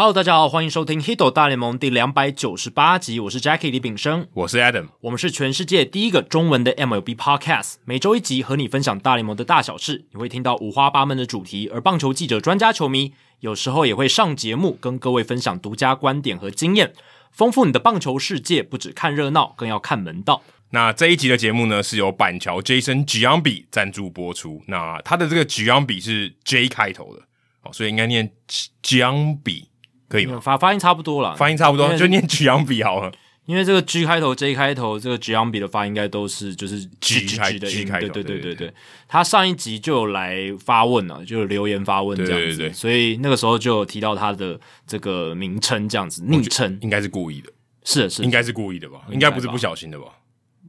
Hello，大家好，欢迎收听《Hito 大联盟》第两百九十八集。我是 Jackie 李炳生，我是 Adam，我们是全世界第一个中文的 MLB Podcast，每周一集和你分享大联盟的大小事。你会听到五花八门的主题，而棒球记者、专家、球迷有时候也会上节目，跟各位分享独家观点和经验，丰富你的棒球世界。不只看热闹，更要看门道。那这一集的节目呢，是由板桥 Jason Giambi 赞助播出。那他的这个 Giambi 是 J 开头的，哦，所以应该念 Giambi。可以吗？发发音差不多了，发音差不多，就念 Giambi 好了。因为这个 G 开头、J 开头，这个 Giambi 的发音应该都是就是 G G 的音。G 开头，对对对对对。他上一集就有来发问了，就有留言发问这样子，对对对，所以那个时候就有提到他的这个名称这样子，昵称应该是故意的，是的是的，应该是故意的吧？应该不是不小心的吧？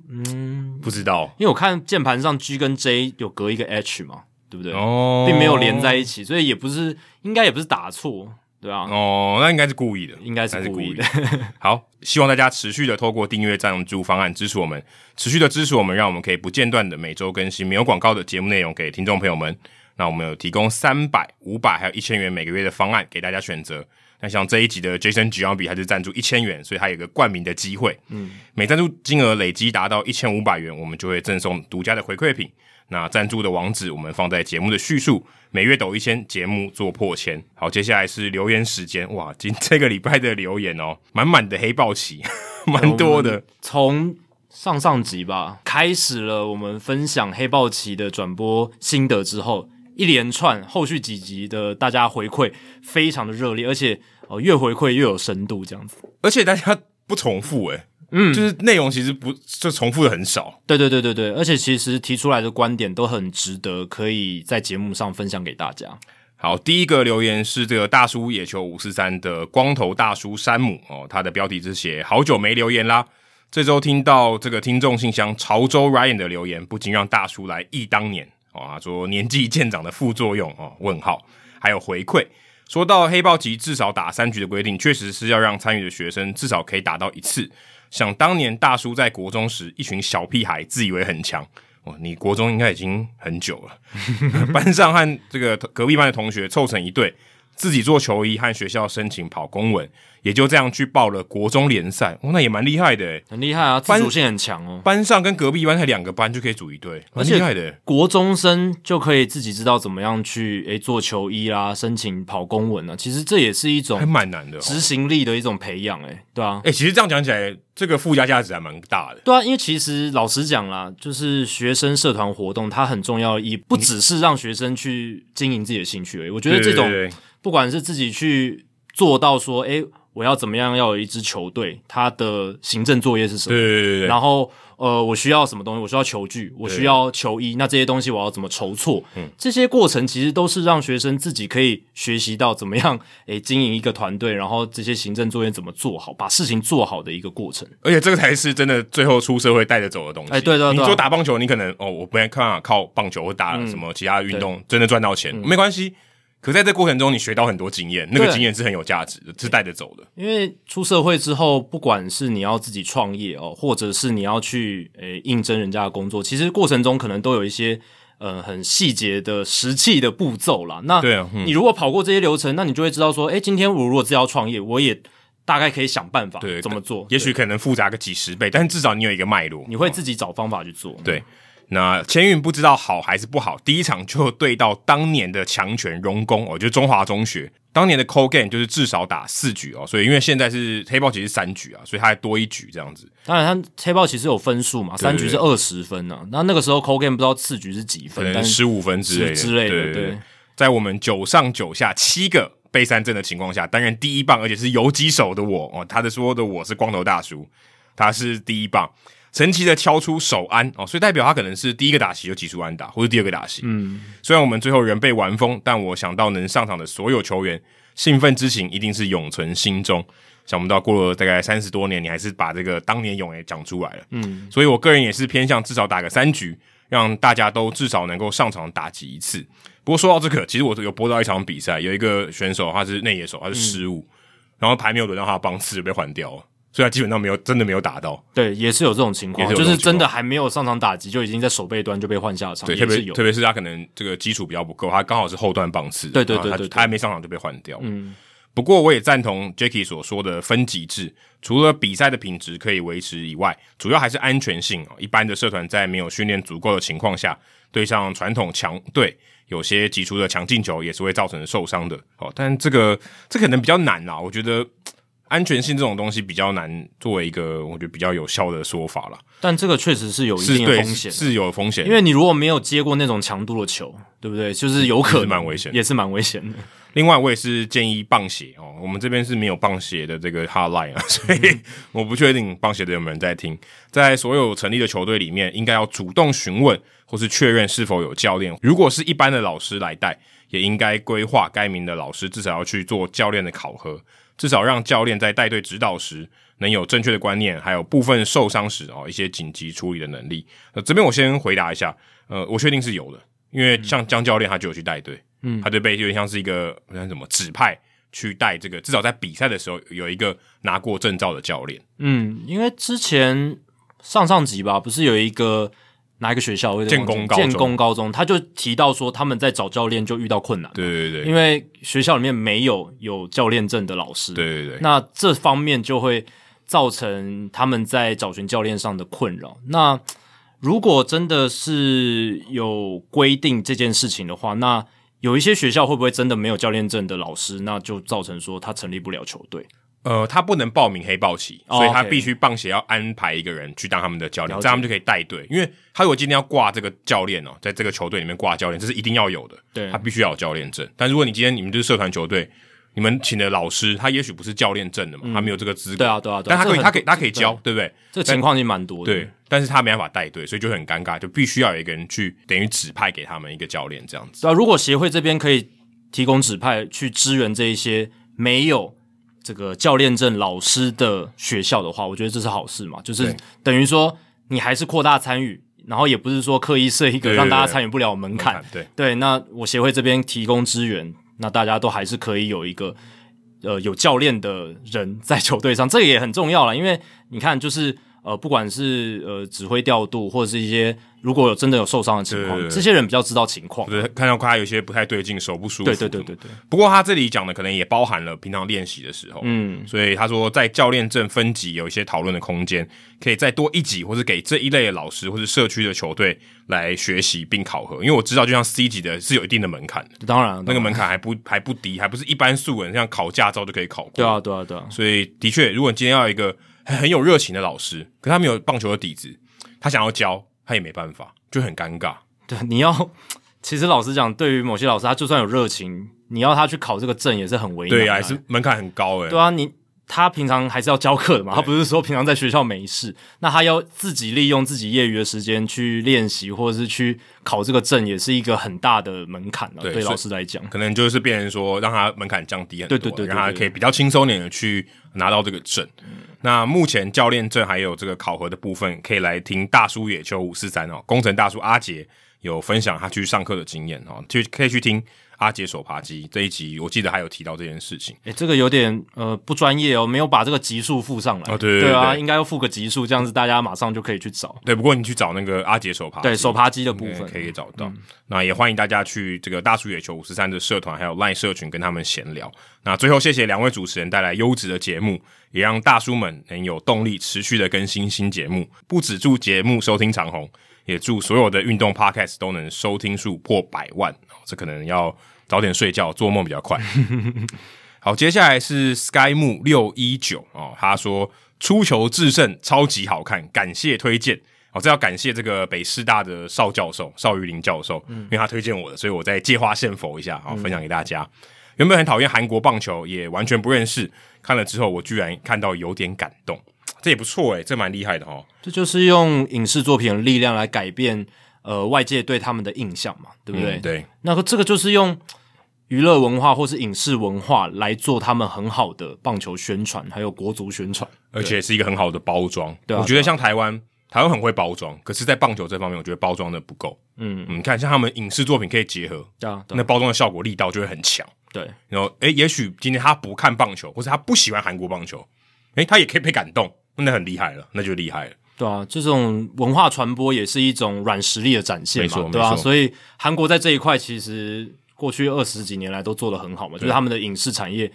嗯，不知道，因为我看键盘上 G 跟 J 有隔一个 H 嘛，对不对？哦，并没有连在一起，所以也不是，应该也不是打错。对啊，哦，那应该是故意的，应该是故意的。好，希望大家持续的透过订阅赞助方案支持我们，持续的支持我们，让我们可以不间断的每周更新没有广告的节目内容给听众朋友们。那我们有提供三百、五百还有一千元每个月的方案给大家选择。那像这一集的 Jason Giambi 还是赞助一千元，所以他有个冠名的机会。嗯，每赞助金额累积达到一千五百元，我们就会赠送独家的回馈品。那赞助的网址我们放在节目的叙述，每月抖一千，节目做破千。好，接下来是留言时间。哇，今这个礼拜的留言哦，满满的黑豹旗，蛮多的。从上上集吧开始了，我们分享黑豹旗的转播心得之后，一连串后续几集的大家回馈非常的热烈，而且哦越回馈越有深度，这样子，而且大家不重复诶嗯，就是内容其实不就重复的很少，对对对对对，而且其实提出来的观点都很值得，可以在节目上分享给大家。好，第一个留言是这个大叔野球五四三的光头大叔山姆哦，他的标题是写好久没留言啦，这周听到这个听众信箱潮州 Ryan 的留言，不禁让大叔来忆当年。哦，他说年纪渐长的副作用哦，问号，还有回馈，说到黑豹级至少打三局的规定，确实是要让参与的学生至少可以打到一次。想当年大叔在国中时，一群小屁孩自以为很强哦。你国中应该已经很久了，班上和这个隔壁班的同学凑成一对。自己做球衣和学校申请跑公文，也就这样去报了国中联赛。哦，那也蛮厉害的，很厉害啊，自主性很强哦。班上跟隔壁班才两个班就可以组一队，蛮厉害的。国中生就可以自己知道怎么样去诶、欸、做球衣啦，申请跑公文啊。其实这也是一种还蛮难的执行力的一种培养，诶，对啊。诶，其实这样讲起来，这个附加价值还蛮大的。对啊，因为其实老实讲啦，就是学生社团活动它很重要，也不只是让学生去经营自己的兴趣而已。我觉得这种。不管是自己去做到说，诶，我要怎么样要有一支球队，他的行政作业是什么？对对对对。然后，呃，我需要什么东西？我需要球具，我需要球衣。那这些东西我要怎么筹措？嗯，这些过程其实都是让学生自己可以学习到怎么样，诶，经营一个团队，然后这些行政作业怎么做好，把事情做好的一个过程。而且这个才是真的最后出社会带着走的东西。哎，对对对。你说打棒球，你可能哦，我不愿意看靠棒球或打什么其他运动，真的赚到钱，没关系。可在这过程中，你学到很多经验，那个经验是很有价值的，是带着走的。因为出社会之后，不管是你要自己创业哦，或者是你要去诶、欸、应征人家的工作，其实过程中可能都有一些呃很细节的实际的步骤啦。那对啊，嗯、你如果跑过这些流程，那你就会知道说，诶、欸，今天我如果是要创业，我也大概可以想办法对怎么做。也许可能复杂个几十倍，但至少你有一个脉络，你会自己找方法去做。对。嗯那千运不知道好还是不好，第一场就对到当年的强权荣工哦，就是中华中学当年的 call game 就是至少打四局哦，所以因为现在是黑豹旗是三局啊，所以他还多一局这样子。当然，他黑豹旗是有分数嘛，三局是二十分呢、啊。那那个时候 call game 不知道四局是几分，但十五分之类的之类的。对，对，在我们九上九下七个背三振的情况下，担任第一棒，而且是游击手的我哦，他的说的我是光头大叔，他是第一棒。神奇的敲出首安哦，所以代表他可能是第一个打席就击出安打，或是第二个打席。嗯，虽然我们最后人被玩疯，但我想到能上场的所有球员，兴奋之情一定是永存心中。想不到过了大概三十多年，你还是把这个当年勇也讲出来了。嗯，所以我个人也是偏向至少打个三局，让大家都至少能够上场打击一次。不过说到这个，其实我有播到一场比赛，有一个选手他是内野手，他是失误，嗯、然后牌没有轮到他的棒次就被换掉了。所以他基本上没有真的没有打到，对，也是有这种情况，就是真的还没有上场打击，就已经在守备端就被换下场。对，特别特别是他可能这个基础比较不够，他刚好是后段棒次，对对对，对，对，他他还没上场就被换掉。嗯，不过我也赞同 Jacky 所说的分级制，除了比赛的品质可以维持以外，主要还是安全性。一般的社团在没有训练足够的情况下，对上传统强队，有些击出的强进球也是会造成受伤的。哦，但这个这可能比较难啊，我觉得。安全性这种东西比较难作为一个我觉得比较有效的说法了，但这个确实是有一定的风险，是，有风险，因为你如果没有接过那种强度的球，对不对？就是有可能蛮危险，也是蛮危险的。另外，我也是建议棒鞋哦，我们这边是没有棒鞋的这个 hotline 啊，所以我不确定棒鞋的有没有人在听。在所有成立的球队里面，应该要主动询问或是确认是否有教练。如果是一般的老师来带，也应该规划该名的老师至少要去做教练的考核。至少让教练在带队指导时能有正确的观念，还有部分受伤时哦一些紧急处理的能力。呃，这边我先回答一下，呃，我确定是有的，因为像江教练他就有去带队，嗯，他就被有点像是一个像什么指派去带这个，至少在比赛的时候有一个拿过证照的教练。嗯，因为之前上上集吧，不是有一个。哪一个学校？建工高中。建工高中，他就提到说，他们在找教练就遇到困难。对对对，因为学校里面没有有教练证的老师。对对对，那这方面就会造成他们在找寻教练上的困扰。那如果真的是有规定这件事情的话，那有一些学校会不会真的没有教练证的老师？那就造成说他成立不了球队。呃，他不能报名黑豹旗，所以他必须棒协要安排一个人去当他们的教练，这样他们就可以带队。因为他如果今天要挂这个教练哦，在这个球队里面挂教练，这是一定要有的。对，他必须要有教练证。但如果你今天你们就是社团球队，你们请的老师他也许不是教练证的嘛，他没有这个资格。对啊，对啊对，但他可以，他可以，他可以教，对不对？这个情况已经蛮多的。对，但是他没办法带队，所以就很尴尬，就必须要有一个人去等于指派给他们一个教练这样子。对啊，如果协会这边可以提供指派去支援这一些没有。这个教练证老师的学校的话，我觉得这是好事嘛，就是等于说你还是扩大参与，然后也不是说刻意设一个让大家参与不了门槛。对对，对，那我协会这边提供资源，那大家都还是可以有一个呃有教练的人在球队上，这个也很重要了，因为你看就是。呃，不管是呃指挥调度，或者是一些如果有真的有受伤的情况，对对对对，这些人比较知道情况。对，看到他有些不太对劲，手不舒服。对对对对对。不过他这里讲的可能也包含了平常练习的时候。嗯。所以他说，在教练证分级有一些讨论的空间，可以再多一级，或是给这一类的老师或是社区的球队来学习并考核。因为我知道，就像 C 级的是有一定的门槛的。当然，那个门槛还不还不低，还不是一般素人像考驾照就可以考过。对啊，对啊，对啊。所以的确，如果你今天要一个。很有热情的老师，可他没有棒球的底子，他想要教，他也没办法，就很尴尬。对，你要其实老实讲，对于某些老师，他就算有热情，你要他去考这个证也是很为难。对啊，还是门槛很高诶。对啊，你他平常还是要教课的嘛，他不是说平常在学校没事，那他要自己利用自己业余的时间去练习，或者是去考这个证，也是一个很大的门槛了。对老师来讲，可能就是变成说让他门槛降低很多，对对对，对，对，让他可以比较轻松点的去拿到这个证。嗯那目前教练证还有这个考核的部分，可以来听大叔野球五四三哦，工程大叔阿杰有分享他去上课的经验哦，就可以去听阿杰手扒鸡这一集，我记得还有提到这件事情。诶、欸，这个有点呃不专业哦，没有把这个集数附上来。哦，对对啊，应该要附个集数，这样子大家马上就可以去找。对，不过你去找那个阿杰手扒鸡，对手扒鸡的部分可以找到。嗯、那也欢迎大家去这个大叔野球五十三的社团还有 LINE 社群跟他们闲聊。那最后谢谢两位主持人带来优质的节目。也让大叔们能有动力持续的更新新节目，不止祝节目收听长虹，也祝所有的运动 podcast 都能收听数破百万。这可能要早点睡觉，做梦比较快。好，接下来是 Sky 木六一九哦，他说出球制胜超级好看，感谢推荐哦，这要感谢这个北师大的邵教授邵玉林教授，嗯，因为他推荐我的，所以我再借花献佛一下啊，分享给大家。嗯原本很讨厌韩国棒球，也完全不认识。看了之后，我居然看到有点感动，这也不错诶，这蛮厉害的哦。这就是用影视作品的力量来改变呃外界对他们的印象嘛，对不对？嗯、对。那个这个就是用娱乐文化或是影视文化来做他们很好的棒球宣传，还有国足宣传，而且是一个很好的包装。对啊，我觉得像台湾。台湾很会包装，可是，在棒球这方面，我觉得包装的不够。嗯，你看，像他们影视作品可以结合，对啊，那包装的效果力道就会很强。对，然后，诶、欸，也许今天他不看棒球，或是他不喜欢韩国棒球，诶、欸，他也可以被感动，那很厉害了，那就厉害了。对啊，这种文化传播也是一种软实力的展现嘛，对啊，所以韩国在这一块其实过去二十几年来都做得很好嘛，就是他们的影视产业。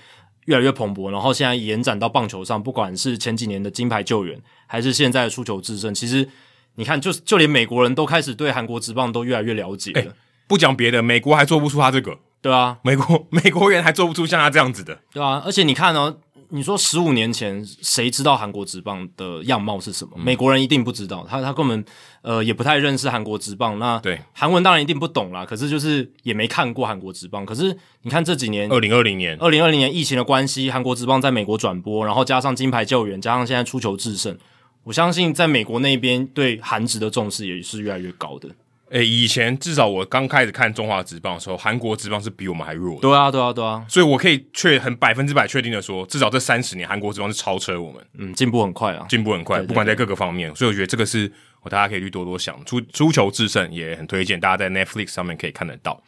越来越蓬勃，然后现在延展到棒球上，不管是前几年的金牌救援，还是现在的出球制胜，其实你看，就就连美国人都开始对韩国职棒都越来越了解了。欸、不讲别的，美国还做不出他这个，对啊，美国 美国人还做不出像他这样子的，对啊，而且你看哦。你说十五年前谁知道韩国职棒的样貌是什么？嗯、美国人一定不知道，他他根本呃也不太认识韩国职棒。那对韩文当然一定不懂啦，可是就是也没看过韩国职棒。可是你看这几年，二零二零年，二零二零年疫情的关系，韩国职棒在美国转播，然后加上金牌救援，加上现在出球制胜，我相信在美国那边对韩职的重视也是越来越高的。诶，以前至少我刚开始看中华职棒的时候，韩国职棒是比我们还弱的。对啊，对啊，对啊，所以我可以确很百分之百确定的说，至少这三十年韩国职棒是超车我们。嗯，进步很快啊，进步很快，不管在各个方面。所以我觉得这个是我大家可以去多多想。出出球制胜也很推荐，大家在 Netflix 上面可以看得到。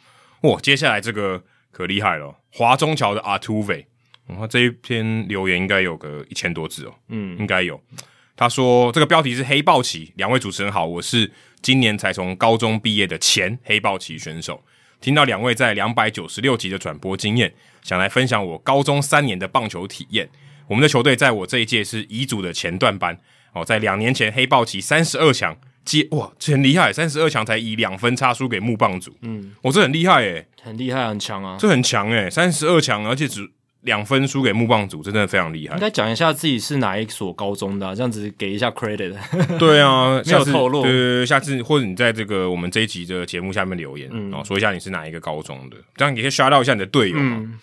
哇，接下来这个可厉害了，华中桥的阿土匪，他这一篇留言应该有个一千多字哦，嗯，应该有。他说这个标题是黑豹旗，两位主持人好，我是。今年才从高中毕业的前黑豹旗选手，听到两位在两百九十六集的转播经验，想来分享我高中三年的棒球体验。我们的球队在我这一届是乙组的前段班哦，在两年前黑豹旗三十二强接哇，这很厉害，三十二强才以两分差输给木棒组，嗯，我、哦、这很厉害诶，很厉害很强啊，这很强诶，三十二强而且只。两分输给木棒组，真的非常厉害。应该讲一下自己是哪一所高中的、啊，这样子给一下 credit。对啊，没有透露。对对对，下次或者你在这个我们这一集的节目下面留言，嗯，然后说一下你是哪一个高中的，这样你可以 shout out 一下你的队友嘛。嗯、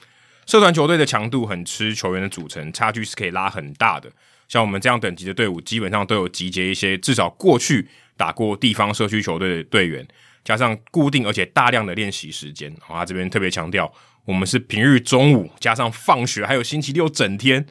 社团球队的强度很吃球员的组成，差距是可以拉很大的。像我们这样等级的队伍，基本上都有集结一些至少过去打过地方社区球队的队员，加上固定而且大量的练习时间。好，他这边特别强调。我们是平日中午加上放学，还有星期六整天，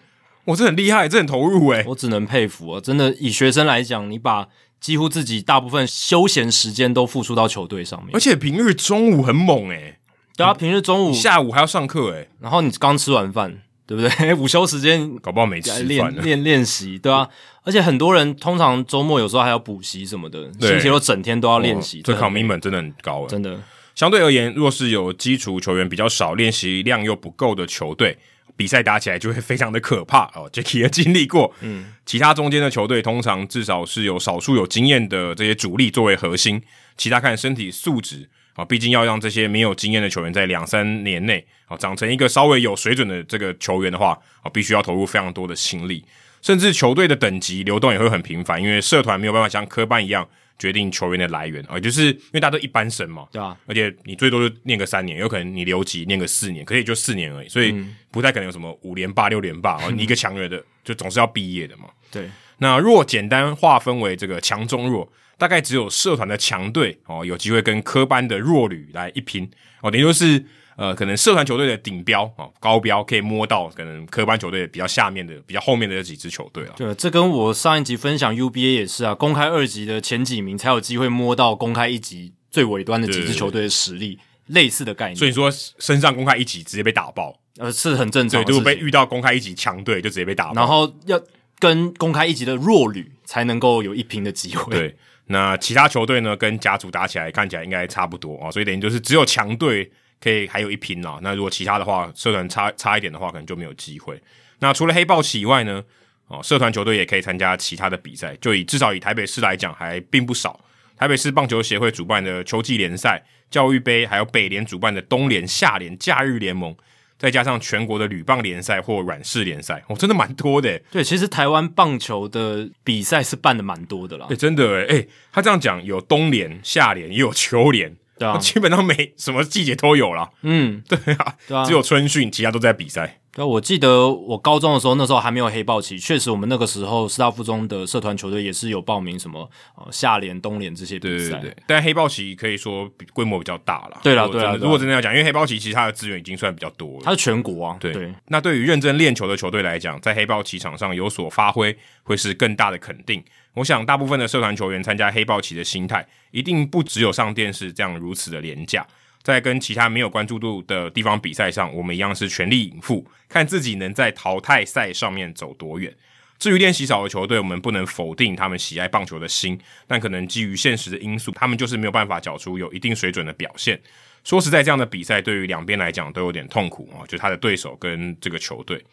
哇，这很厉害，这很投入诶。我只能佩服啊！真的，以学生来讲，你把几乎自己大部分休闲时间都付出到球队上面，而且平日中午很猛诶。对啊，平日中午下午还要上课诶，然后你刚吃完饭，对不对？午休时间搞不好没吃饭练练练习，对啊。而且很多人通常周末有时候还要补习什么的，星期六整天都要练习，这 commitment 真的很高诶，真的。相对而言，若是有基础球员比较少、练习量又不够的球队，比赛打起来就会非常的可怕哦。Jacky 也经历过，嗯，其他中间的球队通常至少是有少数有经验的这些主力作为核心，其他看身体素质啊。毕竟要让这些没有经验的球员在两三年内啊长成一个稍微有水准的这个球员的话啊，必须要投入非常多的心力，甚至球队的等级流动也会很频繁，因为社团没有办法像科班一样。决定球员的来源啊，就是因为大家都一般生嘛，对啊，而且你最多就念个三年，有可能你留级念个四年，可是也就四年而已，所以不太可能有什么五连霸、六连霸，啊你一个强人的 就总是要毕业的嘛。对，那若简单划分为这个强中弱，大概只有社团的强队哦有机会跟科班的弱旅来一拼哦，等于说是。呃，可能社团球队的顶标啊，高标可以摸到，可能科班球队比较下面的、比较后面的这几支球队啊。对，这跟我上一集分享 UBA 也是啊，公开二级的前几名才有机会摸到公开一级最尾端的几支球队的实力，类似的概念。所以说，身上公开一级直接被打爆，呃，是很正常。对，如果被遇到公开一级强队，就直接被打爆。然后要跟公开一级的弱旅才能够有一拼的机会。对，那其他球队呢，跟甲组打起来看起来应该差不多啊，所以等于就是只有强队。可以还有一拼啦。那如果其他的话，社团差差一点的话，可能就没有机会。那除了黑豹旗以外呢？哦，社团球队也可以参加其他的比赛。就以至少以台北市来讲，还并不少。台北市棒球协会主办的秋季联赛、教育杯，还有北联主办的冬联、夏联、假日联盟，再加上全国的铝棒联赛或软式联赛，哦，真的蛮多的。对，其实台湾棒球的比赛是办的蛮多的啦。对，真的诶，诶，他这样讲，有冬联、夏联，也有秋联。对啊，基本上每什么季节都有啦。嗯，对啊，对啊，只有春训，其他都在比赛。对啊，我记得我高中的时候，那时候还没有黑豹旗，确实我们那个时候师大附中的社团球队也是有报名什么呃夏联、冬联这些比赛。对对对，但黑豹旗可以说规模比较大了。对了对了，如果真的要讲，因为黑豹旗其实它的资源已经算比较多了，它是全国啊。对，对，那对于认真练球的球队来讲，在黑豹旗场上有所发挥，会是更大的肯定。我想，大部分的社团球员参加黑豹旗的心态，一定不只有上电视这样如此的廉价。在跟其他没有关注度的地方比赛上，我们一样是全力以赴，看自己能在淘汰赛上面走多远。至于练习少的球队，我们不能否定他们喜爱棒球的心，但可能基于现实的因素，他们就是没有办法缴出有一定水准的表现。说实在，这样的比赛对于两边来讲都有点痛苦啊，就他的对手跟这个球队，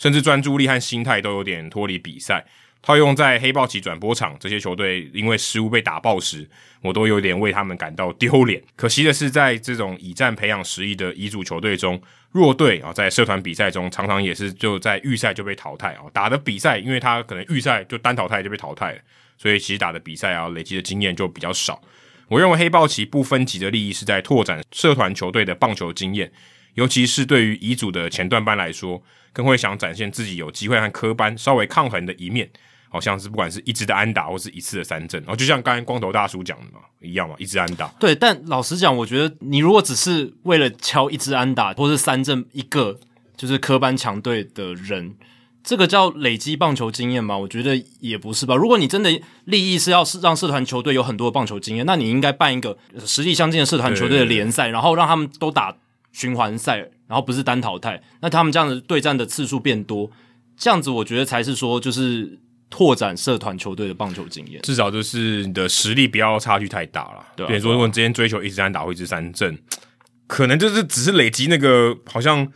甚至专注力和心态都有点脱离比赛。套用在黑豹旗转播场，这些球队因为失误被打爆时，我都有点为他们感到丢脸。可惜的是，在这种以战培养实力的乙组球队中，弱队啊，在社团比赛中常常也是就在预赛就被淘汰啊。打的比赛，因为他可能预赛就单淘汰就被淘汰了，所以其实打的比赛啊，累积的经验就比较少。我认为黑豹旗不分级的利益是在拓展社团球队的棒球经验，尤其是对于乙组的前段班来说，更会想展现自己有机会和科班稍微抗衡的一面。好像是不管是一支的安打，或是一次的三振，然后就像刚才光头大叔讲的嘛，一样嘛，一支安打。对，但老实讲，我觉得你如果只是为了敲一支安打，或是三振一个，就是科班强队的人，这个叫累积棒球经验吗？我觉得也不是吧。如果你真的利益是要是让社团球队有很多棒球经验，那你应该办一个实力相近的社团球队的联赛，然后让他们都打循环赛，然后不是单淘汰，那他们这样子对战的次数变多，这样子我觉得才是说就是。拓展社团球队的棒球经验，至少就是你的实力不要差距太大了。对、啊，比如说如果你之前追求一支三打或一支三振，可能就是只是累积那个，好像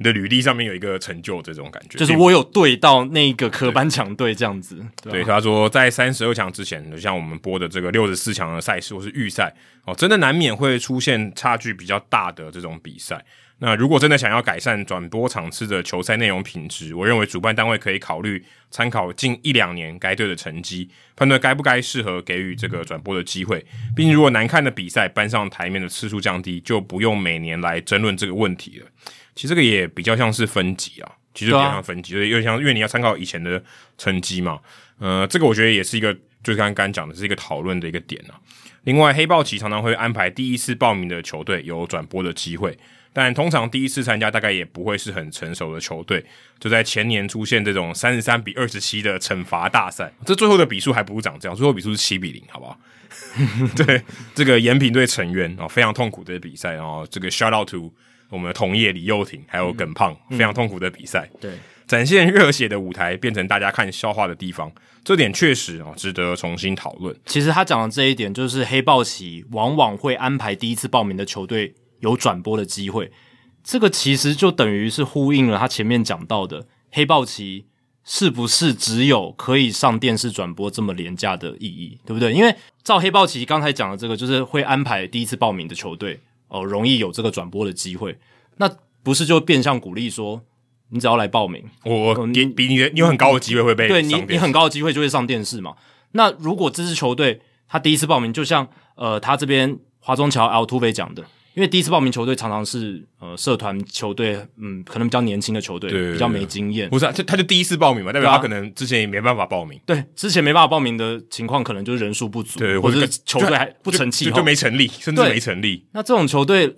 你的履历上面有一个成就这种感觉。就是我有对到那个科班强队这样子。对，对，他说在三十二强之前，就像我们播的这个六十四强的赛事或是预赛哦，真的难免会出现差距比较大的这种比赛。那如果真的想要改善转播场次的球赛内容品质，我认为主办单位可以考虑参考近一两年该队的成绩，判断该不该适合给予这个转播的机会。毕竟，如果难看的比赛搬上台面的次数降低，就不用每年来争论这个问题了。其实这个也比较像是分级啊，其实比较像分级，就是有点像，因为你要参考以前的成绩嘛。呃，这个我觉得也是一个，就是刚刚讲的是一个讨论的一个点啊。另外，黑豹旗常常会安排第一次报名的球队有转播的机会。但通常第一次参加大概也不会是很成熟的球队，就在前年出现这种三十三比二十七的惩罚大赛，这最后的比数还不如长这样，最后比数是七比零，好不好？对，这个延平队成员啊，非常痛苦的比赛，然后这个 shout out to 我们的同业李幼廷还有耿胖，嗯、非常痛苦的比赛，对，展现热血的舞台变成大家看笑话的地方，这点确实啊值得重新讨论。其实他讲的这一点，就是黑豹旗往往会安排第一次报名的球队。有转播的机会，这个其实就等于是呼应了他前面讲到的黑豹旗是不是只有可以上电视转播这么廉价的意义，对不对？因为照黑豹旗刚才讲的这个，就是会安排第一次报名的球队哦，容易有这个转播的机会，那不是就变相鼓励说，你只要来报名，我你比你的你有很高的机会会被对你你很高的机会就会上电视嘛。那如果这支球队他第一次报名，就像呃他这边华中桥 Altuve 讲的。因为第一次报名球队常常是呃社团球队，嗯，可能比较年轻的球队，比较没经验。不是、啊，他他就第一次报名嘛，代表他可能之前也没办法报名。对，之前没办法报名的情况，可能就是人数不足，对，或者是球队还不成气候，就，就，就没成立，甚至没成立。那这种球队，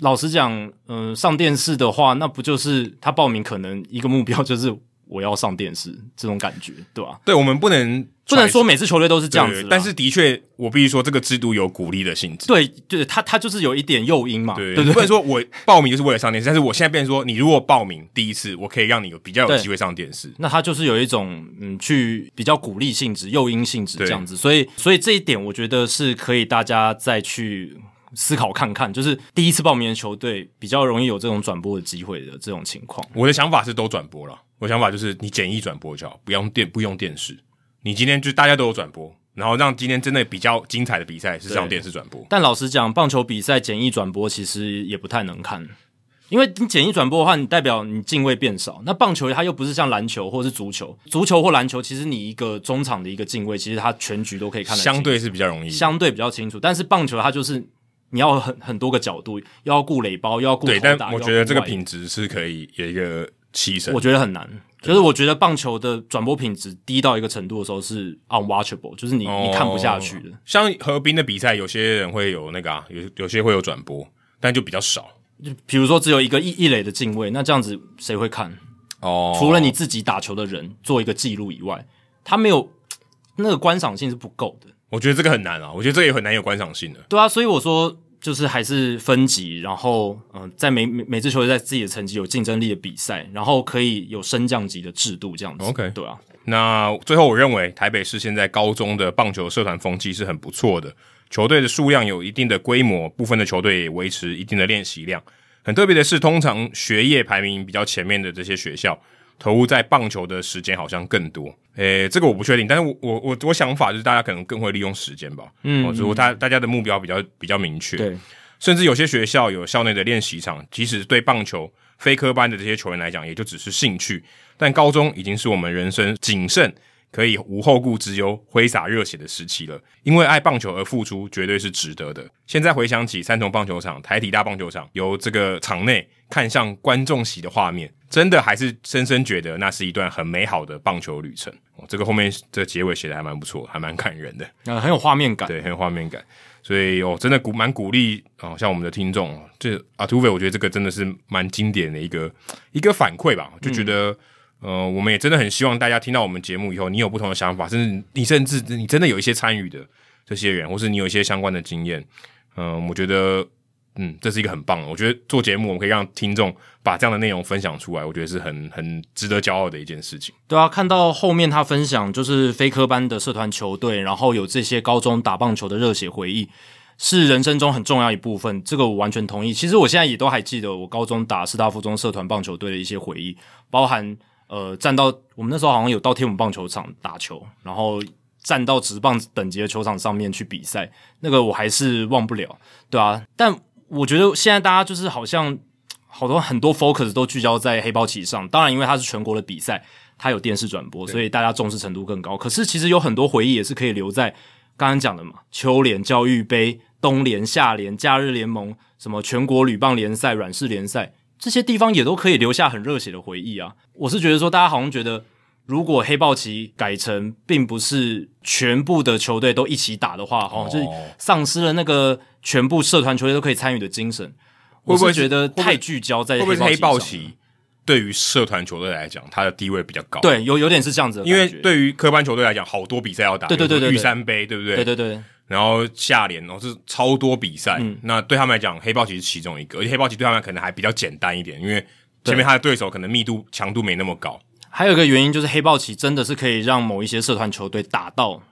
老实讲，嗯、呃，上电视的话，那不就是他报名可能一个目标就是。我要上电视，这种感觉，对吧？对，我们不能不能说每次球队都是这样子，但是的确，我必须说这个制度有鼓励的性质。对，对，他他就是有一点诱因嘛。对，对，对，不能说我报名就是为了上电视，但是我现在变成说，你如果报名第一次，我可以让你有比较有机会上电视。那他就是有一种嗯，去比较鼓励性质、诱因性质这样子，所以所以这一点我觉得是可以大家再去思考看看，就是第一次报名的球队比较容易有这种转播的机会的这种情况。我的想法是都转播了。我想法就是你简易转播就好，不用电不用电视。你今天就大家都有转播，然后让今天真的比较精彩的比赛是上电视转播。但老实讲，棒球比赛简易转播其实也不太能看，因为你简易转播的话，你代表你进位变少。那棒球它又不是像篮球或是足球，足球或篮球，其实你一个中场的一个进位，其实它全局都可以看得，相对是比较容易，相对比较清楚。但是棒球它就是你要很很多个角度，又要顾垒包，又要顾对，但我觉得这个品质是可以有一个。我觉得很难，就是我觉得棒球的转播品质低到一个程度的时候是 unwatchable，就是你、哦、你看不下去的。像河滨的比赛，有些人会有那个啊，有有些会有转播，但就比较少。就比如说只有一个一一垒的进位，那这样子谁会看？哦，除了你自己打球的人做一个记录以外，他没有那个观赏性是不够的。我觉得这个很难啊，我觉得这个也很难有观赏性的。对啊，所以我说。就是还是分级，然后嗯、呃，在每每每支球队在自己的成绩有竞争力的比赛，然后可以有升降级的制度这样子。OK，对啊，那最后，我认为台北市现在高中的棒球社团风气是很不错的，球队的数量有一定的规模，部分的球队也维持一定的练习量。很特别的是，通常学业排名比较前面的这些学校，投入在棒球的时间好像更多。诶，这个我不确定，但是我我我我想法就是大家可能更会利用时间吧。嗯，嗯，如果大大家的目标比较比较明确，对，甚至有些学校有校内的练习场，即使对棒球非科班的这些球员来讲，也就只是兴趣。但高中已经是我们人生谨慎，可以无后顾之忧、挥洒热血的时期了。因为爱棒球而付出，绝对是值得的。现在回想起三重棒球场、台体大棒球场，由这个场内看向观众席的画面，真的还是深深觉得那是一段很美好的棒球旅程。哦，这个后面这个结尾写的还蛮不错，还蛮感人的，啊，很有画面感，对，很有画面感。所以哦，真的鼓蛮鼓励哦，像我们的听众，这阿土匪，我觉得这个真的是蛮经典的一个一个反馈吧，就觉得。嗯呃，我们也真的很希望大家听到我们节目以后，你有不同的想法，甚至你甚至你真的有一些参与的这些人，或是你有一些相关的经验，嗯、呃，我觉得，嗯，这是一个很棒的。我觉得做节目，我们可以让听众把这样的内容分享出来，我觉得是很很值得骄傲的一件事情。对啊，看到后面他分享就是非科班的社团球队，然后有这些高中打棒球的热血回忆，是人生中很重要一部分。这个我完全同意。其实我现在也都还记得我高中打师大附中社团棒球队的一些回忆，包含。呃，站到我们那时候好像有到天母棒球场打球，然后站到职棒等级的球场上面去比赛，那个我还是忘不了，对啊。但我觉得现在大家就是好像好多很多 focus 都聚焦在黑豹旗上，当然因为它是全国的比赛，它有电视转播，所以大家重视程度更高。可是其实有很多回忆也是可以留在刚刚讲的嘛，秋联教育杯、冬联、夏联、假日联盟，什么全国女棒联赛、软式联赛。这些地方也都可以留下很热血的回忆啊！我是觉得说，大家好像觉得，如果黑豹旗改成并不是全部的球队都一起打的话，好像就是丧失了那个全部社团球队都可以参与的精神。会不会觉得太聚焦在黑豹旗？黑豹旗对于社团球队来讲，它的地位比较高。对，有有点是这样子的。因为对于科班球队来讲，好多比赛要打，对对对对，玉山杯，对不对？对对对。然后下联哦是超多比赛，嗯、那对他们来讲，黑豹旗是其中一个，而且黑豹旗对他们可能还比较简单一点，因为前面他的对手可能密度强度没那么高。还有一个原因就是黑豹旗真的是可以让某一些社团球队打到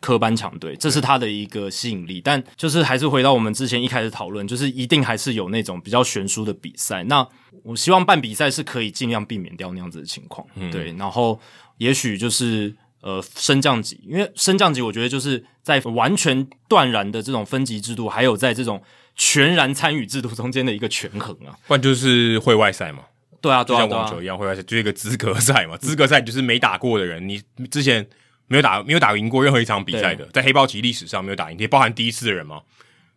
科班强队，这是他的一个吸引力。但就是还是回到我们之前一开始讨论，就是一定还是有那种比较悬殊的比赛。那我希望办比赛是可以尽量避免掉那样子的情况，嗯、对。然后也许就是。呃，升降级，因为升降级，我觉得就是在完全断然的这种分级制度，还有在这种全然参与制度中间的一个权衡啊。不然就是会外赛嘛。对啊，对啊，就像网球一样，会外赛就是一个资格赛嘛。资格赛就是没打过的人，你之前没有打没有打赢过任何一场比赛的，在黑豹旗历史上没有打赢，也包含第一次的人嘛。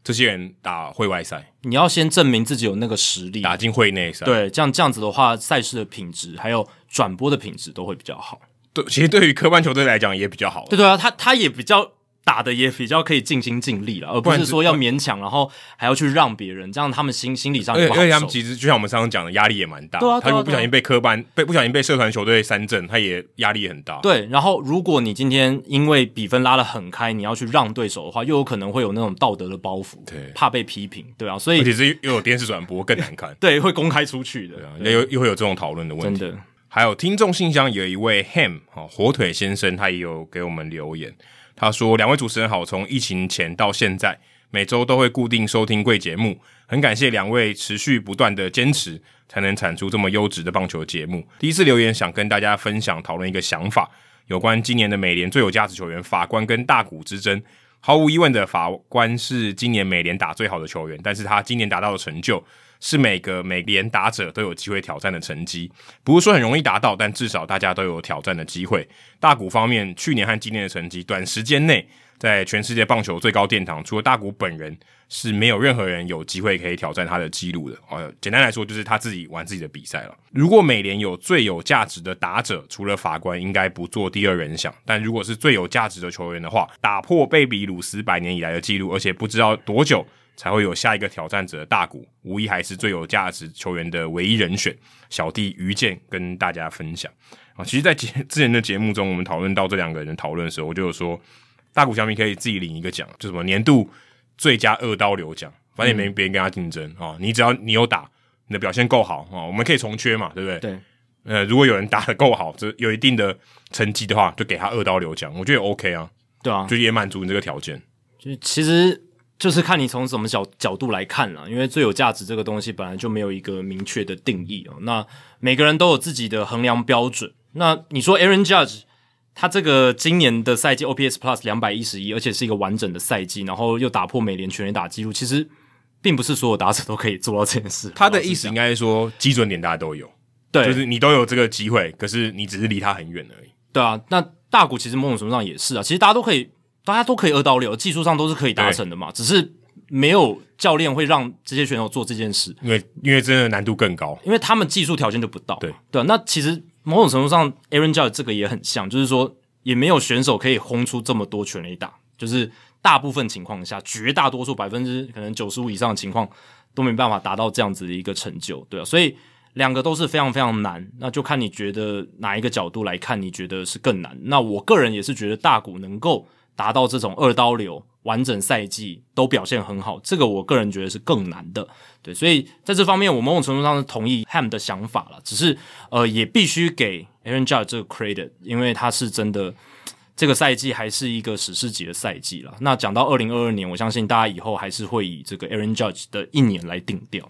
这些人打会外赛，你要先证明自己有那个实力，打进会内赛。对，这样这样子的话，赛事的品质还有转播的品质都会比较好。对，其实对于科班球队来讲也比较好。对对啊，他他也比较打的也比较可以尽心尽力了，而不是说要勉强，然后还要去让别人，这样他们心心理上也不好受。因为他们其实就像我们刚刚讲的，压力也蛮大。对啊，他如果不小心被科班被不小心被社团球队三振，他也压力也很大。对，然后如果你今天因为比分拉得很开，你要去让对手的话，又有可能会有那种道德的包袱，对，怕被批评，对啊，所以而且是又有电视转播更难看，对，会公开出去的，对啊，又又会有这种讨论的问题。真的。还有听众信箱有一位 Ham 火腿先生，他也有给我们留言。他说：“两位主持人好，从疫情前到现在，每周都会固定收听贵节目，很感谢两位持续不断的坚持，才能产出这么优质的棒球节目。第一次留言想跟大家分享讨论一个想法，有关今年的美联最有价值球员法官跟大谷之争。毫无疑问的，法官是今年美联打最好的球员，但是他今年达到的成就。”是每个美联打者都有机会挑战的成绩，不是说很容易达到，但至少大家都有挑战的机会。大谷方面，去年和今年的成绩，短时间内在全世界棒球最高殿堂，除了大谷本人，是没有任何人有机会可以挑战他的记录的。哦，简单来说，就是他自己玩自己的比赛了。如果美联有最有价值的打者，除了法官，应该不做第二人想。但如果是最有价值的球员的话，打破贝比鲁斯百年以来的记录，而且不知道多久。才会有下一个挑战者的大谷，无疑还是最有价值球员的唯一人选。小弟愚见跟大家分享啊，其实，在节之前的节目中，我们讨论到这两个人讨论的时候，我就有说，大谷翔平可以自己领一个奖，就什么年度最佳二刀流奖，反正也没别人跟他竞争啊。你只要你有打，你的表现够好啊，我们可以重缺嘛，对不对？对。呃，如果有人打得够好，这有一定的成绩的话，就给他二刀流奖，我觉得也 OK 啊。对啊，就也满足你这个条件。就其实就是看你从什么角角度来看了，因为最有价值这个东西本来就没有一个明确的定义哦。那每个人都有自己的衡量标准。那你说 Aaron Judge 他这个今年的赛季 OPS Plus 两百一十一，而且是一个完整的赛季，然后又打破美联全垒打记录，其实并不是所有打者都可以做到这件事。他的意思应该是说基准点大家都有，对，就是你都有这个机会，可是你只是离他很远而已。对啊，那。大谷其实某种程度上也是啊，其实大家都可以，大家都可以二到六，技术上都是可以达成的嘛，只是没有教练会让这些选手做这件事，因为因为真的难度更高，因为他们技术条件就不到。对对，那其实某种程度上，Aaron Judge 这个也很像，就是说也没有选手可以轰出这么多全垒打，就是大部分情况下，绝大多数百分之可能九十五以上的情况都没办法达到这样子的一个成就，对啊，所以。两个都是非常非常难，那就看你觉得哪一个角度来看，你觉得是更难。那我个人也是觉得大谷能够达到这种二刀流完整赛季都表现很好，这个我个人觉得是更难的。对，所以在这方面，我某种程度上是同意 Ham 的想法了。只是呃，也必须给 Aaron Judge 这个 credit，因为他是真的这个赛季还是一个史诗级的赛季了。那讲到二零二二年，我相信大家以后还是会以这个 Aaron Judge 的一年来定调。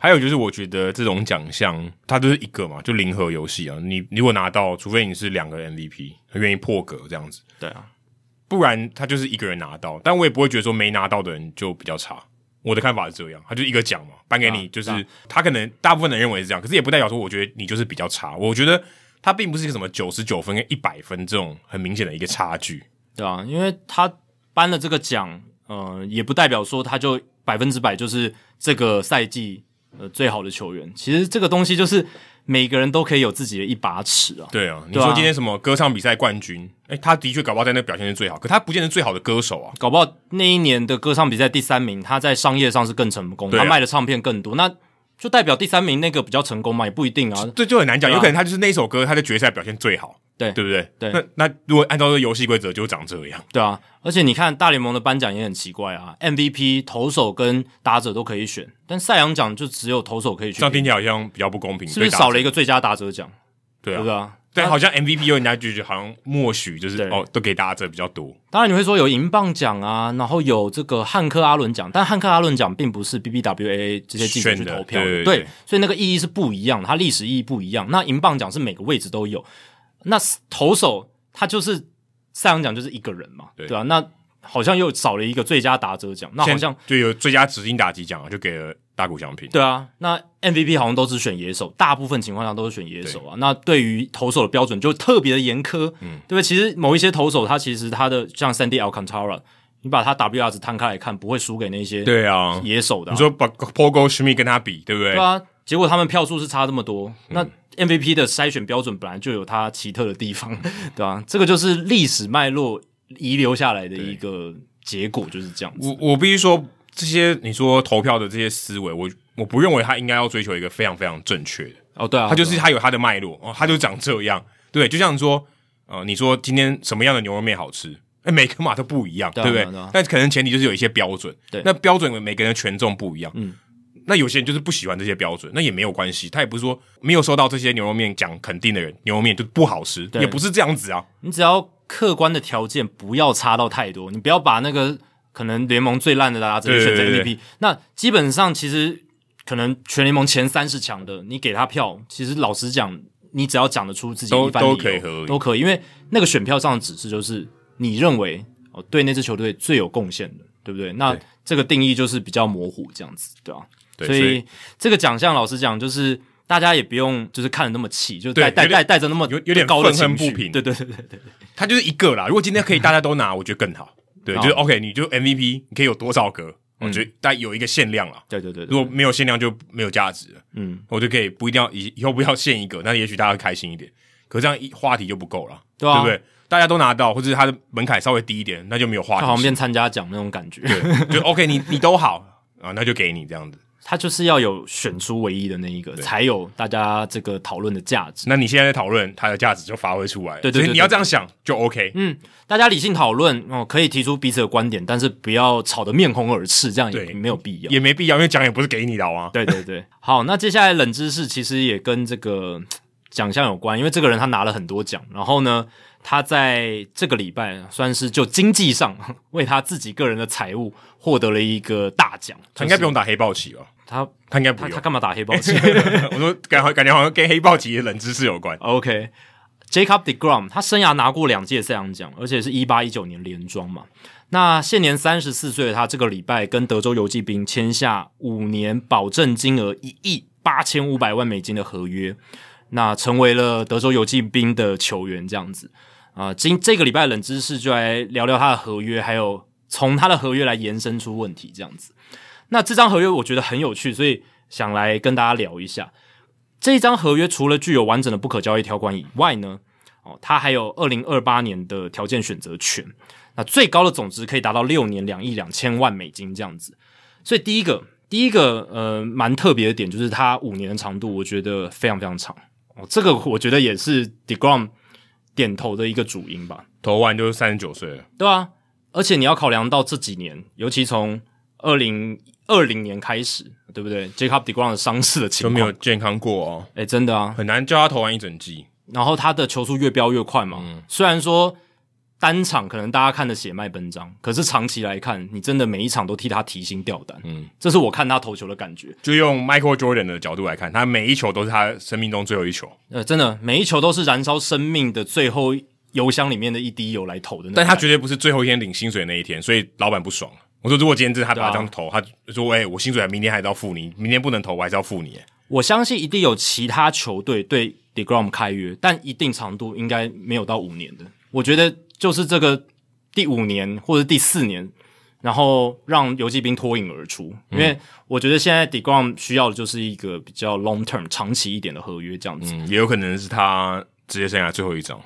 还有就是，我觉得这种奖项它就是一个嘛，就零和游戏啊。你如果拿到，除非你是两个 MVP，他愿意破格这样子，对啊，不然他就是一个人拿到。但我也不会觉得说没拿到的人就比较差。我的看法是这样，他就一个奖嘛，颁给你，就是、他可能大部分人认为是这样，可是也不代表说我觉得你就是比较差。我觉得他并不是一个什么九十九分跟一百分这种很明显的一个差距，对啊，因为他颁了这个奖，呃，也不代表说他就百分之百就是这个赛季。呃，最好的球员，其实这个东西就是每个人都可以有自己的一把尺啊。对啊，你说今天什么歌唱比赛冠军，哎、欸，他的确搞不好在那表现是最好，可他不见得最好的歌手啊。搞不好那一年的歌唱比赛第三名，他在商业上是更成功，啊、他卖的唱片更多，那就代表第三名那个比较成功嘛？也不一定啊。这就很难讲，有可能他就是那首歌，他在决赛表现最好。对，对不对？对，那那如果按照这游戏规则，就长这样。对啊，而且你看大联盟的颁奖也很奇怪啊，MVP 投手跟打者都可以选，但赛扬奖就只有投手可以选。这样听起来好像比较不公平，是不是少了一个最佳打者奖？对啊，对啊。但好像 MVP 有人家就觉得好像默许，就是哦，都给大家这比较多。当然你会说有银棒奖啊，然后有这个汉克阿伦奖，但汉克阿伦奖并不是 BBWA 这些记者去投票的，对，对，对，对，所以那个意义是不一样的，它历史意义不一样。那银棒奖是每个位置都有。那投手他就是赛扬奖就是一个人嘛，对吧、啊？那好像又少了一个最佳打者奖，那好像就有最佳指定打击奖啊，就给了大谷翔平。对啊，那 MVP 好像都是选野手，大部分情况下都是选野手啊。那对于投手的标准就特别的严苛，嗯，对不对？其实某一些投手他其实他的像 Sandy Alcantara，你把他 WR 值摊开来看，不会输给那些对啊野手的、啊。你说把 Paul Goldschmidt 跟他比，对不对？对啊，结果他们票数是差这么多，那。MVP 的筛选标准本来就有它奇特的地方，对吧、啊？这个就是历史脉络遗留下来的一个结果，就是这样子。我我必须说，这些你说投票的这些思维，我我不认为他应该要追求一个非常非常正确的哦，对啊，他就是他有他的脉络哦，他就长这样，对，就像说，呃，你说今天什么样的牛肉面好吃？哎，每个码都不一样，对，不对？但可能前提就是有一些标准，对，那标准每个人的权重不一样，嗯。那有些人就是不喜欢这些标准，那也没有关系。他也不是说没有收到这些牛肉面讲肯定的人，牛肉面就不好吃，也不是这样子啊。你只要客观的条件不要差到太多，你不要把那个可能联盟最烂的大家只能选择 MVP。那基本上其实可能全联盟前三十强的，你给他票，其实老实讲，你只要讲得出自己一番理由，都可以，都可以。因为那个选票上的指示就是你认为哦，对那支球队最有贡献的，对不对？那这个定义就是比较模糊，这样子，对吧？对所以这个奖项，老实讲，就是大家也不用就是看的那么气，就带带带带着那么有有点高的愤恨不平。对对对对对，他就是一个啦。如果今天可以大家都拿，我觉得更好。对，就是 OK，你就 MVP，你可以有多少个？我觉得但有一个限量啊。对对对，如果没有限量就没有价值了。嗯，我就可以不一定要以以后不要限一个，那也许大家会开心一点。可这样一话题就不够了，对不对？大家都拿到，或者他的门槛稍微低一点，那就没有话题。好像变参加奖那种感觉。对，就 OK，你你都好啊，那就给你这样子。他就是要有选出唯一的那一个，才有大家这个讨论的价值。那你现在在讨论，它的价值就发挥出来了。对对，对，对，对，你要这样想就 OK。嗯，大家理性讨论哦，可以提出彼此的观点，但是不要吵得面红耳赤，这样也没有必要，也没必要，因为奖也不是给你的啊。对对对，好，那接下来冷知识其实也跟这个。奖项有关，因为这个人他拿了很多奖，然后呢，他在这个礼拜算是就经济上为他自己个人的财务获得了一个大奖。他应该不用打黑豹旗吧？他他应该不用，他他干嘛打黑豹旗？我说感觉感觉好像跟黑豹旗的冷知识有关。OK，Jacob deGrom 他生涯拿过两届赛扬奖，而且是一八一九年连庄嘛。那现年三十四岁的他，这个礼拜跟德州游骑兵签下五年保证金额一亿八千五百万美金的合约，那成为了德州游骑兵的球员。这样子啊，今这个礼拜冷知识就来聊聊他的合约，还有从他的合约来延伸出问题。这样子，那这张合约我觉得很有趣，所以想来跟大家聊一下。这一张合约除了具有完整的不可交易条款以外呢，哦，它还有二零二八年的条件选择权。那最高的总值可以达到六年两亿两千万美金这样子，所以第一个第一个呃蛮特别的点就是它五年的长度，我觉得非常非常长哦。这个我觉得也是 deGrom 点头的一个主因吧。投完就是三十九岁了，对啊，而且你要考量到这几年，尤其从二零二零年开始，对不对？Jacob deGrom 的伤势的情况都没有健康过哦，诶，真的啊，很难叫他投完一整季。然后他的球速越飙越快嘛，嗯、虽然说。单场可能大家看的血脉奔张，可是长期来看，你真的每一场都替他提心吊胆。嗯，这是我看他投球的感觉。就用 Michael Jordan 的角度来看，他每一球都是他生命中最后一球。呃，真的每一球都是燃烧生命的最后油箱里面的一滴油来投的。但他绝对不是最后一天领薪水的那一天，所以老板不爽。我说，如果今天是他把他这样投，啊、他说：“哎、欸，我薪水还明天还是要付你，明天不能投，我还是要付你。”我相信一定有其他球队对 deGrom 开约，但一定长度应该没有到五年的。我觉得就是这个。第五年或者第四年，然后让游骑兵脱颖而出，因为我觉得现在 deGrom 需要的就是一个比较 long term 长期一点的合约，这样子，嗯，也有可能是他职业生涯最后一张，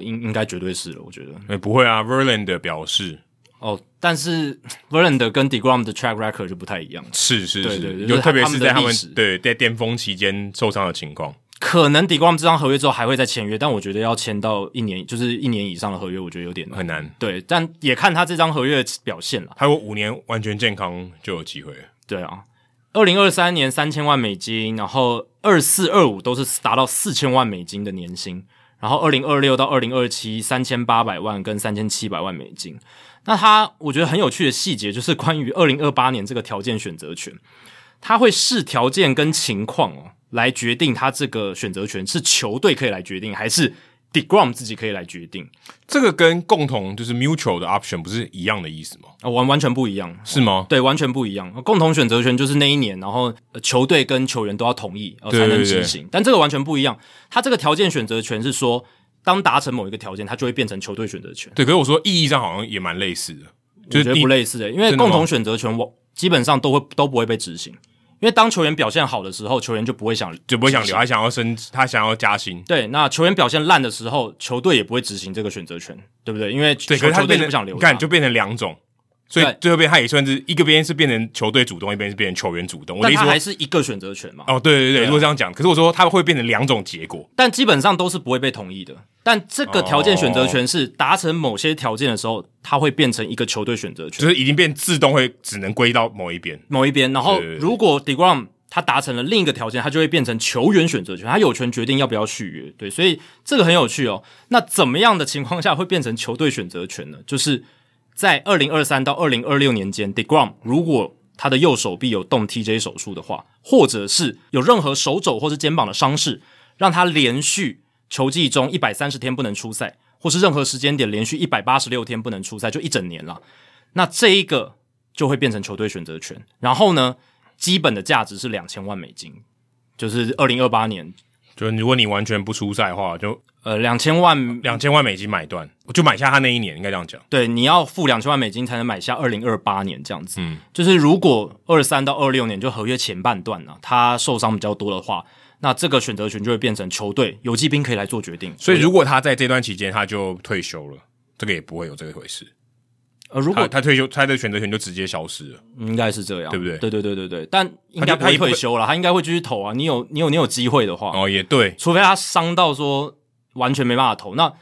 应应该绝对是了，我觉得，欸、不会啊，Verlander 表示，哦，但是 Verlander 跟 deGrom 的 track record 就不太一样，是是是，对对对，有特别是在他们对在巅峰期间受伤的情况。可能 deGrom 这张合约之后还会再签约，但我觉得要签到一年，就是一年以上的合约，我觉得有点难很难。对，但也看他这张合约的表现了。还有五年完全健康就有机会。对啊，二零二三年三千万美金，然后二四二五都是达到四千万美金的年薪，然后二零二六到二零二七三千八百万跟三千七百万美金。那他我觉得很有趣的细节就是关于二零二八年这个条件选择权，他会视条件跟情况哦。来决定他这个选择权是球队可以来决定，还是 deGrom 自己可以来决定？这个跟共同就是 mutual 的 option 不是一样的意思吗？啊，完完全不一样，是吗？对，完全不一样。共同选择权就是那一年，然后球队跟球员都要同意，呃，才能执行。但这个完全不一样，他这个条件选择权是说，当达成某一个条件，它就会变成球队选择权。对，可是我说意义上好像也蛮类似的，我觉得不类似的，因为共同选择权我基本上都会都不会被执行。因为当球员表现好的时候，球员就不会想就不会想留，他想要升，他想要加薪。对，那球员表现烂的时候，球队也不会执行这个选择权，对不对？因为对，可是他球队就不想留，你看就变成两种，所以最后边他也算是一个边是变成球队主动，一边是变成球员主动。但他还是一个选择权嘛？哦，对对对，如果这样讲，可是我说他会变成两种结果，但基本上都是不会被同意的。但这个条件选择权是达成某些条件的时候，它会变成一个球队选择权，就是已经变自动会只能归到某一边，某一边。然后如果 deGrom 他达成了另一个条件，他就会变成球员选择权，他有权决定要不要续约。对，所以这个很有趣哦。那怎么样的情况下会变成球队选择权呢？就是在二零二三到二零二六年间，deGrom 如果他的右手臂有动 TJ 手术的话，或者是有任何手肘或是肩膀的伤势，让他连续球季中一百三十天不能出赛，或是任何时间点连续一百八十六天不能出赛，就一整年了。那这一个就会变成球队选择权。然后呢，基本的价值是两千万美金，就是二零二八年，就是如果你完全不出赛的话，就呃两千万两千万美金买断，我就买下他那一年，应该这样讲。对，你要付两千万美金才能买下二零二八年这样子。嗯，就是如果二三到二六年就合约前半段呢、啊，他受伤比较多的话，那这个选择权就会变成球队游骑兵可以来做决定。所以如果他在这段期间他就退休了，这个也不会有这一回事。呃，如果他，他退休，他的选择权就直接消失了，应该是这样，对不对？对对对对对，但应该不会退休了，他，应该会继续投啊。你有你有你有机会的话，哦，也对，除非他伤到说完全没办法投，那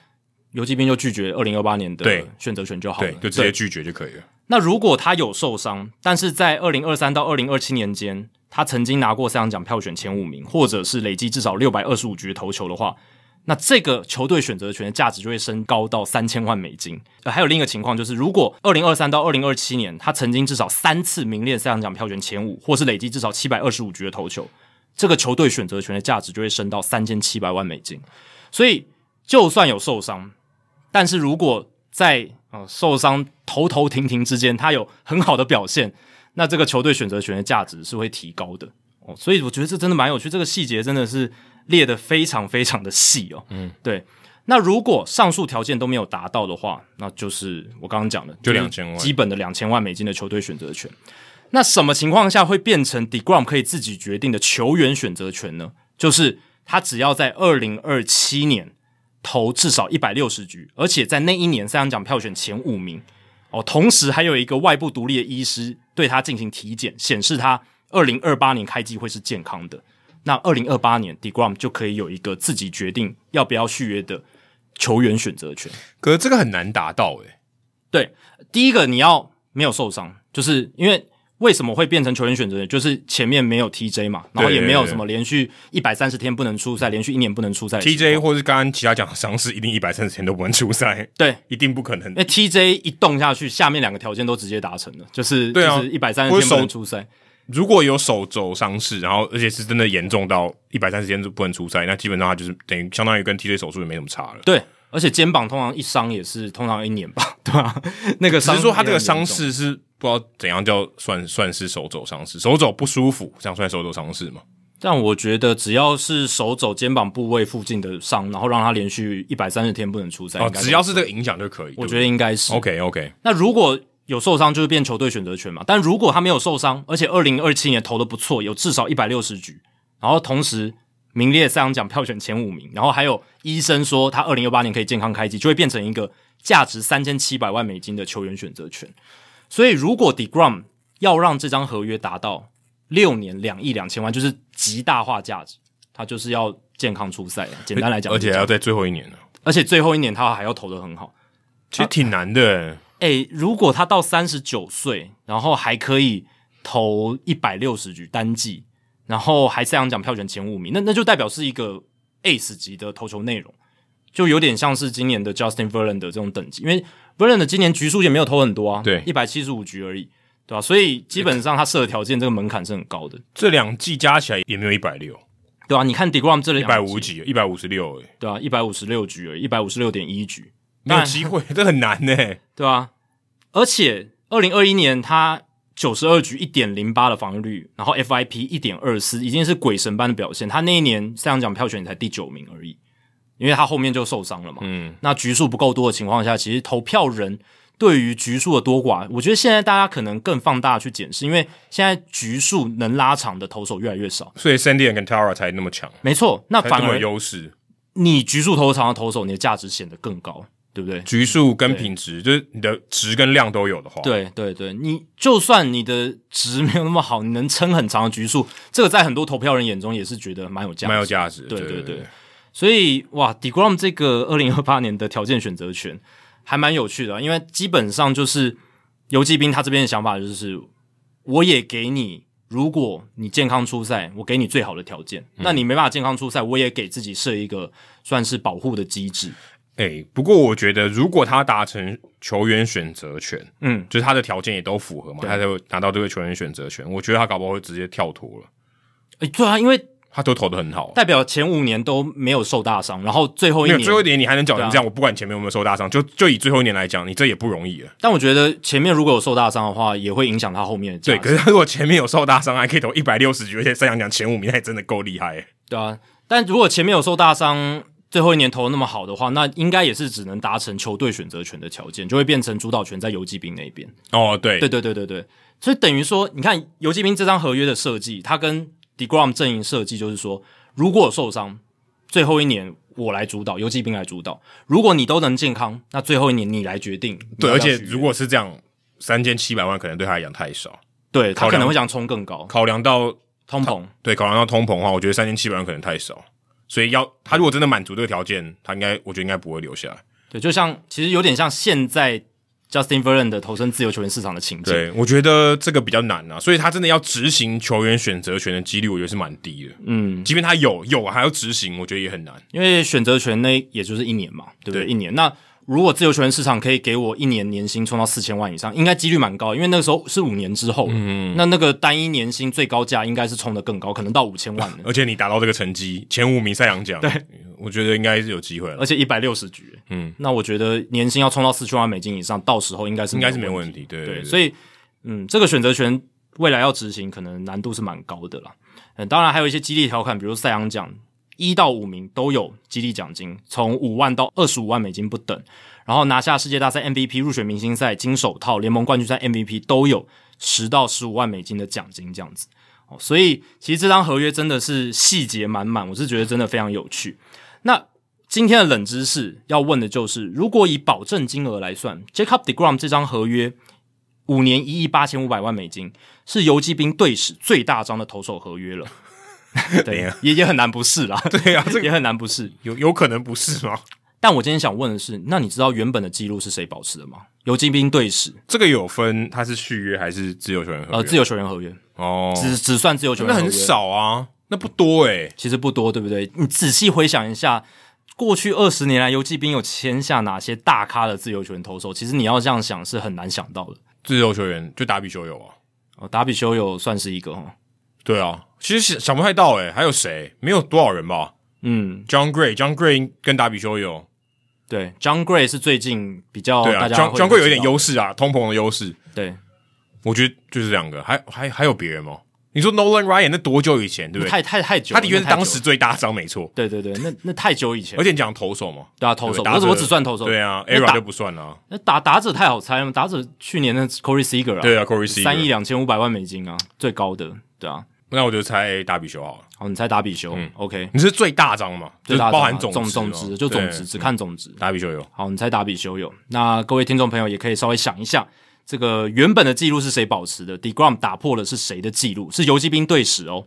游击兵就拒绝二零二八年的选择权就好了，对，就直接拒绝就可以了。那如果他有受伤，但是在二零二三到二零二七年间，他曾经拿过三项奖票选前五名，或者是累积至少六百二十五局投球的话，那这个球队选择权的价值就会升高到三千万美金。呃，还有另一个情况就是，如果二零二三到二零二七年他曾经至少三次名列赛扬奖票选前五，或是累积至少七百二十五局的投球，这个球队选择权的价值就会升到三千七百万美金。所以，就算有受伤，但是如果在呃受伤头头停停之间，他有很好的表现，那这个球队选择权的价值是会提高的哦。所以我觉得这真的蛮有趣，这个细节真的是。列得非常非常的细哦，嗯，对。那如果上述条件都没有达到的话，那就是我刚刚讲的，就两千万，基本的两千万美金的球队选择权。那什么情况下会变成 deGrom 可以自己决定的球员选择权呢？就是他只要在二零二七年投至少一百六十局，而且在那一年赛扬奖票选前五名哦，同时还有一个外部独立的医师对他进行体检，显示他二零二八年开机会是健康的。那二零二八年，deGrom 就可以有一个自己决定要不要续约的球员选择权。可是这个很难达到诶。对，第一个你要没有受伤，就是因为为什么会变成球员选择权？就是前面没有 TJ 嘛，然后也没有什么连续一百三十天不能出赛，连续一年不能出赛。TJ 或是刚刚其他讲的伤势，一定一百三十天都不能出赛。对，一定不可能。因为 TJ 一动下去，下面两个条件都直接达成了，就是就是一百三十天不能出赛。如果有手肘伤势，然后而且是真的严重到一百三十天就不能出赛，那基本上他就是等于相当于跟 T 腿手术也没什么差了。对，而且肩膀通常一伤也是通常一年吧，对吧？那个伤只是说他这个伤势是不知道怎样叫算算是手肘伤势，手肘不舒服这样算手肘伤势吗？但我觉得只要是手肘肩膀部位附近的伤，然后让他连续一百三十天不能出赛，哦，只要是这个影响就可以。我觉得应该是 OK OK。那如果有受伤就是变球队选择权嘛，但如果他没有受伤，而且二零二七年投的不错，有至少一百六十局，然后同时名列赛扬奖票选前五名，然后还有医生说他二零二八年可以健康开机，就会变成一个价值三千七百万美金的球员选择权。所以如果 deGrom 要让这张合约达到六年两亿两千万，就是极大化价值，他就是要健康出赛。简单来讲，而且还要在最后一年呢，而且最后一年他还要投的很好，其实挺难的。诶，如果他到三十九岁，然后还可以投一百六十局单季，然后还赛扬奖票选前五名，那那就代表是一个 Ace 级的投球内容，就有点像是今年的 Justin Verlander 这种等级，因为 Verlander 今年局数也没有投很多啊，对，一百七十五局而已，对吧？所以基本上他设的条件这个门槛是很高的，这两季加起来也没有一百六，对吧？你看 deGrom 这里一百五几，一百五十六，诶，对啊，一百五十六局而已，一百五十六点一局。没有机会，这很难呢，对吧？而且二零二一年他九十二局一点零八的防御率，然后 FIP 一点二四，已经是鬼神般的表现。他那一年赛扬奖票选才第九名而已，因为他后面就受伤了嘛。嗯，那局数不够多的情况下，其实投票人对于局数的多寡，我觉得现在大家可能更放大去检视，因为现在局数能拉长的投手越来越少，所以 Sandy 跟 Tara 才那么强。没错，那反而优势，你局数投长的投手，你的价值显得更高。对不对？局数跟品质，就是你的值跟量都有的话，对对对，你就算你的值没有那么好，你能撑很长的局数，这个在很多投票人眼中也是觉得蛮有价值，蛮有价值。对对对，对对对，所以哇，deGrom 这个二零二八年的条件选择权还蛮有趣的，因为基本上就是游击兵他这边的想法就是，我也给你，如果你健康出赛，我给你最好的条件，嗯、那你没办法健康出赛，我也给自己设一个算是保护的机制。哎、欸，不过我觉得，如果他达成球员选择权，嗯，就是他的条件也都符合嘛，他就拿到这个球员选择权，我觉得他搞不好会直接跳脱了。哎、欸，对啊，因为他都投的很好，代表前五年都没有受大伤，然后最后一年，最后一年你还能讲成这样，啊、我不管前面有没有受大伤，就就以最后一年来讲，你这也不容易了。但我觉得前面如果有受大伤的话，也会影响他后面的。对，可是他如果前面有受大伤，还可以投一百六十局，而且赛扬奖前五名，那也真的够厉害。对啊，但如果前面有受大伤。最后一年投的那么好的话，那应该也是只能达成球队选择权的条件，就会变成主导权在游击兵那边。哦，对，对对对对对，所以等于说，你看游击兵这张合约的设计，它跟 deGrom 阵营设计就是说，如果受伤，最后一年我来主导，游击兵来主导；如果你都能健康，那最后一年你来决定。对，而且如果是这样，三千七百万可能对他来讲太少。对，他可能会想冲更高，考量到通膨。对，考量到通膨的话，我觉得三千七百万可能太少。所以要他如果真的满足这个条件，他应该我觉得应该不会留下来。对，就像其实有点像现在 Justin Verlander 投身自由球员市场的情景。对，我觉得这个比较难啊，所以他真的要执行球员选择权的几率，我觉得是蛮低的。嗯，即便他有有还要执行，我觉得也很难，因为选择权那也就是一年嘛，对不对？对一年那。如果自由球员市场可以给我一年年薪冲到四千万以上，应该几率蛮高，因为那个时候是五年之后，嗯，那那个单一年薪最高价应该是冲得更高，可能到五千万。而且你达到这个成绩，前五名赛扬奖，对，我觉得应该是有机会了。而且一百六十局，嗯，那我觉得年薪要冲到四千万美金以上，到时候应该是应该是没问题，对对，对，对。所以，嗯，这个选择权未来要执行，可能难度是蛮高的啦。嗯，当然还有一些激励条款，比如赛扬奖一到五名都有激励奖金，从五万到二十五万美金不等。然后拿下世界大赛 MVP、入选明星赛、金手套、联盟冠军赛 MVP 都有十到十五万美金的奖金，这样子哦。所以其实这张合约真的是细节满满，我是觉得真的非常有趣。那今天的冷知识要问的就是，如果以保证金额来算，Jacob deGrom 这张合约五年一亿八千五百万美金，是游骑兵队史最大张的投手合约了。对呀，也也很难不是啦。对呀，这个也很难不是，有有可能不是吗？但我今天想问的是，那你知道原本的记录是谁保持的吗？游骑兵队史这个有分，他是续约还是自由球员合约？呃，自由球员合约哦，只只算自由球员合约，那很少啊，那不多诶、欸、其实不多，对不对？你仔细回想一下，过去二十年来，游骑兵有签下哪些大咖的自由球员投手？其实你要这样想是很难想到的。自由球员就达比修有啊，哦，达比修有算是一个哈，对啊，其实想想不太到诶、欸、还有谁？没有多少人吧？嗯，John Gray，John Gray 跟达比修有。对，John Gray 是最近比较对啊，Jon Jon Gray 有一点优势啊，通膨的优势。对，我觉得就是两个，还还还有别人吗？你说 Nolan Ryan 那多久以前，对不对？太太太久，他的确是当时最大张，没错。对对对，那那太久以前，而且你讲投手嘛，对啊，投手，我我只算投手，对啊，ERA 就不算了。那打打者太好猜了，打者去年的 Corey Seager 啊，对啊，Corey Seager 三亿两千五百万美金啊，最高的，对啊。那我就猜达比修好了。好，你猜达比修。嗯，OK。你是最大张嘛？最大张，包含总总总值，就总值，只看总值。达比修有。好，你猜达比修有。那各位听众朋友也可以稍微想一下，这个原本的记录是谁保持的？deGrom 打破了是谁的记录？是游击兵队史哦。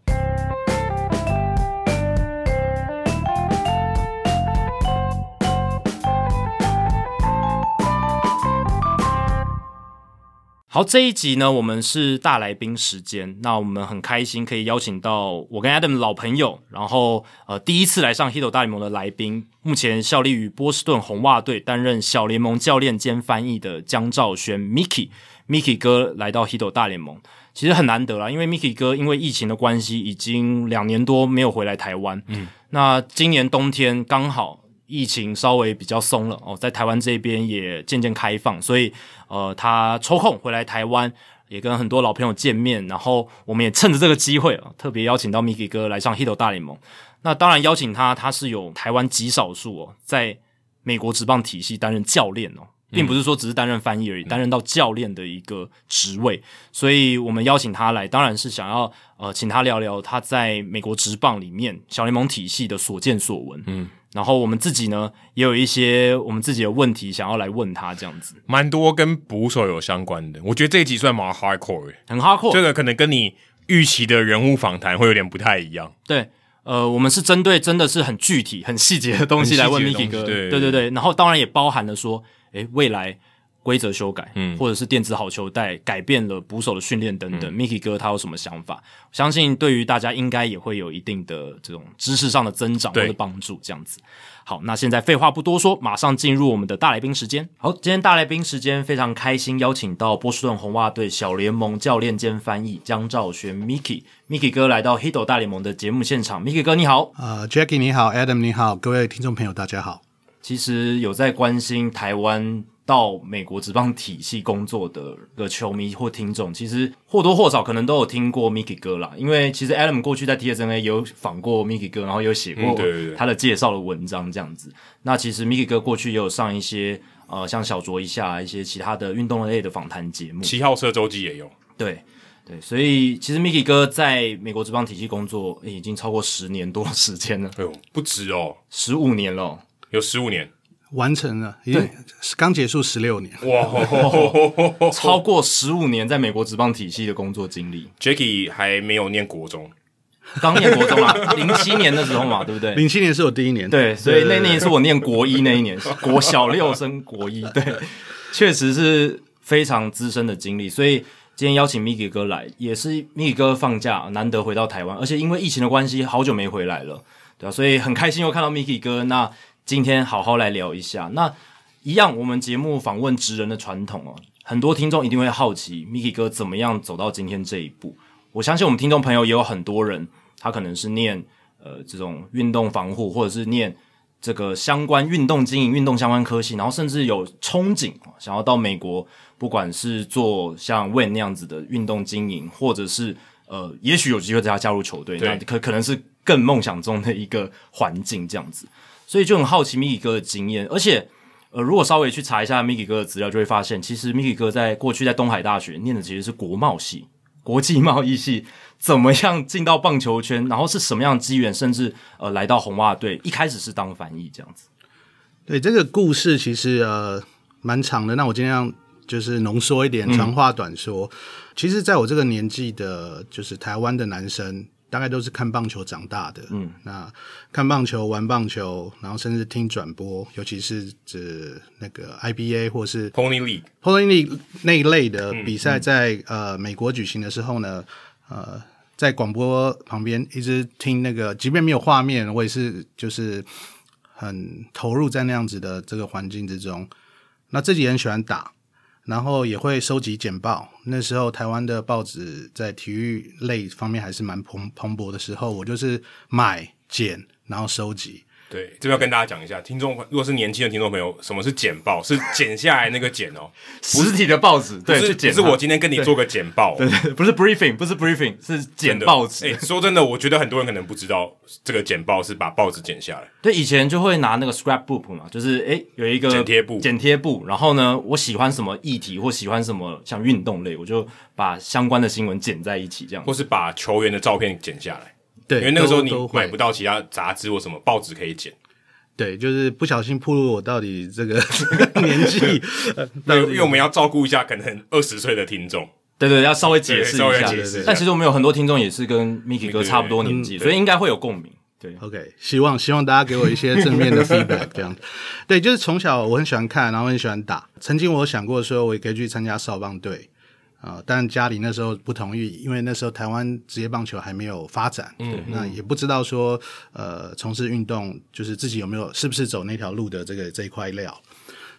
好，这一集呢，我们是大来宾时间。那我们很开心可以邀请到我跟 Adam 的老朋友，然后呃第一次来上 Hito 大联盟的来宾，目前效力于波士顿红袜队，担任小联盟教练兼翻译的江兆轩 Mickey，Mickey 哥来到 Hito 大联盟，其实很难得啦，因为 Mickey 哥因为疫情的关系，已经两年多没有回来台湾。嗯，那今年冬天刚好。疫情稍微比较松了哦，在台湾这边也渐渐开放，所以呃，他抽空回来台湾，也跟很多老朋友见面，然后我们也趁着这个机会啊，特别邀请到 Mickey 哥来上 Hito 大联盟。那当然邀请他，他是有台湾极少数哦，在美国职棒体系担任教练哦，并不是说只是担任翻译而已，担任到教练的一个职位，所以我们邀请他来，当然是想要呃，请他聊聊他在美国职棒里面小联盟体系的所见所闻，嗯。然后我们自己呢，也有一些我们自己的问题想要来问他，这样子，蛮多跟捕手有相关的。我觉得这一集算蛮 hardcore，很 hardcore。这个可能跟你预期的人物访谈会有点不太一样。对，呃，我们是针对真的是很具体、很细节的东西来问 Mickey 哥。对对对对，然后当然也包含了说，诶，未来。规则修改，嗯，或者是电子好球带改变了捕手的训练等等，嗯，Mickey 哥他有什么想法？相信对于大家应该也会有一定的这种知识上的增长或者帮助。这样子，好，那现在废话不多说，马上进入我们的大来宾时间。好，今天大来宾时间非常开心，邀请到波士顿红袜队小联盟教练兼翻译江兆轩 Mickey，Mickey 哥来到 Hito 大联盟的节目现场。Mickey 哥你好，呃，Jackie 你好，Adam 你好，各位听众朋友大家好。其实有在关心台湾。到美国职棒体系工作的个球迷或听众，其实或多或少可能都有听过 Mickey 哥啦。因为其实 Adam 过去在 TSNA 有访过 Mickey 哥，然后有写过他的介绍的文章这样子。嗯、对对对，那其实 Mickey 哥过去也有上一些呃，像小酌一下一些其他的运动类的访谈节目。七号车周记也有。对对，所以其实 Mickey 哥在美国职棒体系工作已经超过十年多时间了。哎呦，不止哦，十五年了，有十五年。完成了，已经刚结束十六年，哇，超过十五年在美国职棒体系的工作经历。Jacky 还没有念国中，刚念国中啊，零七年的时候嘛，对不对？零七年是我第一年，对，所以那年是我念国一那一年，国小六升国一，对。确实是非常资深的经历，所以今天邀请 Mickey 哥来，也是 Mickey 哥放假难得回到台湾，而且因为疫情的关系，好久没回来了，对啊，所以很开心又看到 Mickey 哥。那今天好好来聊一下。那一样，我们节目访问职人的传统哦，很多听众一定会好奇 Mickey 哥怎么样走到今天这一步。我相信我们听众朋友也有很多人，他可能是念呃这种运动防护，或者是念这个相关运动经营、运动相关科系，然后甚至有憧憬想要到美国，不管是做像 Wayne 那样子的运动经营，或者是呃，也许有机会在他加入球队，那可可能是更梦想中的一个环境这样子。所以就很好奇 Mickey 哥的经验，而且呃，如果稍微去查一下 Mickey 哥的资料，就会发现，其实 Mickey 哥在过去在东海大学念的其实是国贸系。国际贸易系怎么样进到棒球圈？然后是什么样的机缘？甚至呃来到红袜队，一开始是当翻译这样子。对，这个故事其实呃蛮长的，那我尽量就是浓缩一点，长话短说。嗯、其实，在我这个年纪的，就是台湾的男生。大概都是看棒球长大的，嗯，那看棒球、玩棒球，然后甚至听转播，尤其是指那个 IBA 或是 Pony League、Pony League 那一类的比赛，在、呃美国举行的时候呢，呃，在广播旁边一直听那个，即便没有画面，我也是就是很投入在那样子的这个环境之中。那自己很喜欢打。然后也会收集简报。那时候台湾的报纸在体育类方面还是蛮蓬蓬勃的时候，我就是买、剪，然后收集。对，这边要跟大家讲一下，听众如果是年轻的听众朋友，什么是 简报？是剪下来那个剪哦，实体的报纸。对，是剪。是我今天跟你做个简报，对对，不是 briefing，不是 briefing，是剪报纸。哎，说真的，我觉得很多人可能不知道，这个简报是把报纸剪下来。对，以前就会拿那个 scrapbook 嘛，就是哎有一个剪贴簿，剪贴簿。然后呢，我喜欢什么议题或喜欢什么像运动类，我就把相关的新闻剪在一起，这样，或是把球员的照片剪下来。对，因为那个时候你买不到其他杂志或什么报纸可以剪。对，就是不小心暴露我到底这个 年纪，因为我们要照顾一下可能二十岁的听众，对对，要稍微解释一下。但其实我们有很多听众也是跟 Mickey 哥差不多年纪，对对对，所以应该会有共鸣。对，OK，希望希望大家给我一些正面的 feedback，这样。对，就是从小我很喜欢看，然后很喜欢打。曾经我想过说，我也可以去参加少棒队。啊、呃，但家里那时候不同意，因为那时候台湾职业棒球还没有发展，嗯，那也不知道说，呃，从事运动就是自己有没有是不是走那条路的这个这一块料，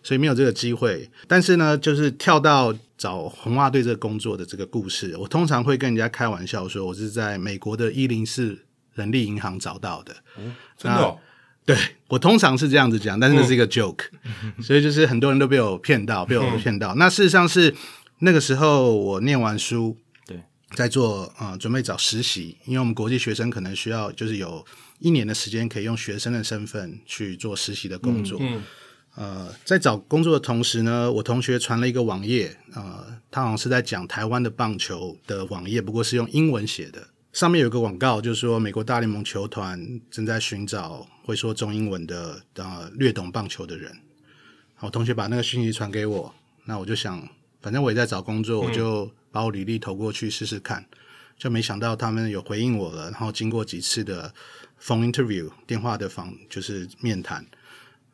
所以没有这个机会。但是呢，就是跳到找红袜队这个工作的这个故事，我通常会跟人家开玩笑说，我是在美国的一零四人力银行找到的。嗯，真的、哦？对，我通常是这样子讲，但是那是一个 joke，、嗯、所以就是很多人都被我骗到，被我骗到。嗯、那事实上是。那个时候我念完书，对，在做呃准备找实习，因为我们国际学生可能需要就是有一年的时间可以用学生的身份去做实习的工作。嗯，嗯呃，在找工作的同时呢，我同学传了一个网页，呃，他好像是在讲台湾的棒球的网页，不过是用英文写的，上面有个广告，就是说美国大联盟球团正在寻找会说中英文的呃略懂棒球的人。我同学把那个讯息传给我，那我就想。反正我也在找工作，我就把我履历投过去试试看，嗯、就没想到他们有回应我了。然后经过几次的 phone interview 电话的访，就是面谈，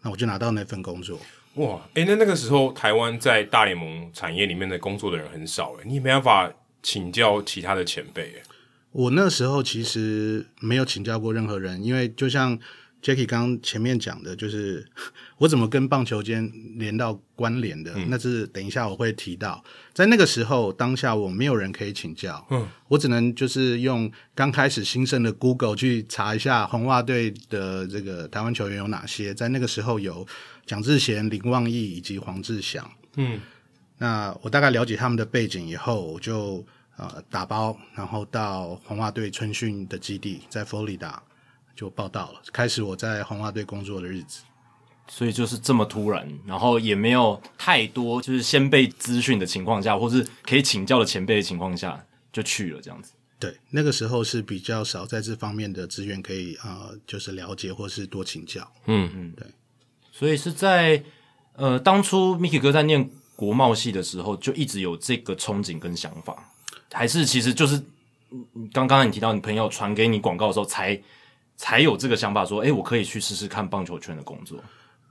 那我就拿到那份工作。哇，哎、欸，那那个时候台湾在大联盟产业里面的工作的人很少，哎，你没办法请教其他的前辈。我那时候其实没有请教过任何人，因为就像。Jackie 刚前面讲的，就是我怎么跟棒球间连到关联的，嗯、那是等一下我会提到。在那个时候，当下我没有人可以请教，嗯，我只能就是用刚开始新生的 Google 去查一下红袜队的这个台湾球员有哪些。在那个时候有蒋志贤、林旺义以及黄志祥，嗯，那我大概了解他们的背景以后，我就呃打包，然后到红袜队春训的基地，在佛罗里达。就报到了，开始我在红袜队工作的日子，所以就是这么突然，然后也没有太多就是先被资讯的情况下，或是可以请教的前辈的情况下，就去了这样子。对，那个时候是比较少在这方面的资源可以呃，就是了解或是多请教。嗯嗯，对。所以是在呃当初 Mickey 哥在念国贸系的时候，就一直有这个憧憬跟想法，还是其实就是刚刚你提到你朋友传给你广告的时候才。才有这个想法，说，哎，我可以去试试看棒球圈的工作。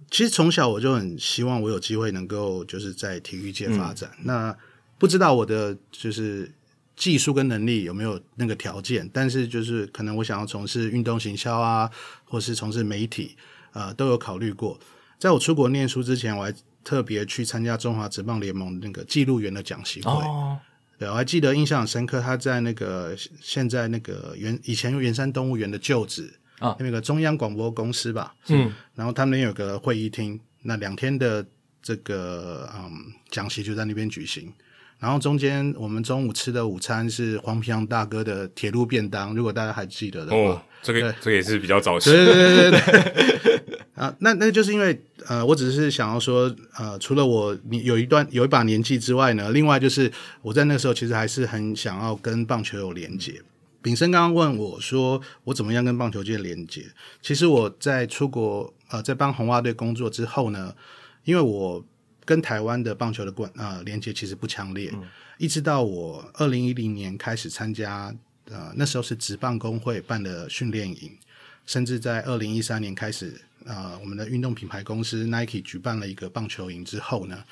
其实从小我就很希望我有机会能够就是在体育界发展。嗯、那不知道我的就是技术跟能力有没有那个条件，但是就是可能我想要从事运动行销啊，或是从事媒体啊、呃，都有考虑过。在我出国念书之前，我还特别去参加中华职棒联盟那个记录员的讲习会。哦、对，我还记得印象很深刻，他在那个现在那个原以前原山动物园的旧址。啊，那个中央广播公司吧，嗯，然后他们那有个会议厅，那两天的这个嗯讲席就在那边举行，然后中间我们中午吃的午餐是黄平洋大哥的铁路便当，如果大家还记得的话，哦，这个这个也是比较早期，对对对对对，啊，那那就是因为呃，我只是想要说，呃，除了我你有一段有一把年纪之外呢，另外就是我在那个时候其实还是很想要跟棒球有连结。炳生刚刚问我说：“我怎么样跟棒球界连接？”其实我在出国呃，在帮红袜队工作之后呢，因为我跟台湾的棒球的关呃连接其实不强烈，嗯、一直到我二零一零年开始参加呃那时候是职棒工会办的训练营，甚至在二零一三年开始呃我们的运动品牌公司 Nike 举办了一个棒球营之后呢。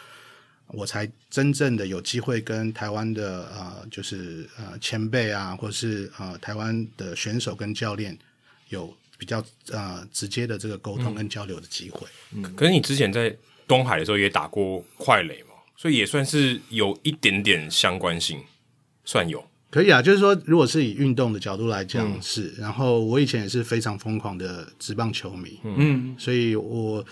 我才真正的有机会跟台湾的呃，就是呃前辈啊，或者是呃台湾的选手跟教练有比较呃直接的这个沟通跟交流的机会。嗯，可是你之前在东海的时候也打过快垒嘛，所以也算是有一点点相关性，算有。可以啊，就是说，如果是以运动的角度来讲，嗯、是。然后我以前也是非常疯狂的职棒球迷，嗯，所以我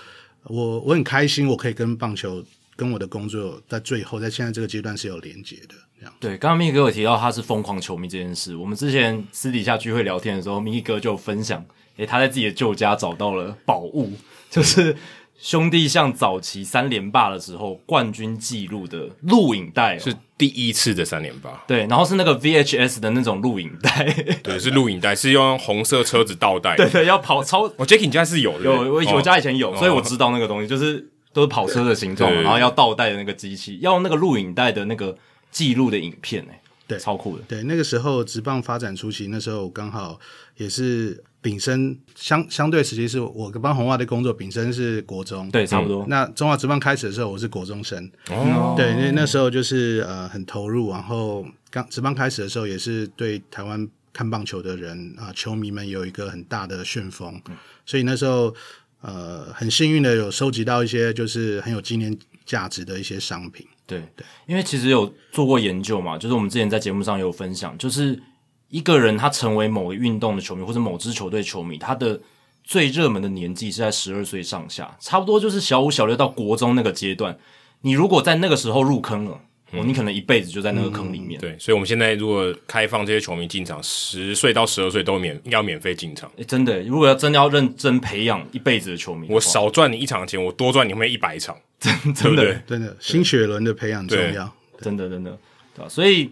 我我很开心，我可以跟棒球。跟我的工作在最后，在现在这个阶段是有连接的。这样对，刚刚 Mickey 哥有提到他是疯狂球迷这件事。我们之前私底下聚会聊天的时候，Mickey 哥就分享，诶，他在自己的旧家找到了宝物，就是兄弟像早期三连霸的时候冠军记录的录影带，哦，是第一次的三连霸。对，然后是那个 VHS 的那种录影带，对，是录影带，是用红色车子倒带。对对，要跑超。我 Jacky 你家是有的，有我我家以前有，哦，所以我知道那个东西就是。都是跑车的形状，然后要倒带的那个机器，要用那个录影带的那个记录的影片，哎，对，超酷的。对，那个时候直棒发展初期，那时候刚好也是丙生相相对时期是我帮红袜的工作，丙生是国中，对，差不多。那中华职棒开始的时候，我是国中生，哦，对，因为那时候就是呃很投入，然后刚职棒开始的时候，也是对台湾看棒球的人啊、呃、球迷们有一个很大的旋风，嗯、所以那时候。呃，很幸运的有收集到一些就是很有纪念价值的一些商品。对对，因为其实有做过研究嘛，就是我们之前在节目上有分享，就是一个人他成为某个运动的球迷或者某支球队球迷，他的最热门的年纪是在十二岁上下，差不多就是小五、小六到国中那个阶段。你如果在那个时候入坑了。哦，你可能一辈子就在那个坑里面。嗯、对，所以我们现在如果开放这些球迷进场，十岁到十二岁都免要免费进场。诶，真的，如果要真的要认真培养一辈子的球迷的，我少赚你一场钱，我多赚你后面一百场，真真的真的新血轮的培养重要，真的真的，对吧？所以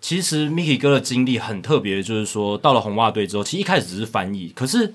其实 Mickey 哥的经历很特别，就是说到了红袜队之后，其实一开始只是翻译，可是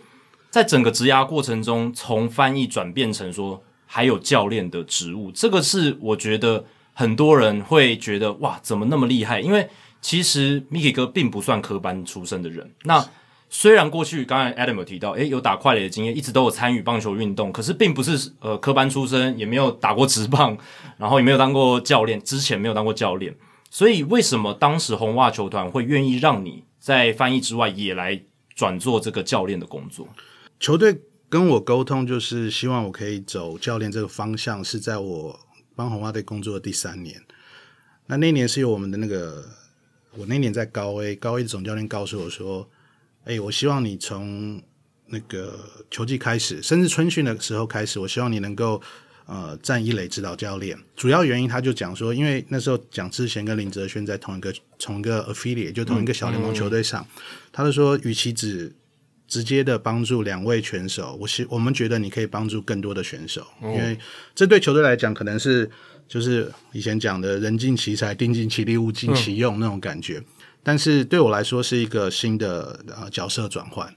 在整个职涯过程中，从翻译转变成说还有教练的职务，这个是我觉得。很多人会觉得哇，怎么那么厉害？因为其实 Mickey 哥并不算科班出身的人。那虽然过去刚才 Adam 有提到，诶，有打快垒的经验，一直都有参与棒球运动，可是并不是呃科班出身，也没有打过职棒，然后也没有当过教练，之前没有当过教练。所以为什么当时红袜球团会愿意让你在翻译之外也来转做这个教练的工作？球队跟我沟通，就是希望我可以走教练这个方向，是在我。帮红袜队工作的第三年，那那年是由我们的那个，我那年在高 A，高 A 的总教练告诉我说：“哎，我希望你从那个球季开始，甚至春训的时候开始，我希望你能够呃站一垒指导教练。主要原因他就讲说，因为那时候蒋志贤跟林哲轩在同一个同一个 affiliate，就同一个小联盟球队上，嗯嗯、他就说，与其只直接的帮助两位选手，我希我们觉得你可以帮助更多的选手，哦、因为这对球队来讲可能是就是以前讲的人尽其才，定尽其力，物尽其用那种感觉。嗯、但是对我来说是一个新的呃角色转换。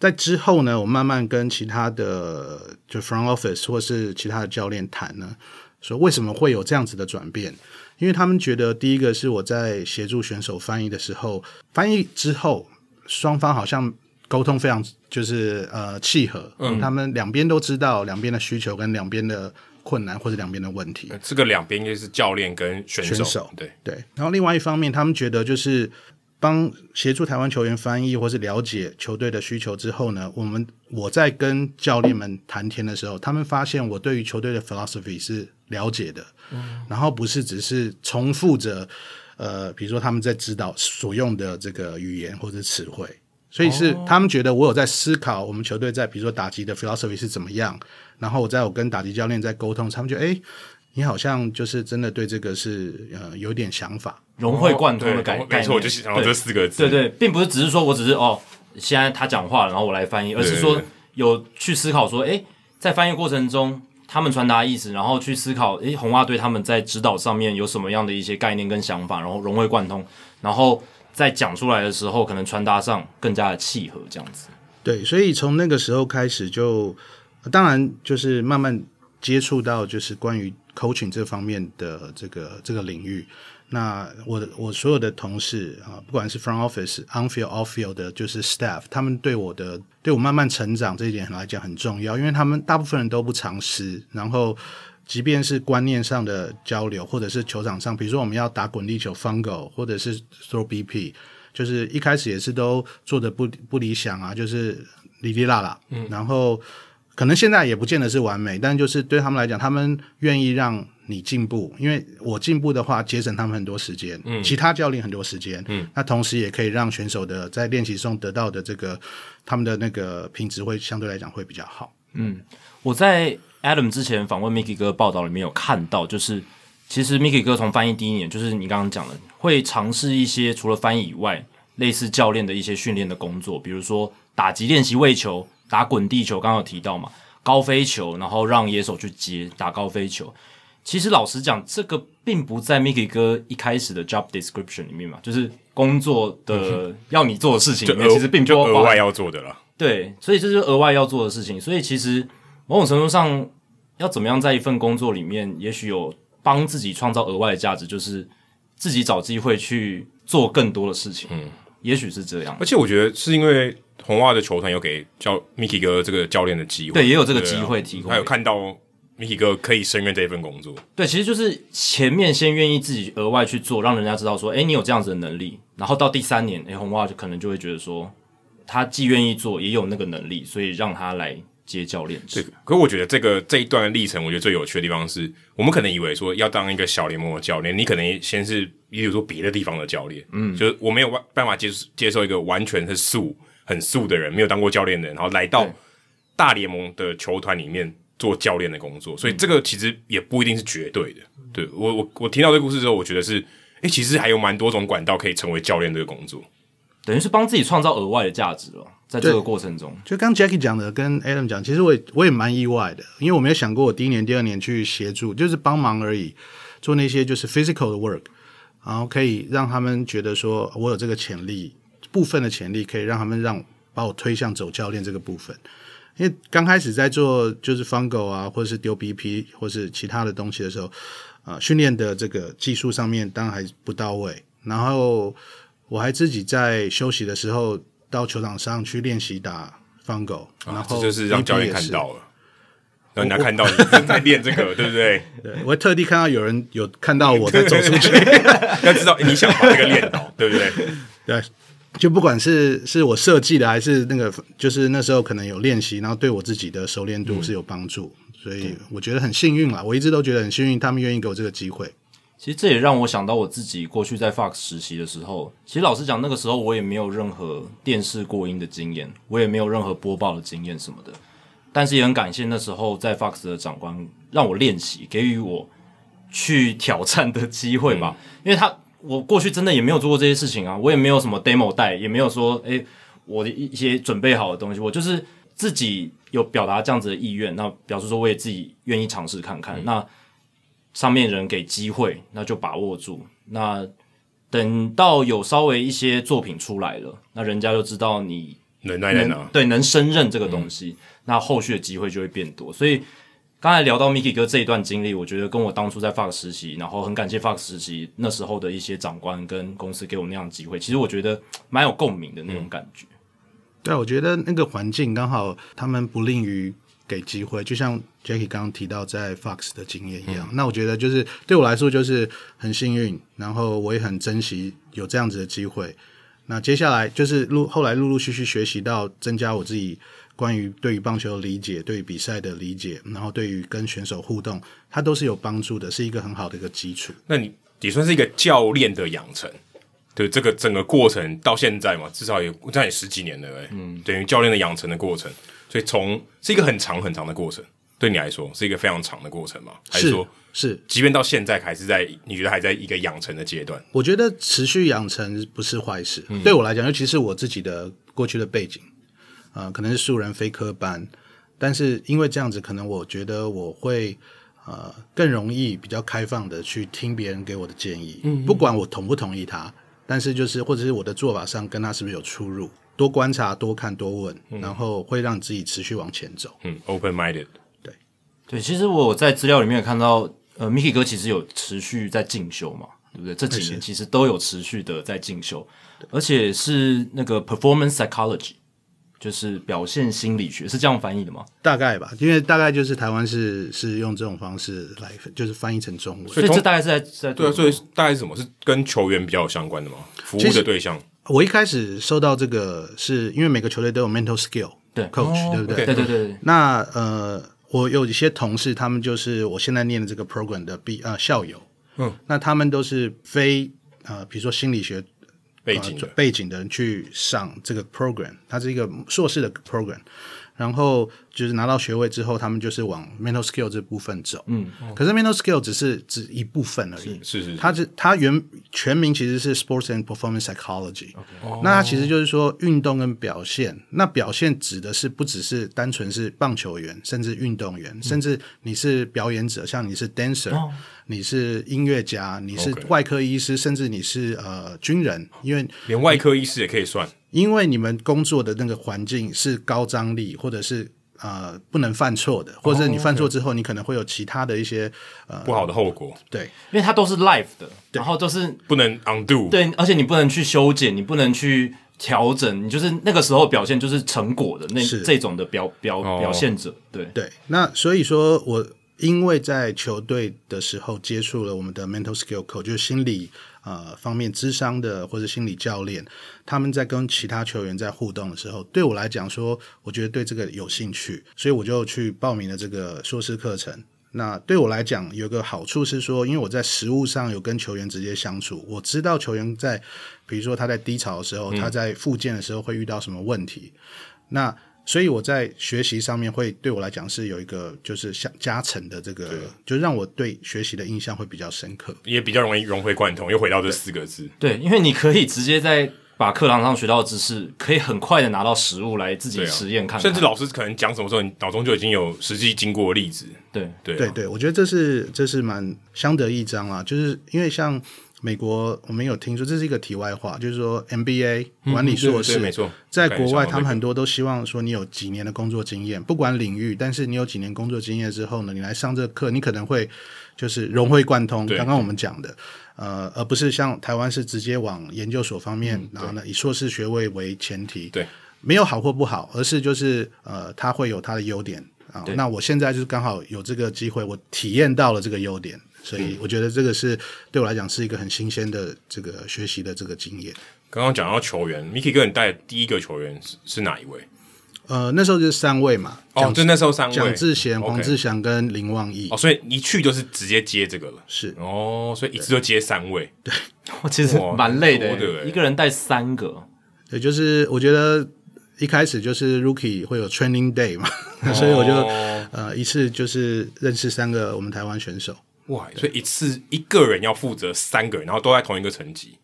在之后呢，我慢慢跟其他的就 front office 或是其他的教练谈呢，说为什么会有这样子的转变？因为他们觉得第一个是我在协助选手翻译的时候，翻译之后双方好像。沟通非常就是呃契合，嗯，他们两边都知道两边的需求跟两边的困难或者两边的问题。这个两边就是教练跟选手，选手对对。然后另外一方面，他们觉得就是。帮协助台湾球员翻译或是了解球队的需求之后呢，我们我在跟教练们谈天的时候，他们发现我对于球队的 philosophy 是了解的，嗯，然后不是只是重复着，呃，比如说他们在指导所用的这个语言或者词汇，所以是他们觉得我有在思考我们球队在比如说打击的 philosophy 是怎么样，然后我在我跟打击教练在沟通，他们觉得哎。诶你好像就是真的对这个是呃有点想法，融会贯通的感觉。没错，我就想到这四个字。对对，并不是只是说我只是哦，现在他讲话了，然后我来翻译，而是说有去思考说，诶，在翻译过程中，他们传达意思，然后去思考，诶，红袜队他们在指导上面有什么样的一些概念跟想法，然后融会贯通，然后在讲出来的时候，可能传达上更加的契合，这样子。对，所以从那个时候开始就，就当然就是慢慢接触到就是关于。coaching 这方面的这个这个领域，那我的我所有的同事啊，不管是 front office、on field、off field 的，就是 staff，他们对我的对我慢慢成长这一点来讲很重要，因为他们大部分人都不藏私，然后即便是观念上的交流，或者是球场上，比如说我们要打滚地球 fungo，或者是 throw BP，就是一开始也是都做的不不理想啊，就是哩哩啦啦，嗯，然后。可能现在也不见得是完美，但就是对他们来讲，他们愿意让你进步，因为我进步的话，节省他们很多时间，嗯，其他教练很多时间，嗯，那同时也可以让选手的在练习中得到的这个他们的那个品质会相对来讲会比较好。嗯，我在 Adam 之前访问 Mickey 哥报道里面有看到，就是其实 Mickey 哥从翻译第一年，就是你刚刚讲的，会尝试一些除了翻译以外，类似教练的一些训练的工作，比如说打击练习喂球。打滚地球，刚刚有提到嘛，高飞球，然后让野手去接打高飞球。其实老实讲，这个并不在 Mickey 哥一开始的 job description 里面嘛，就是工作的要你做的事情里面，其实并不就额外要做的了。对，所以这是额外要做的事情。所以其实某种程度上，要怎么样在一份工作里面，也许有帮自己创造额外的价值，就是自己找机会去做更多的事情。嗯，也许是这样。而且我觉得是因为。红袜的球团有给教 Mickey 哥这个教练的机会，对，也有这个机会提供。还有看到 Mickey 哥可以胜任这一份工作，对，其实就是前面先愿意自己额外去做，让人家知道说，哎，你有这样子的能力。然后到第三年，哎，红袜就可能就会觉得说，他既愿意做，也有那个能力，所以让他来接教练。这个，可是我觉得这个这一段的历程，我觉得最有趣的地方是，我们可能以为说要当一个小联盟的教练，你可能先是，比如说别的地方的教练，嗯，就是我没有办法接接受一个完全是素。很素的人，没有当过教练的人，然后来到大联盟的球团里面做教练的工作，所以这个其实也不一定是绝对的。对，我我我听到这个故事之后，我觉得是，诶，其实还有蛮多种管道可以成为教练这个工作，等于是帮自己创造额外的价值了。在这个过程中，就刚 Jackie 讲的，跟 Adam 讲，其实我也我也蛮意外的，因为我没有想过我第一年、第二年去协助，就是帮忙而已，做那些就是 physical 的 work，然后可以让他们觉得说我有这个潜力。部分的潜力可以让他们让把我推向走教练这个部分，因为刚开始在做就是 fungo 啊，或者是丢 BP 或是其他的东西的时候，啊、呃，训练的这个技术上面当然还不到位。然后我还自己在休息的时候到球场上去练习打 fungo，然后、就是让教练看到了，让人家看到你正在练这个，对不对？对，我会特地看到有人有看到我在走出去，要知道你想把这个练到，对不对？对。就不管是是我设计的，还是那个，就是那时候可能有练习，然后对我自己的熟练度是有帮助，嗯，所以我觉得很幸运啦。我一直都觉得很幸运，他们愿意给我这个机会。其实这也让我想到我自己过去在 Fox 实习的时候，其实老实讲，那个时候我也没有任何电视过音的经验，我也没有任何播报的经验什么的。但是也很感谢那时候在 Fox 的长官让我练习，给予我去挑战的机会吧，嗯，因为他。我过去真的也没有做过这些事情啊，我也没有什么 demo 带，也没有说，诶，我的一些准备好的东西，我就是自己有表达这样子的意愿，那表示说我也自己愿意尝试看看。嗯、那上面人给机会，那就把握住。那等到有稍微一些作品出来了，那人家就知道你能耐在哪，对，能胜任这个东西，嗯、那后续的机会就会变多。所以。刚才聊到 Mickey 哥这一段经历，我觉得跟我当初在 Fox 实习，然后很感谢 Fox 实习那时候的一些长官跟公司给我那样的机会，其实我觉得蛮有共鸣的那种感觉。对，我觉得那个环境刚好他们不吝于给机会，就像 Jackie 刚刚提到在 Fox 的经验一样。嗯、那我觉得就是对我来说就是很幸运，然后我也很珍惜有这样子的机会。那接下来就是陆后来陆陆续续学习到增加我自己关于对于棒球的理解，对于比赛的理解，然后对于跟选手互动，它都是有帮助的，是一个很好的一个基础。那你也算是一个教练的养成，对这个整个过程到现在嘛，至少也这样也十几年了，嗯，等于教练的养成的过程，所以从是一个很长很长的过程，对你来说是一个非常长的过程嘛？还是说？是，即便到现在还是在，你觉得还在一个养成的阶段？我觉得持续养成不是坏事。嗯、对我来讲，尤其是我自己的过去的背景，啊、呃，可能是素人非科班，但是因为这样子，可能我觉得我会呃更容易比较开放的去听别人给我的建议，嗯，不管我同不同意他，但是就是或者是我的做法上跟他是不是有出入，多观察、多看、多问，嗯、然后会让自己持续往前走。嗯，open minded，对对，其实我在资料里面看到。呃，Mickey 哥其实有持续在进修嘛，对不对？这几年其实都有持续的在进修，而且是那个 performance psychology，就是表现心理学，是这样翻译的吗？大概吧，因为大概就是台湾是是用这种方式来，就是翻译成中文，所以这大概是在在对啊，所以大概是什么？是跟球员比较有相关的吗？服务的对象？我一开始收到这个，是因为每个球队都有 mental skill 对 coach，、哦、对不对？对对对。那呃。我有一些同事，他们就是我现在念的这个 program 的毕呃校友，嗯，那他们都是非呃，比如说心理学背景、呃、背景的人去上这个 program，它是一个硕士的 program。然后就是拿到学位之后，他们就是往 mental skill 这部分走。嗯，可是 mental skill 只是只一部分而已。是是，是，它是它原全名其实是 sports and performance psychology。Okay. 那它其实就是说运动跟表现。那表现指的是不只是单纯是棒球员，甚至运动员，嗯、甚至你是表演者，像你是 dancer，、哦、你是音乐家，你是外科医师，甚至你是呃军人，因为连外科医师也可以算。因为你们工作的那个环境是高张力，或者是呃不能犯错的，或者是你犯错之后，你可能会有其他的一些呃不好的后果。对，因为它都是 live 的，然后都是不能 undo。对，而且你不能去修剪，你不能去调整，你就是那个时候表现就是成果的那这种的表表表现者。对对，那所以说我因为在球队的时候接触了我们的 mental skill coach，就是心理。呃，方面智商的或者心理教练，他们在跟其他球员在互动的时候，对我来讲说，我觉得对这个有兴趣，所以我就去报名了这个硕士课程。那对我来讲，有个好处是说，因为我在实务上有跟球员直接相处，我知道球员在，比如说他在低潮的时候，他在复健的时候会遇到什么问题。那所以我在学习上面会对我来讲是有一个就是像加成的这个，就让我对学习的印象会比较深刻，也比较容易融会贯通。又回到这四个字，对，因为你可以直接在把课堂上学到的知识，可以很快的拿到实物来自己实验看看，甚至老师可能讲什么时候，你脑中就已经有实际经过的例子。对对、啊、对对，我觉得这是这是蛮相得益彰啊，就是因为像。美国我们有听说，这是一个题外话，就是说 MBA 管理硕士，没错，在国外他们很多都希望说你有几年的工作经验，不管领域，但是你有几年工作经验之后呢，你来上这个课，你可能会就是融会贯通。刚刚我们讲的，呃，而不是像台湾是直接往研究所方面，然后呢以硕士学位为前提，对，没有好或不好，而是就是呃，它会有它的优点啊。那我现在就是刚好有这个机会，我体验到了这个优点。所以我觉得这个是对我来讲是一个很新鲜的这个学习的这个经验。刚刚讲到球员，Mickey 哥，你带的第一个球员是是哪一位？呃，那时候就是三位嘛。哦，就那时候三位：蒋志贤、黄志祥跟林旺义。哦，所以一去就是直接接这个了。是哦，所以一次就接三位。对，我 其实蛮累的，一个人带三个。对，就是我觉得一开始就是 Rookie 会有 Training Day 嘛，所以我就呃一次就是认识三个我们台湾选手。哇！所以一次一个人要负责三个人，然后都在同一个层级。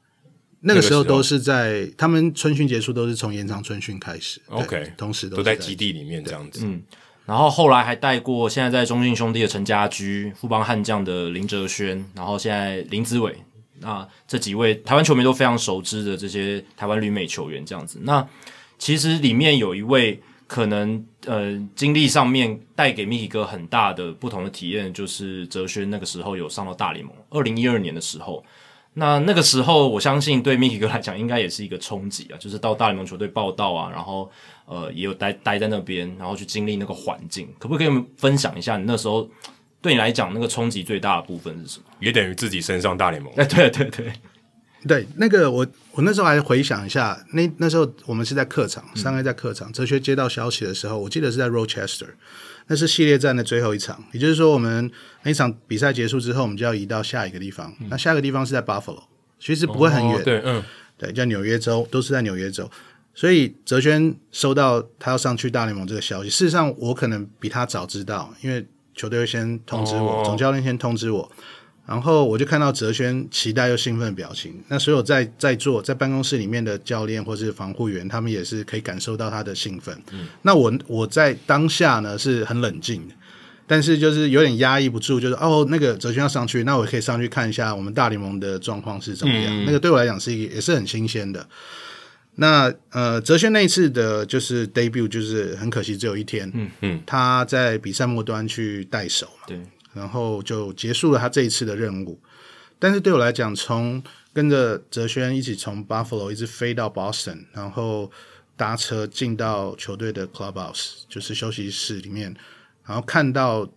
那个时候都是在他们春训结束，都是从延长春训开始。OK，同时都，都在基地里面这样子。嗯，然后后来还带过现在在中信兄弟的陈家驹、富邦悍将的林哲轩，然后现在林子伟，那这几位台湾球迷都非常熟知的这些台湾旅美球员这样子。那其实里面有一位。可能呃，经历上面带给 Mickey 哥很大的不同的体验，就是哲轩那个时候有上到大联盟，二零一二年的时候，那那个时候，我相信对 Mickey 哥来讲，应该也是一个冲击啊，就是到大联盟球队报道啊，然后呃，也有待待在那边，然后去经历那个环境。可不可以跟我们分享一下，你那时候对你来讲那个冲击最大的部分是什么？也等于自己身上大联盟。哎，对对对。对，那个我我那时候还回想一下，那那时候我们是在客场，三个在客场。哲学接到消息的时候，我记得是在 Rochester，那是系列战的最后一场。也就是说，我们那场比赛结束之后，我们就要移到下一个地方。嗯、那下一个地方是在 Buffalo，其实不会很远。哦、对，嗯，对，叫纽约州，都是在纽约州。所以哲轩收到他要上去大联盟这个消息，事实上我可能比他早知道，因为球队会先通知我，哦、总教练先通知我。然后我就看到哲轩期待又兴奋的表情，那所有在在座在办公室里面的教练或是防护员，他们也是可以感受到他的兴奋。嗯，那我我在当下呢是很冷静的，但是就是有点压抑不住，就是哦，那个哲轩要上去，那我可以上去看一下我们大联盟的状况是怎么样。嗯、那个对我来讲是一个也是很新鲜的。那呃，哲轩那一次的就是 debut，就是很可惜只有一天。嗯嗯，他在比赛末端去带手嘛。对。然后就结束了他这一次的任务，但是对我来讲，从跟着哲轩一起从 Buffalo 一直飞到 Boston，然后搭车进到球队的 Clubhouse，就是休息室里面，然后看到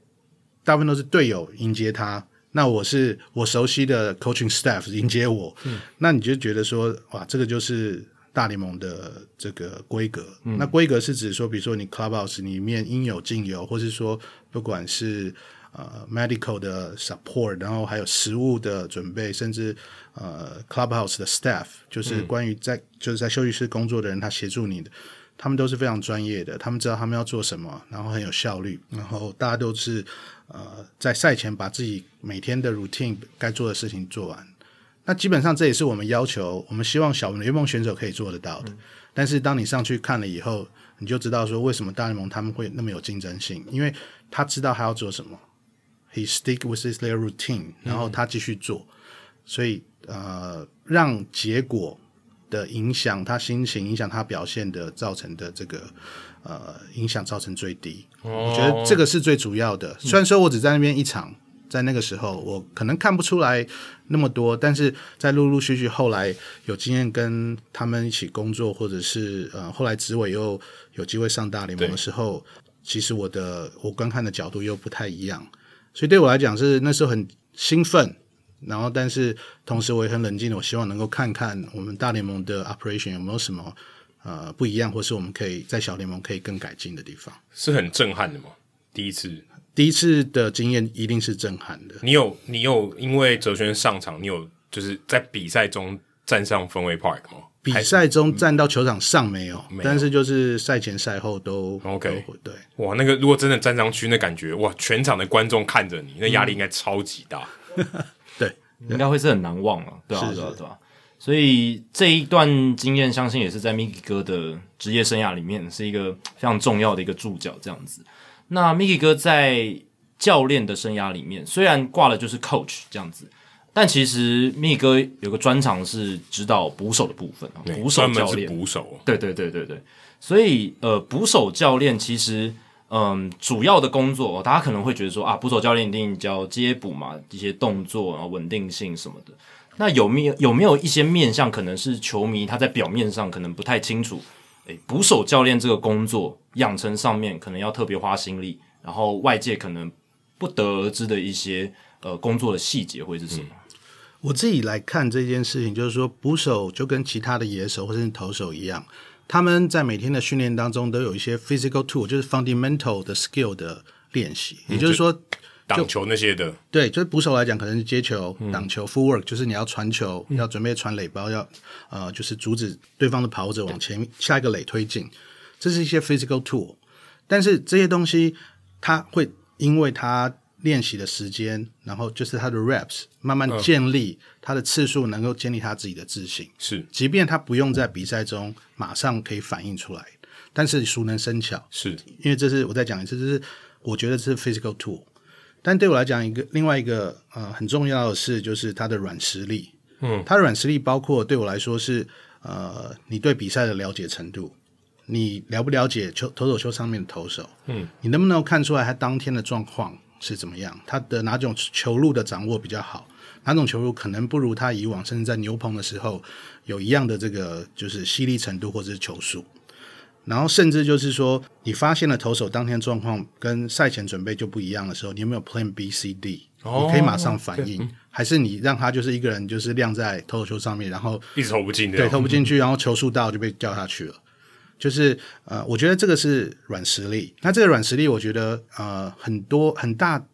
大部分都是队友迎接他，那我是我熟悉的 coaching staff 迎接我，嗯、那你就觉得说，哇，这个就是大联盟的这个规格。嗯、那规格是指说，比如说你 Clubhouse 里面应有尽有，或是说不管是呃，medical 的 support，然后还有食物的准备，甚至呃，clubhouse 的 staff，就是关于在、嗯、就是在休息室工作的人，他协助你的，他们都是非常专业的，他们知道他们要做什么，然后很有效率，然后大家都是呃，在赛前把自己每天的 routine 该做的事情做完。那基本上这也是我们要求，我们希望小联盟选手可以做得到的。嗯、但是当你上去看了以后，你就知道说为什么大联盟他们会那么有竞争性，因为他知道他要做什么。He stick with his their routine，然后他继续做，嗯、所以呃，让结果的影响他心情、影响他表现的造成的这个呃影响造成最低。哦、我觉得这个是最主要的。虽然说我只在那边一场，在那个时候我可能看不出来那么多，但是在陆陆续续后来有经验跟他们一起工作，或者是呃后来执委又有机会上大联盟的时候，其实我的我观看的角度又不太一样。所以对我来讲是那时候很兴奋，然后但是同时我也很冷静的，我希望能够看看我们大联盟的 operation 有没有什么呃不一样，或是我们可以在小联盟可以更改进的地方。是很震撼的吗？第一次，第一次的经验一定是震撼的。你有你有因为哲轩上场，你有就是在比赛中站上 Fenway Park 吗？比赛中站到球场上没有，嗯、但是就是赛前赛后都 OK 都。对，哇，那个如果真的站上去，那感觉哇，全场的观众看着你，那压力应该超级大。嗯、对，应该会是很难忘啊，对啊，对啊，对啊。所以这一段经验，相信也是在 Mickey 哥的职业生涯里面是一个非常重要的一个注脚。这样子，那 Mickey 哥在教练的生涯里面，虽然挂了就是 Coach 这样子。但其实密哥有个专长是指导捕手的部分，捕手教练，捕手，对对对对对，所以呃，捕手教练其实嗯、呃，主要的工作，大家可能会觉得说啊，捕手教练一定教接捕嘛，一些动作，然后稳定性什么的。那有没有有没有一些面向，可能是球迷他在表面上可能不太清楚？诶，捕手教练这个工作养成上面可能要特别花心力，然后外界可能不得而知的一些呃工作的细节会是什么？嗯我自己来看这件事情，就是说捕手就跟其他的野手或者是投手一样，他们在每天的训练当中都有一些 physical tool，就是 fundamental 的 skill 的练习。也就是说，挡球那些的，对，就是捕手来讲，可能是接球、挡球、footwork，就是你要传球，要准备传垒包，要呃，就是阻止对方的跑者往前下一个垒推进，这是一些 physical tool。但是这些东西，它会因为它练习的时间，然后就是他的 reps，慢慢建立他的次数，能够建立他自己的自信。是，即便他不用在比赛中马上可以反应出来，但是熟能生巧。是，因为这是我再讲一次，这是我觉得这是 physical tool。但对我来讲，一个另外一个呃很重要的是，就是他的软实力。嗯，他的软实力包括对我来说是呃，你对比赛的了解程度，你了不了解球投手球上面的投手？嗯，你能不能看出来他当天的状况？是怎么样，他的哪种球路的掌握比较好，哪种球路可能不如他以往，甚至在牛棚的时候有一样的这个就是犀利程度或者是球速。然后甚至就是说，你发现了投手当天状况跟赛前准备就不一样的时候，你有没有 Plan B、C、D？你可以马上反应，还是你让他就是一个人就是晾在投手球上面，然后一直投不进，对，投不进去，然后球速到就被叫下去了。就是呃，我觉得这个是软实力。那这个软实力，我觉得呃，很多很大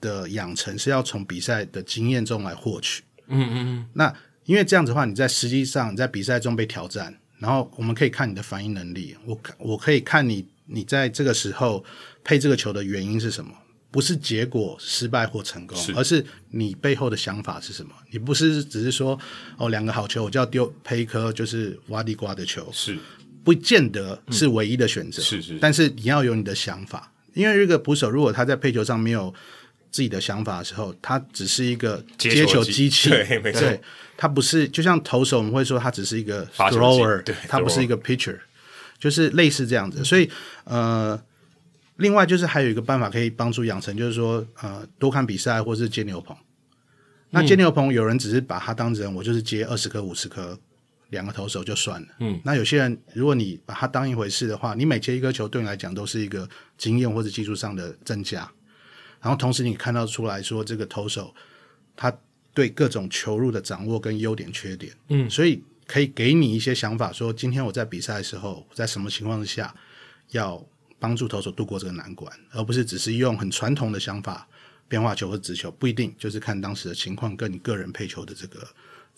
的养成是要从比赛的经验中来获取。嗯嗯嗯。那因为这样子的话，你在实际上你在比赛中被挑战，然后我们可以看你的反应能力。我我可以看你你在这个时候配这个球的原因是什么。不是结果失败或成功，是而是你背后的想法是什么？你不是只是说哦，两个好球，我就要丢配一颗就是挖地瓜的球，是不见得是唯一的选择。嗯、是是，但是你要有你的想法，因为这个捕手如果他在配球上没有自己的想法的时候，他只是一个接球机器，对，没错，对，他不是就像投手，我们会说他只是一个 thrower，对，他不是一个 pitcher，就是类似这样子。所以呃。另外就是还有一个办法可以帮助养成，就是说，呃，多看比赛或是接牛棚。那接牛棚有人只是把它当成我就是接二十颗、五十颗，两个投手就算了。嗯，那有些人如果你把它当一回事的话，你每接一颗球对你来讲都是一个经验或者技术上的增加。然后同时你看到出来说这个投手他对各种球路的掌握跟优点缺点，嗯，所以可以给你一些想法，说今天我在比赛的时候，在什么情况之下要。帮助投手度过这个难关，而不是只是用很传统的想法，变化球或直球，不一定就是看当时的情况跟你个人配球的这个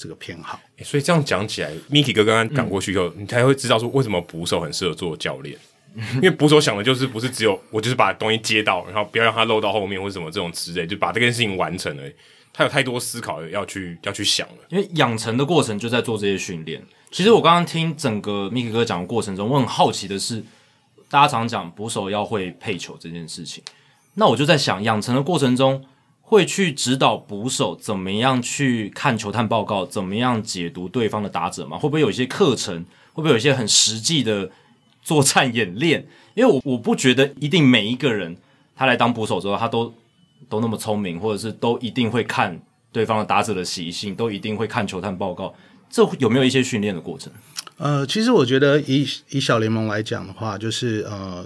这个偏好。所以这样讲起来，Mickey 哥刚刚赶过去以后，嗯、你才会知道说为什么捕手很适合做教练，因为捕手想的就是不是只有我就是把东西接到，然后不要让它漏到后面或者什么这种之类，就把这件事情完成了。他有太多思考要去要去想了，因为养成的过程就在做这些训练。其实我刚刚听整个 Mickey 哥讲的过程中，我很好奇的是。大家常讲捕手要会配球这件事情，那我就在想，养成的过程中会去指导捕手怎么样去看球探报告，怎么样解读对方的打者吗？会不会有一些课程？会不会有一些很实际的作战演练？因为我我不觉得一定每一个人他来当捕手之后，他都都那么聪明，或者是都一定会看对方的打者的习性，都一定会看球探报告。这有没有一些训练的过程？呃，其实我觉得以以小联盟来讲的话，就是呃，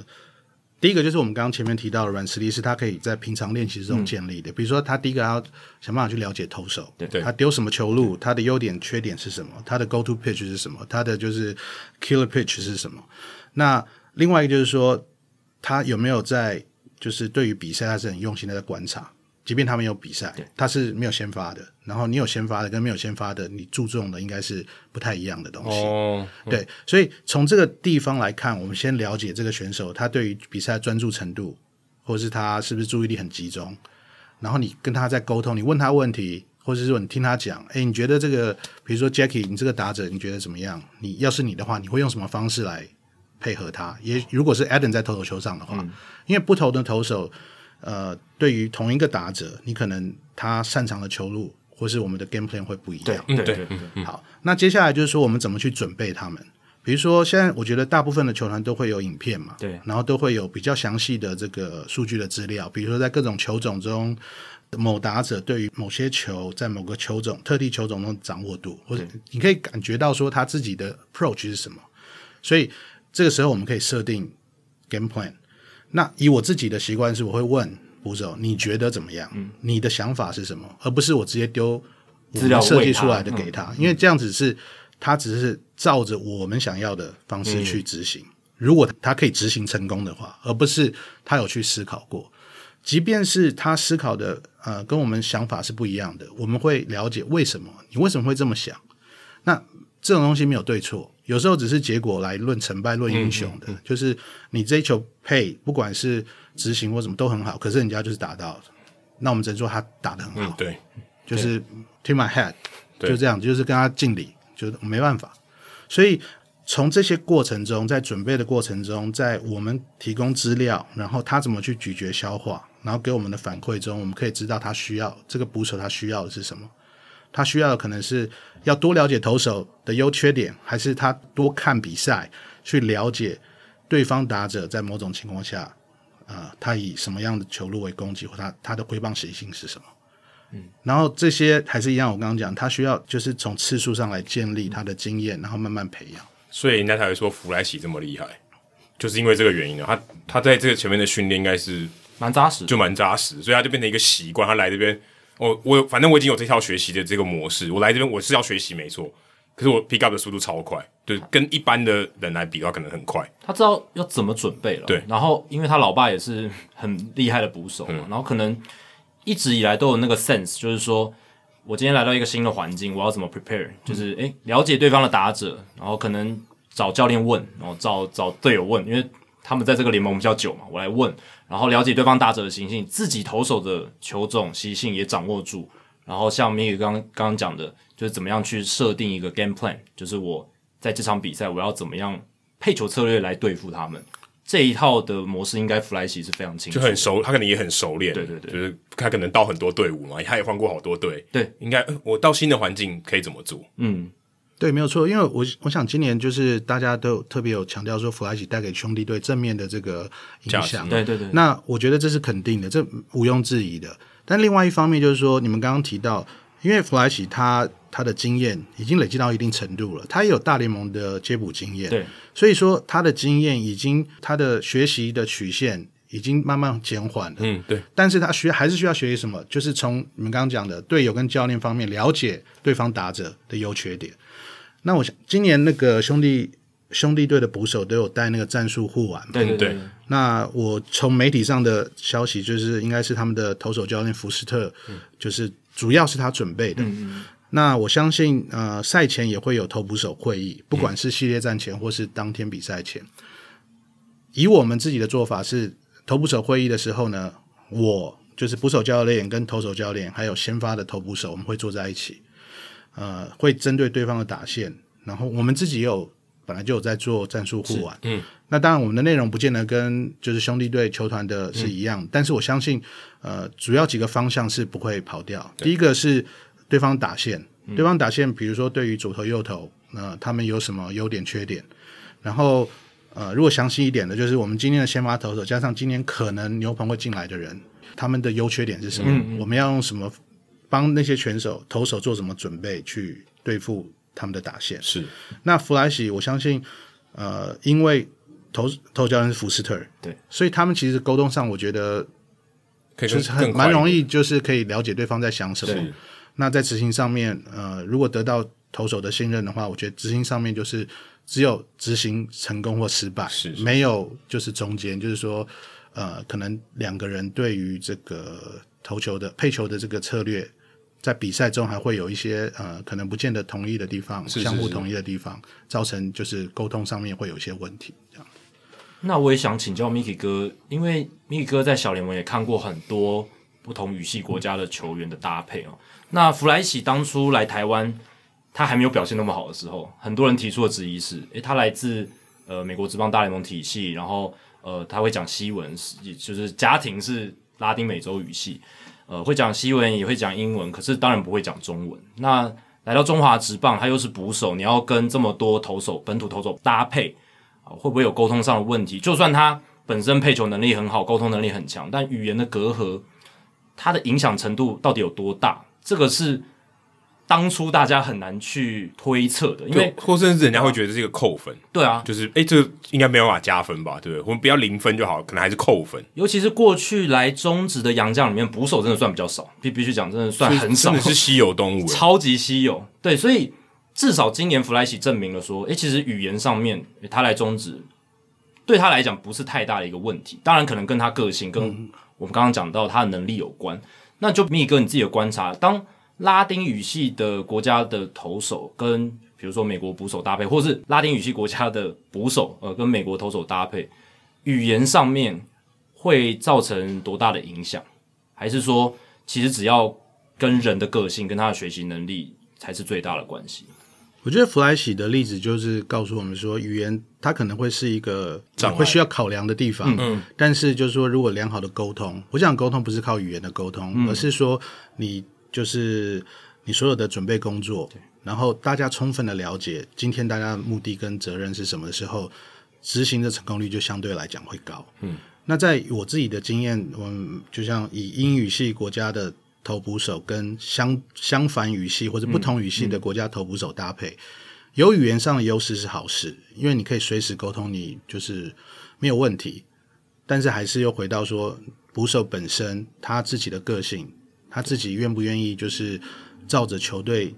第一个就是我们刚刚前面提到的软实力，是他可以在平常练习中建立的。嗯、比如说，他第一个要想办法去了解投手，对，他丢什么球路，他的优点缺点是什么，他的 go to pitch 是什么，他的就是 killer pitch 是什么。那另外一个就是说，他有没有在就是对于比赛，他是很用心的在观察。即便他没有比赛，他是没有先发的。然后你有先发的跟没有先发的，你注重的应该是不太一样的东西。哦，对，嗯、所以从这个地方来看，我们先了解这个选手他对于比赛专注程度，或是他是不是注意力很集中。然后你跟他在沟通，你问他问题，或者是说你听他讲，诶，你觉得这个，比如说 Jackie，你这个打者你觉得怎么样？你要是你的话，你会用什么方式来配合他？也如果是 Adam 在投手球上的话，嗯、因为不同的投手。呃，对于同一个打者，你可能他擅长的球路，或是我们的 game plan 会不一样。对对对。好，那接下来就是说，我们怎么去准备他们？比如说，现在我觉得大部分的球团都会有影片嘛，对，然后都会有比较详细的这个数据的资料。比如说，在各种球种中，某打者对于某些球，在某个球种、特定球种中掌握度，或者你可以感觉到说他自己的 approach 是什么。所以这个时候，我们可以设定 game plan。那以我自己的习惯是，我会问捕手，你觉得怎么样？嗯、你的想法是什么？而不是我直接丢资料设计出来的给他，嗯、因为这样子是他只是照着我们想要的方式去执行。嗯、如果他可以执行成功的话，而不是他有去思考过，即便是他思考的呃跟我们想法是不一样的，我们会了解为什么你为什么会这么想。那这种东西没有对错。有时候只是结果来论成败论英雄的，嗯嗯嗯、就是你这一球配不管是执行或什么都很好，可是人家就是打到了，那我们只能说他打的很好，嗯、对，就是 tip my head，就这样，就是跟他敬礼，就没办法。所以从这些过程中，在准备的过程中，在我们提供资料，然后他怎么去咀嚼消化，然后给我们的反馈中，我们可以知道他需要这个捕手他需要的是什么。他需要的可能是要多了解投手的优缺点，还是他多看比赛去了解对方打者在某种情况下，呃，他以什么样的球路为攻击，或他他的挥棒习性是什么？嗯，然后这些还是一样，我刚刚讲，他需要就是从次数上来建立他的经验，然后慢慢培养。所以人家才会说弗莱喜这么厉害，就是因为这个原因呢。他他在这个前面的训练应该是蛮扎实，就蛮扎实，所以他就变成一个习惯。他来这边。我我反正我已经有这套学习的这个模式，我来这边我是要学习没错，可是我 pick up 的速度超快，对，跟一般的人来比的话可能很快。他知道要怎么准备了，对。然后因为他老爸也是很厉害的捕手嘛，嗯、然后可能一直以来都有那个 sense，就是说我今天来到一个新的环境，我要怎么 prepare，就是诶、欸、了解对方的打者，然后可能找教练问，然后找找队友问，因为他们在这个联盟比较久嘛，我来问。然后了解对方打者的习性，自己投手的球种习性也掌握住。然后像明宇刚刚刚讲的，就是怎么样去设定一个 game plan，就是我在这场比赛我要怎么样配球策略来对付他们。这一套的模式应该弗莱西是非常清楚，就很熟，他可能也很熟练。对对对，就是他可能到很多队伍嘛，他也换过好多队。对，应该我到新的环境可以怎么做？嗯。对，没有错，因为我我想今年就是大家都特别有强调说弗莱喜带给兄弟队正面的这个影响，对对对。那我觉得这是肯定的，这毋庸置疑的。但另外一方面就是说，你们刚刚提到，因为弗莱喜他他的经验已经累积到一定程度了，他也有大联盟的接捕经验，对，所以说他的经验已经他的学习的曲线已经慢慢减缓了，嗯，对。但是他学还是需要学习什么？就是从你们刚刚讲的队友跟教练方面了解对方打者的优缺点。那我想，今年那个兄弟兄弟队的捕手都有带那个战术护腕嘛？对对对。那我从媒体上的消息，就是应该是他们的投手教练福斯特，嗯、就是主要是他准备的。嗯、那我相信，呃，赛前也会有投捕手会议，不管是系列战前或是当天比赛前。嗯、以我们自己的做法是，投捕手会议的时候呢，我就是捕手教练跟投手教练，还有先发的投捕手，我们会坐在一起。呃，会针对对方的打线，然后我们自己也有本来就有在做战术护腕，嗯，那当然我们的内容不见得跟就是兄弟队球团的是一样，嗯、但是我相信，呃，主要几个方向是不会跑掉。第一个是对方打线，嗯、对方打线，比如说对于左投右投，那、呃、他们有什么优点缺点？然后呃，如果详细一点的，就是我们今天的先发投手加上今年可能牛棚会进来的人，他们的优缺点是什么？我们要用什么？帮那些选手、投手做什么准备去对付他们的打线？是。那弗莱西，我相信，呃，因为投投教练是福斯特，对，所以他们其实沟通上，我觉得就是很蛮容易，就是可以了解对方在想什么。那在执行上面，呃，如果得到投手的信任的话，我觉得执行上面就是只有执行成功或失败，是，是没有就是中间，就是说，呃，可能两个人对于这个投球的配球的这个策略。在比赛中还会有一些呃，可能不见得同意的地方，是是是相互同意的地方，造成就是沟通上面会有一些问题。这样。那我也想请教 Mickey 哥，因为 Mickey 哥在小联盟也看过很多不同语系国家的球员的搭配哦。那弗莱喜当初来台湾，他还没有表现那么好的时候，很多人提出的质疑是：诶，他来自呃美国职棒大联盟体系，然后呃他会讲西文，也就是家庭是拉丁美洲语系。呃，会讲西文也会讲英文，可是当然不会讲中文。那来到中华职棒，他又是捕手，你要跟这么多投手、本土投手搭配，啊，会不会有沟通上的问题？就算他本身配球能力很好，沟通能力很强，但语言的隔阂，它的影响程度到底有多大？这个是。当初大家很难去推测的，因为或甚至人家会觉得这是一个扣分。对啊，就是诶，这个应该没有办法加分吧？对不对？我们不要零分就好，可能还是扣分。尤其是过去来中职的洋将里面，捕手真的算比较少，必必须讲，真的算很 少，真的是稀有动物，超级稀有。对，所以至少今年弗莱喜证明了说，诶，其实语言上面他来中职对他来讲不是太大的一个问题。当然，可能跟他个性，跟我们刚刚讲到他的能力有关。那就米哥你自己的观察，当。拉丁语系的国家的投手跟比如说美国捕手搭配，或是拉丁语系国家的捕手呃跟美国投手搭配，语言上面会造成多大的影响？还是说其实只要跟人的个性跟他的学习能力才是最大的关系？我觉得弗莱喜的例子就是告诉我们说，语言它可能会是一个会需要考量的地方，嗯，但是就是说如果良好的沟通，我想沟通不是靠语言的沟通，嗯，而是说你。就是你所有的准备工作，然后大家充分的了解今天大家的目的跟责任是什么的时候，执行的成功率就相对来讲会高。嗯，那在我自己的经验，我们就像以英语系国家的投捕手跟相相反语系或者不同语系的国家投捕手搭配，嗯嗯、有语言上的优势是好事，因为你可以随时沟通，你就是没有问题。但是还是又回到说，捕手本身他自己的个性，他自己愿不愿意就是照着球队，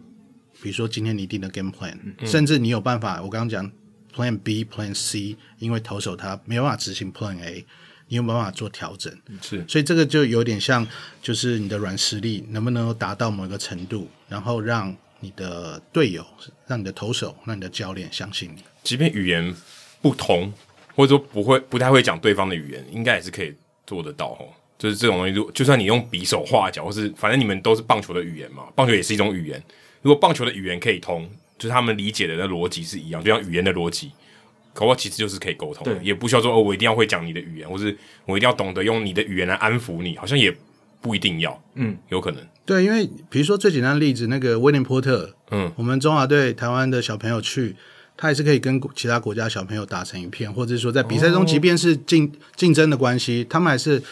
比如说今天你定的 game plan，、嗯、甚至你有办法，我刚刚讲 plan B、plan C，因为投手他没有办法执行 plan A。你有没有办法做调整？是，所以这个就有点像，就是你的软实力能不能够达到某一个程度，然后让你的队友、让你的投手、让你的教练相信你。即便语言不同，或者说不会、不太会讲对方的语言，应该也是可以做得到哦。就是这种东西，就就算你用匕首画脚，或是反正你们都是棒球的语言嘛，棒球也是一种语言。如果棒球的语言可以通，就是他们理解的那逻辑是一样，就像语言的逻辑。可我其实就是可以沟通，的，也不需要说哦，我一定要会讲你的语言，或是我一定要懂得用你的语言来安抚你，好像也不一定要，嗯，有可能。对，因为比如说最简单的例子，那个威廉波特，嗯，我们中华队台湾的小朋友去，他也是可以跟其他国家小朋友打成一片，或者是说在比赛中，即便是竞竞争的关系，他们还是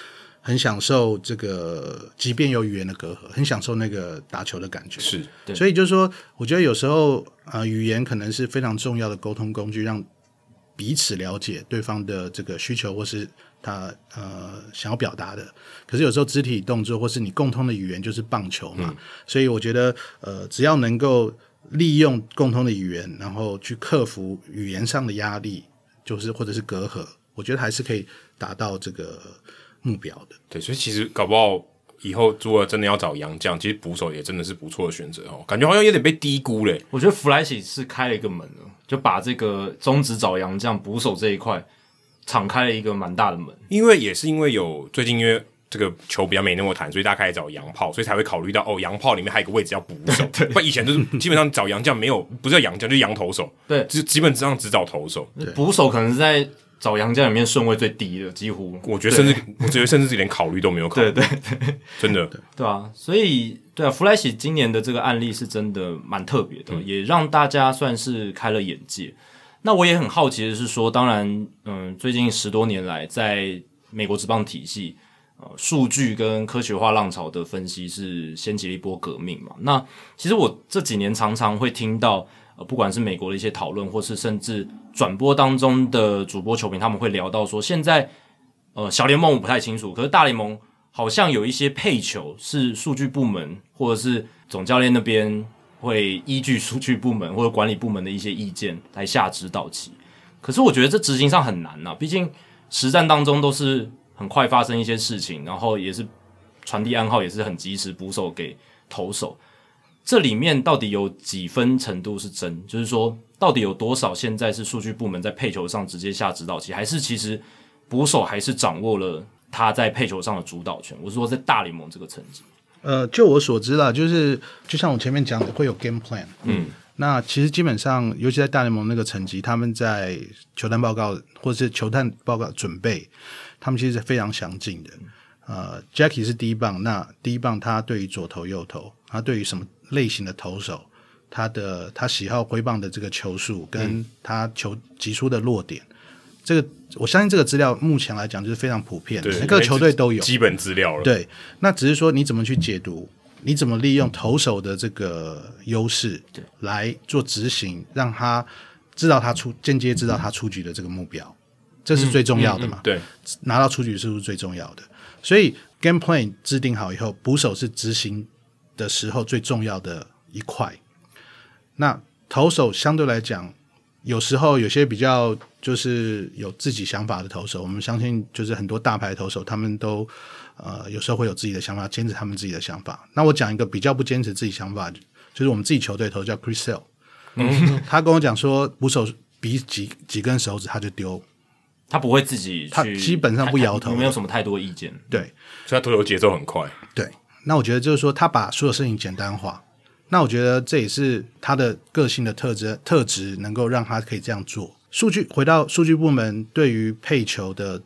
很享受这个，即便有语言的隔阂，很享受那个打球的感觉。是，对。所以就是说，我觉得有时候啊、呃，语言可能是非常重要的沟通工具，让。彼此了解对方的这个需求，或是他呃想要表达的。可是有时候肢体动作，或是你共通的语言就是棒球嘛。嗯、所以我觉得呃，只要能够利用共通的语言，然后去克服语言上的压力，就是或者是隔阂，我觉得还是可以达到这个目标的。对，所以其实搞不好以后如果真的要找洋将，其实捕手也真的是不错的选择哦。感觉好像有点被低估嘞。我觉得弗莱西是开了一个门了。就把这个中职找洋将捕手这一块敞开了一个蛮大的门，因为也是因为有最近因为这个球比较没那么弹，所以大家开始找洋炮，所以才会考虑到哦，洋炮里面还有一个位置叫捕手。不以前就是 基本上找洋将没有，不是叫洋将就是洋投手，对，就基本上只找投手，捕手可能是在找杨将里面顺位最低的，几乎我觉得甚至我觉得甚至连考虑都没有考虑，对对对，真的对，对啊，所以。对啊，弗莱西今年的这个案例是真的蛮特别的，嗯、也让大家算是开了眼界。那我也很好奇的是说，当然，嗯，最近十多年来，在美国职棒体系，呃，数据跟科学化浪潮的分析是掀起了一波革命嘛。那其实我这几年常常会听到，呃，不管是美国的一些讨论，或是甚至转播当中的主播球评，他们会聊到说，现在，呃，小联盟我不太清楚，可是大联盟。好像有一些配球是数据部门或者是总教练那边会依据数据部门或者管理部门的一些意见来下指导棋，可是我觉得这执行上很难呐，毕竟实战当中都是很快发生一些事情，然后也是传递暗号也是很及时，捕手给投手，这里面到底有几分程度是真？就是说到底有多少现在是数据部门在配球上直接下指导棋，还是其实捕手还是掌握了？他在配球上的主导权，我是说在大联盟这个层级。呃，就我所知啦，就是就像我前面讲的，会有 game plan。嗯，那其实基本上，尤其在大联盟那个层级，他们在球探报告或者是球探报告准备，他们其实是非常详尽的。呃，Jackie 是第一棒，那第一棒他对于左投右投，他对于什么类型的投手，他的他喜好挥棒的这个球数，跟他球击出的落点。嗯这个我相信这个资料目前来讲就是非常普遍的，每个球队都有基本资料了。对，那只是说你怎么去解读，你怎么利用投手的这个优势来做执行，让他知道他出间接知道他出局的这个目标，这是最重要的嘛？嗯嗯嗯、对，拿到出局是不是最重要的？所以 game plan 制定好以后，捕手是执行的时候最重要的一块。那投手相对来讲。有时候有些比较就是有自己想法的投手，我们相信就是很多大牌投手，他们都呃有时候会有自己的想法，坚持他们自己的想法。那我讲一个比较不坚持自己想法，就是我们自己球队投叫 Chris Sale，嗯，他跟我讲说捕手比几几根手指他就丢，他不会自己，他基本上不摇头，没有什么太多意见。对，所以他投球节奏很快。对，那我觉得就是说他把所有事情简单化。那我觉得这也是他的个性的特质，特质能够让他可以这样做。数据回到数据部门对于配球的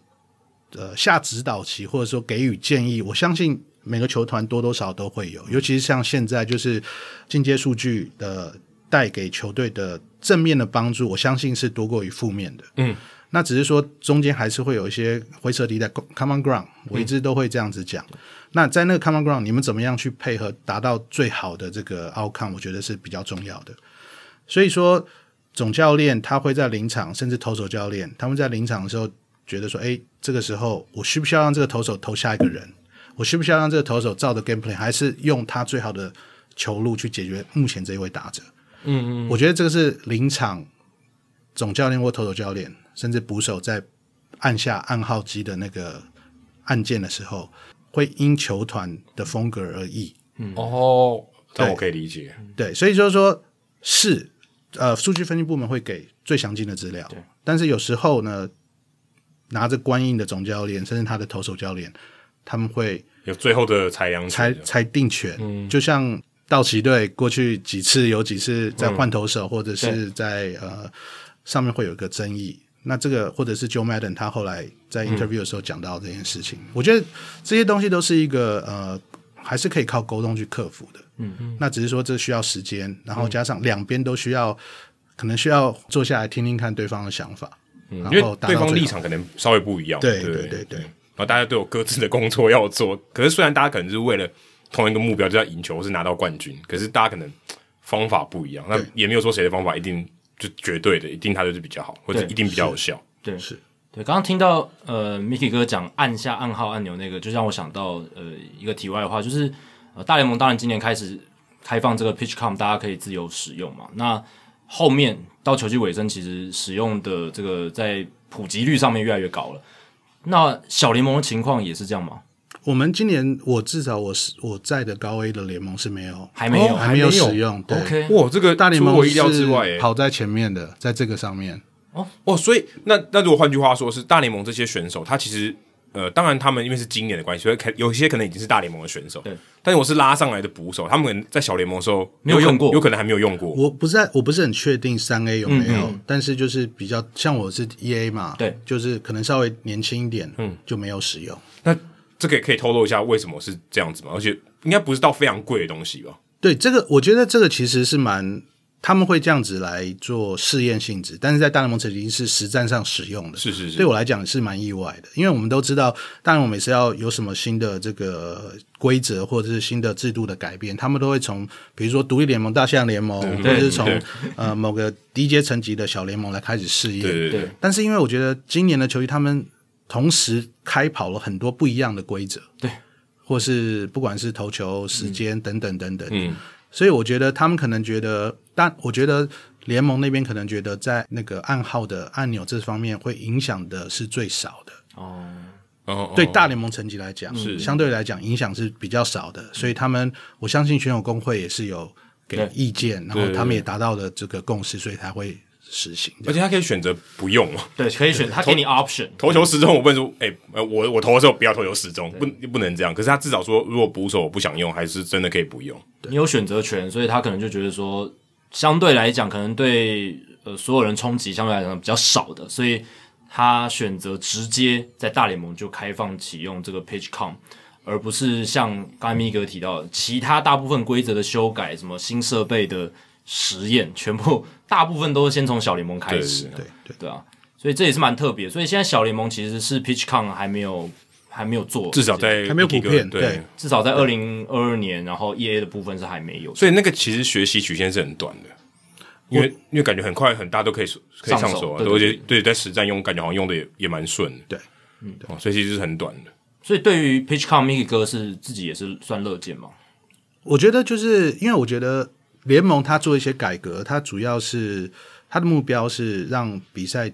呃下指导期，或者说给予建议，我相信每个球团多多少少都会有，尤其是像现在就是进阶数据的带给球队的正面的帮助，我相信是多过于负面的。嗯，那只是说中间还是会有一些灰色地带，common ground，我一直都会这样子讲。嗯、那在那个 common ground，你们怎么样去配合，达到最好的这个 outcome？我觉得是比较重要的。所以说，总教练他会在临场，甚至投手教练他们在临场的时候觉得说，哎，这个时候我需不需要让这个投手投下一个人？我需不需要让这个投手照着 game plan，还是用他最好的球路去解决目前这一位打者？嗯嗯，我觉得这个是临场总教练或投手教练。甚至捕手在按下暗号机的那个按键的时候，会因球团的风格而异。嗯，哦，这我可以理解。对，所以就是说，是呃，数据分析部门会给最详尽的资料。但是有时候呢，拿着官印的总教练，甚至他的投手教练，他们会有最后的裁量裁裁定权。嗯，就像道奇队过去几次有几次在换投手，嗯、或者是在呃上面会有一个争议。那这个或者是 Joe Madden 他后来在 interview 的时候讲到这件事情，嗯、我觉得这些东西都是一个呃，还是可以靠沟通去克服的。嗯嗯。那只是说这需要时间，然后加上两边都需要，可能需要坐下来听听看对方的想法。嗯。然后对方立场可能稍微不一样。对对对对，对。然后大家都有各自的工作要做，可是虽然大家可能是为了同一个目标，就要赢球或是拿到冠军，可是大家可能方法不一样。那也没有说谁的方法一定。就绝对的，一定他就是比较好，或者一定比较有效。对，是对。刚刚听到呃，Mickey 哥讲按下暗号按钮那个，就让我想到呃一个题外的话，就是呃大联盟当然今年开始开放这个 PitchCom，大家可以自由使用嘛。那后面到球季尾声，其实使用的这个在普及率上面越来越高了。那小联盟的情况也是这样吗？我们今年，我至少我是我在的高 A 的联盟是没有，还没有，还没有使用。对，OK，哇，这个大联盟意料之外，跑在前面的，在这个上面。哦哦，所以那那如果换句话说，是大联盟这些选手，他其实呃，当然他们因为是今年的关系，所以可有些可能已经是大联盟的选手。对，但是我是拉上来的捕手，他们可能在小联盟的时候没有用过，有可能还没有用过。我不是在，我不是很确定三 A 有没有，嗯嗯，但是就是比较像我是 EA 嘛，对，就是可能稍微年轻一点，嗯，就没有使用。那这个也可以透露一下为什么是这样子嘛？而且应该不是到非常贵的东西吧？对，这个我觉得这个其实是蛮他们会这样子来做试验性质，但是在大联盟曾经是实战上使用的。是是是，对我来讲是蛮意外的，因为我们都知道，大联盟每次要有什么新的这个规则或者是新的制度的改变，他们都会从比如说独立联盟、大西洋联盟，或者是从呃某个低阶层级的小联盟来开始试验。对对对。但是因为我觉得今年的球季他们。同时开跑了很多不一样的规则，对，或是不管是投球时间等等等等，嗯，所以我觉得他们可能觉得，但我觉得联盟那边可能觉得在那个暗号的按钮这方面会影响的是最少的。哦，哦，对大联盟层级来讲是。相对来讲影响是比较少的，所以他们我相信选手工会也是有给意见，然后他们也达到了这个共识，所以才会。实行，而且他可以选择不用嘛？对，可以选，他给你 option 投球时钟。我问说，哎、欸，我我投的时候不要投球时钟，不不能这样。可是他至少说，如果捕手我不想用，还是真的可以不用。你有选择权，所以他可能就觉得说，相对来讲，可能对呃所有人冲击相对来讲比较少的，所以他选择直接在大联盟就开放启用这个 PitchCom，而不是像刚才咪哥提到的其他大部分规则的修改，什么新设备的。实验全部大部分都是先从小联盟开始，对对对，对啊，所以这也是蛮特别。所以现在小联盟其实是 PitchCon 还没有还没有做，至少在还没有普遍，对，对至少在二零二二年，然后 EA 的部分是还没有。所以那个其实学习曲线是很短的，因为因为感觉很快很大都可以可以上手啊，而且对在实战用感觉好像用的也也蛮顺的，对，嗯，所以其实是很短的。所以对于 PitchCon Mickey 哥是自己也是算乐见吗？我觉得就是因为我觉得。联盟他做一些改革，它主要是他的目标是让比赛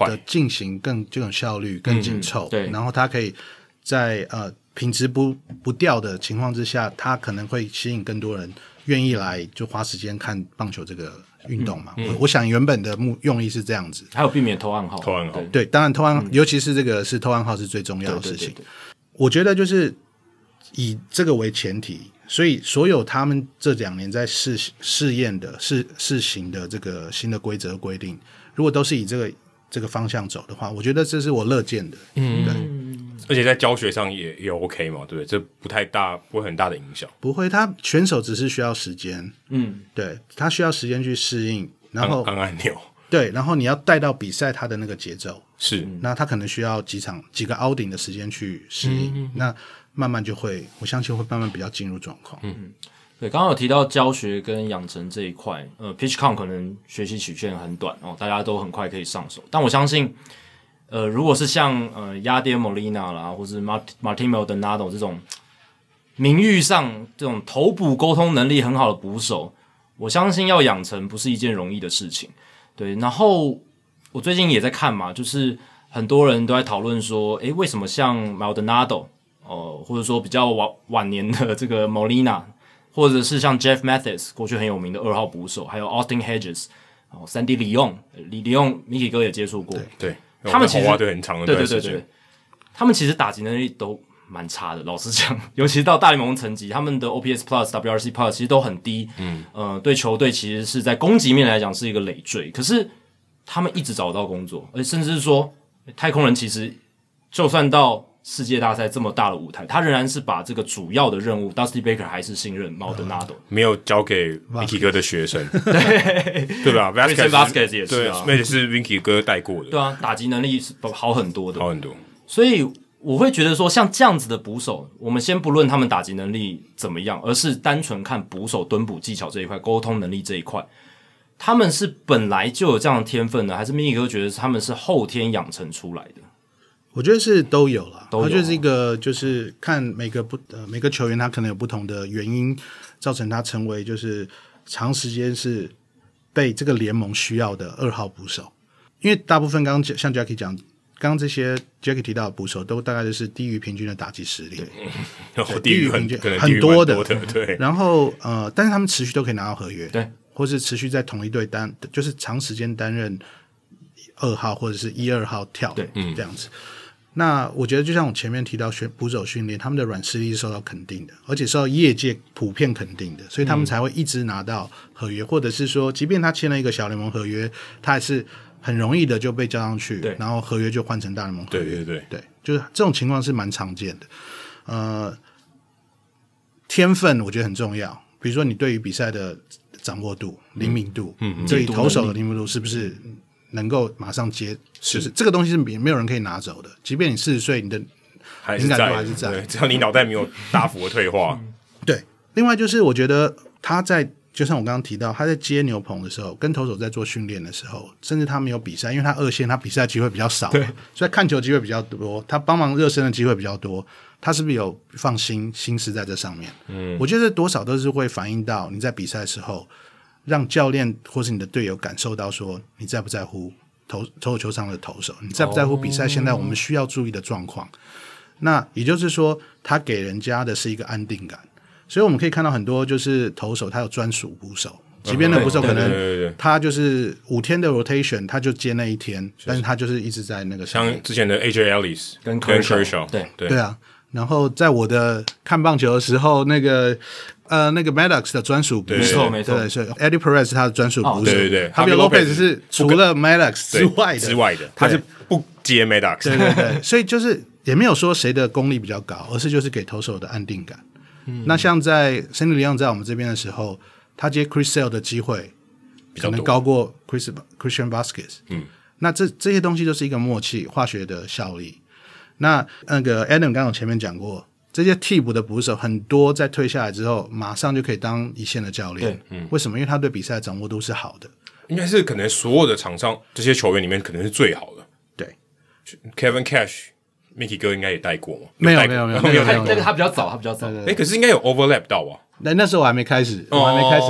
的进行更更有效率、更紧凑。对，然后他可以在呃品质不不掉的情况之下，他可能会吸引更多人愿意来就花时间看棒球这个运动嘛。嗯嗯、我我想原本的目用意是这样子，还有避免偷暗号。偷暗号，对，当然偷暗，嗯、尤其是这个是偷暗号是最重要的事情。对对对对，我觉得就是以这个为前提。所以，所有他们这两年在试试验的试试行的这个新的规则规定，如果都是以这个这个方向走的话，我觉得这是我乐见的。嗯，对。而且在教学上也也 OK 嘛，对不对？这不太大，不会很大的影响。不会，他选手只是需要时间。嗯，对，他需要时间去适应，然后按按钮。对，然后你要带到比赛他的那个节奏，是，那他可能需要几场几个 outing 的时间去适应，嗯、那慢慢就会，我相信会慢慢比较进入状况。嗯，对，刚刚有提到教学跟养成这一块，呃，PitchCom 可能学习曲线很短哦，大家都很快可以上手，但我相信，呃，如果是像呃 Yadier Molina 啦，或是 Martin Martin Maldonado 这种名誉上这种头捕沟通能力很好的捕手，我相信要养成不是一件容易的事情。对，然后我最近也在看嘛，就是很多人都在讨论说，诶，为什么像 Maldonado、呃，或者说比较晚晚年的这个 Molina，或者是像 Jeff Mathis 过去很有名的二号捕手，还有 Austin Hedges 哦，Sandy Leon 李李用 Mickey 哥也接触过，对，他们其实对很长的对对对对，他们其实打击能力都蛮差的，老实讲，尤其是到大联盟层级，他们的 OPS Plus、WRC Plus 其实都很低。嗯，呃，对球队其实是在攻击面来讲是一个累赘。可是他们一直找不到工作，而且甚至是说，太空人其实就算到世界大赛这么大的舞台，他仍然是把这个主要的任务，Dusty Baker 还是信任 Maldonado，没有交给 Mickey 哥的学生，对 对吧？Vasquez 也是啊，那也是 Mickey 哥带过的，对啊，打击能力是好很多的，好很多，所以。我会觉得说，像这样子的捕手，我们先不论他们打击能力怎么样，而是单纯看捕手蹲捕技巧这一块、沟通能力这一块，他们是本来就有这样的天分呢，还是 Mickey 哥觉得他们是后天养成出来的？我觉得是都有了。他就是一个，就是看每个不呃每个球员，他可能有不同的原因造成他成为就是长时间是被这个联盟需要的二号捕手，因为大部分刚刚像 Jackie 讲。刚刚这些 Jackie 提到的捕手都大概就是低于平均的打击实力，低于平均很多的，对。然后呃，但是他们持续都可以拿到合约，对，或是持续在同一队担，就是长时间担任二号或者是一二号跳，对，嗯，这样子。那我觉得就像我前面提到，学捕手训练，他们的软实力是受到肯定的，而且受到业界普遍肯定的，所以他们才会一直拿到合约，或者是说，即便他签了一个小联盟合约，他还是。很容易的就被叫上去，然后合约就换成大联盟合约。对对对，对，就是这种情况是蛮常见的。呃，天分我觉得很重要，比如说你对于比赛的掌握度、灵敏度，嗯，对于投手的灵敏度是不是能够马上接？是，是这个东西是没没有人可以拿走的，即便你四十岁，你的敏感度还是在，只要你脑袋没有大幅的退化。对，另外就是我觉得他在。就像我刚刚提到，他在接牛棚的时候，跟投手在做训练的时候，甚至他没有比赛，因为他二线，他比赛机会比较少，对，所以看球机会比较多，他帮忙热身的机会比较多，他是不是有放心心思在这上面？嗯，我觉得多少都是会反映到你在比赛的时候，让教练或是你的队友感受到说你在不在乎投投球场的投手，你在不在乎比赛现在我们需要注意的状况？哦、那也就是说，他给人家的是一个安定感。所以我们可以看到很多就是投手，他有专属捕手，即便那捕手可能他就是五天的 rotation，他就接那一天，但是他就是一直在那个像之前的 AJ Ellis 跟 Kershaw，对对对啊。然后在我的看棒球的时候，那个呃那个 Maddox 的专属捕手，没错没错，所以 Eddie Perez 是他的专属捕手，对对对。Javier Lopez 是除了 Maddox 之外的之外的，他是不接 Maddox，对对对。所以就是也没有说谁的功力比较高，而是就是给投手的安定感。嗯、那像在 Sandy Leon 在我们这边的时候，他接 Chris Sale 的机会可能高过 Chris Christian Vasquez。嗯，那这这些东西就是一个默契化学的效力。那那个 Adam 刚刚前面讲过，这些替补的捕手很多在退下来之后，马上就可以当一线的教练。嗯，为什么？因为他对比赛的掌握度是好的，应该是可能所有的场上这些球员里面可能是最好的。对，Kevin Cash。Mickey 哥应该也带过吗？没有没有没有没有，那个他比较早，他比较早。哎，可是应该有 overlap 到啊。那那时候我还没开始，我还没开始，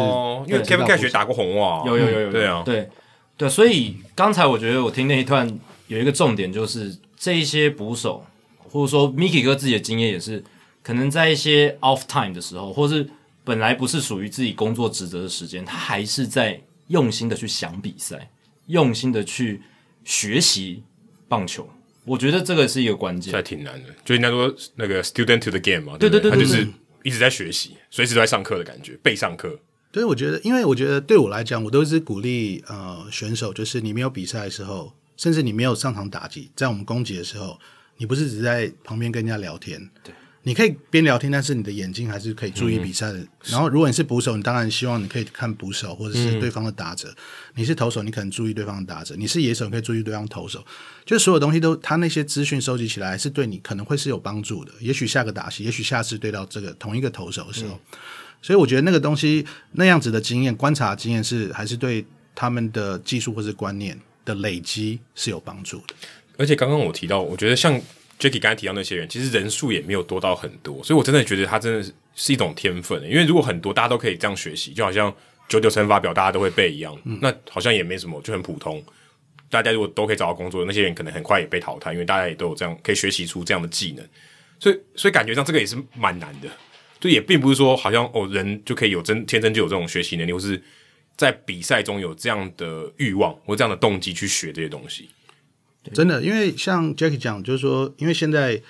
因为 Kevin Cash 打过红袜。有有有有，对啊，对对。所以刚才我觉得我听那一段有一个重点，就是这一些捕手，或者说 Mickey 哥自己的经验也是，可能在一些 off time 的时候，或是本来不是属于自己工作职责的时间，他还是在用心的去想比赛，用心的去学习棒球。我觉得这个是一个关键，还挺难的。就应该说那个 student to the game 嘛，对对对，他就是一直在学习，随时都在上课的感觉，备上课。对，我觉得，因为我觉得对我来讲，我都是鼓励呃选手，就是你没有比赛的时候，甚至你没有上场打击，在我们攻击的时候，你不是只在旁边跟人家聊天，对，你可以边聊天，但是你的眼睛还是可以注意比赛的。嗯、然后，如果你是捕手，你当然希望你可以看捕手或者是对方的打者；嗯、你是投手，你可能注意对方的打者；你是野手，你可以注意对方投手。就所有东西都，他那些资讯收集起来是对你可能会是有帮助的。也许下个打席，也许下次对到这个同一个投手的时候，嗯、所以我觉得那个东西那样子的经验、观察经验是还是对他们的技术或是观念的累积是有帮助的。而且刚刚我提到，我觉得像。Jacky 刚才提到那些人，其实人数也没有多到很多，所以我真的觉得他真的是是一种天分。因为如果很多大家都可以这样学习，就好像九九乘法表大家都会背一样，嗯、那好像也没什么，就很普通。大家如果都可以找到工作，那些人可能很快也被淘汰，因为大家也都有这样可以学习出这样的技能。所以，所以感觉上这个也是蛮难的。就也并不是说好像哦，人就可以有真天生就有这种学习能力，或是在比赛中有这样的欲望或这样的动机去学这些东西。真的，因为像 Jacky 讲，就是说，因为现在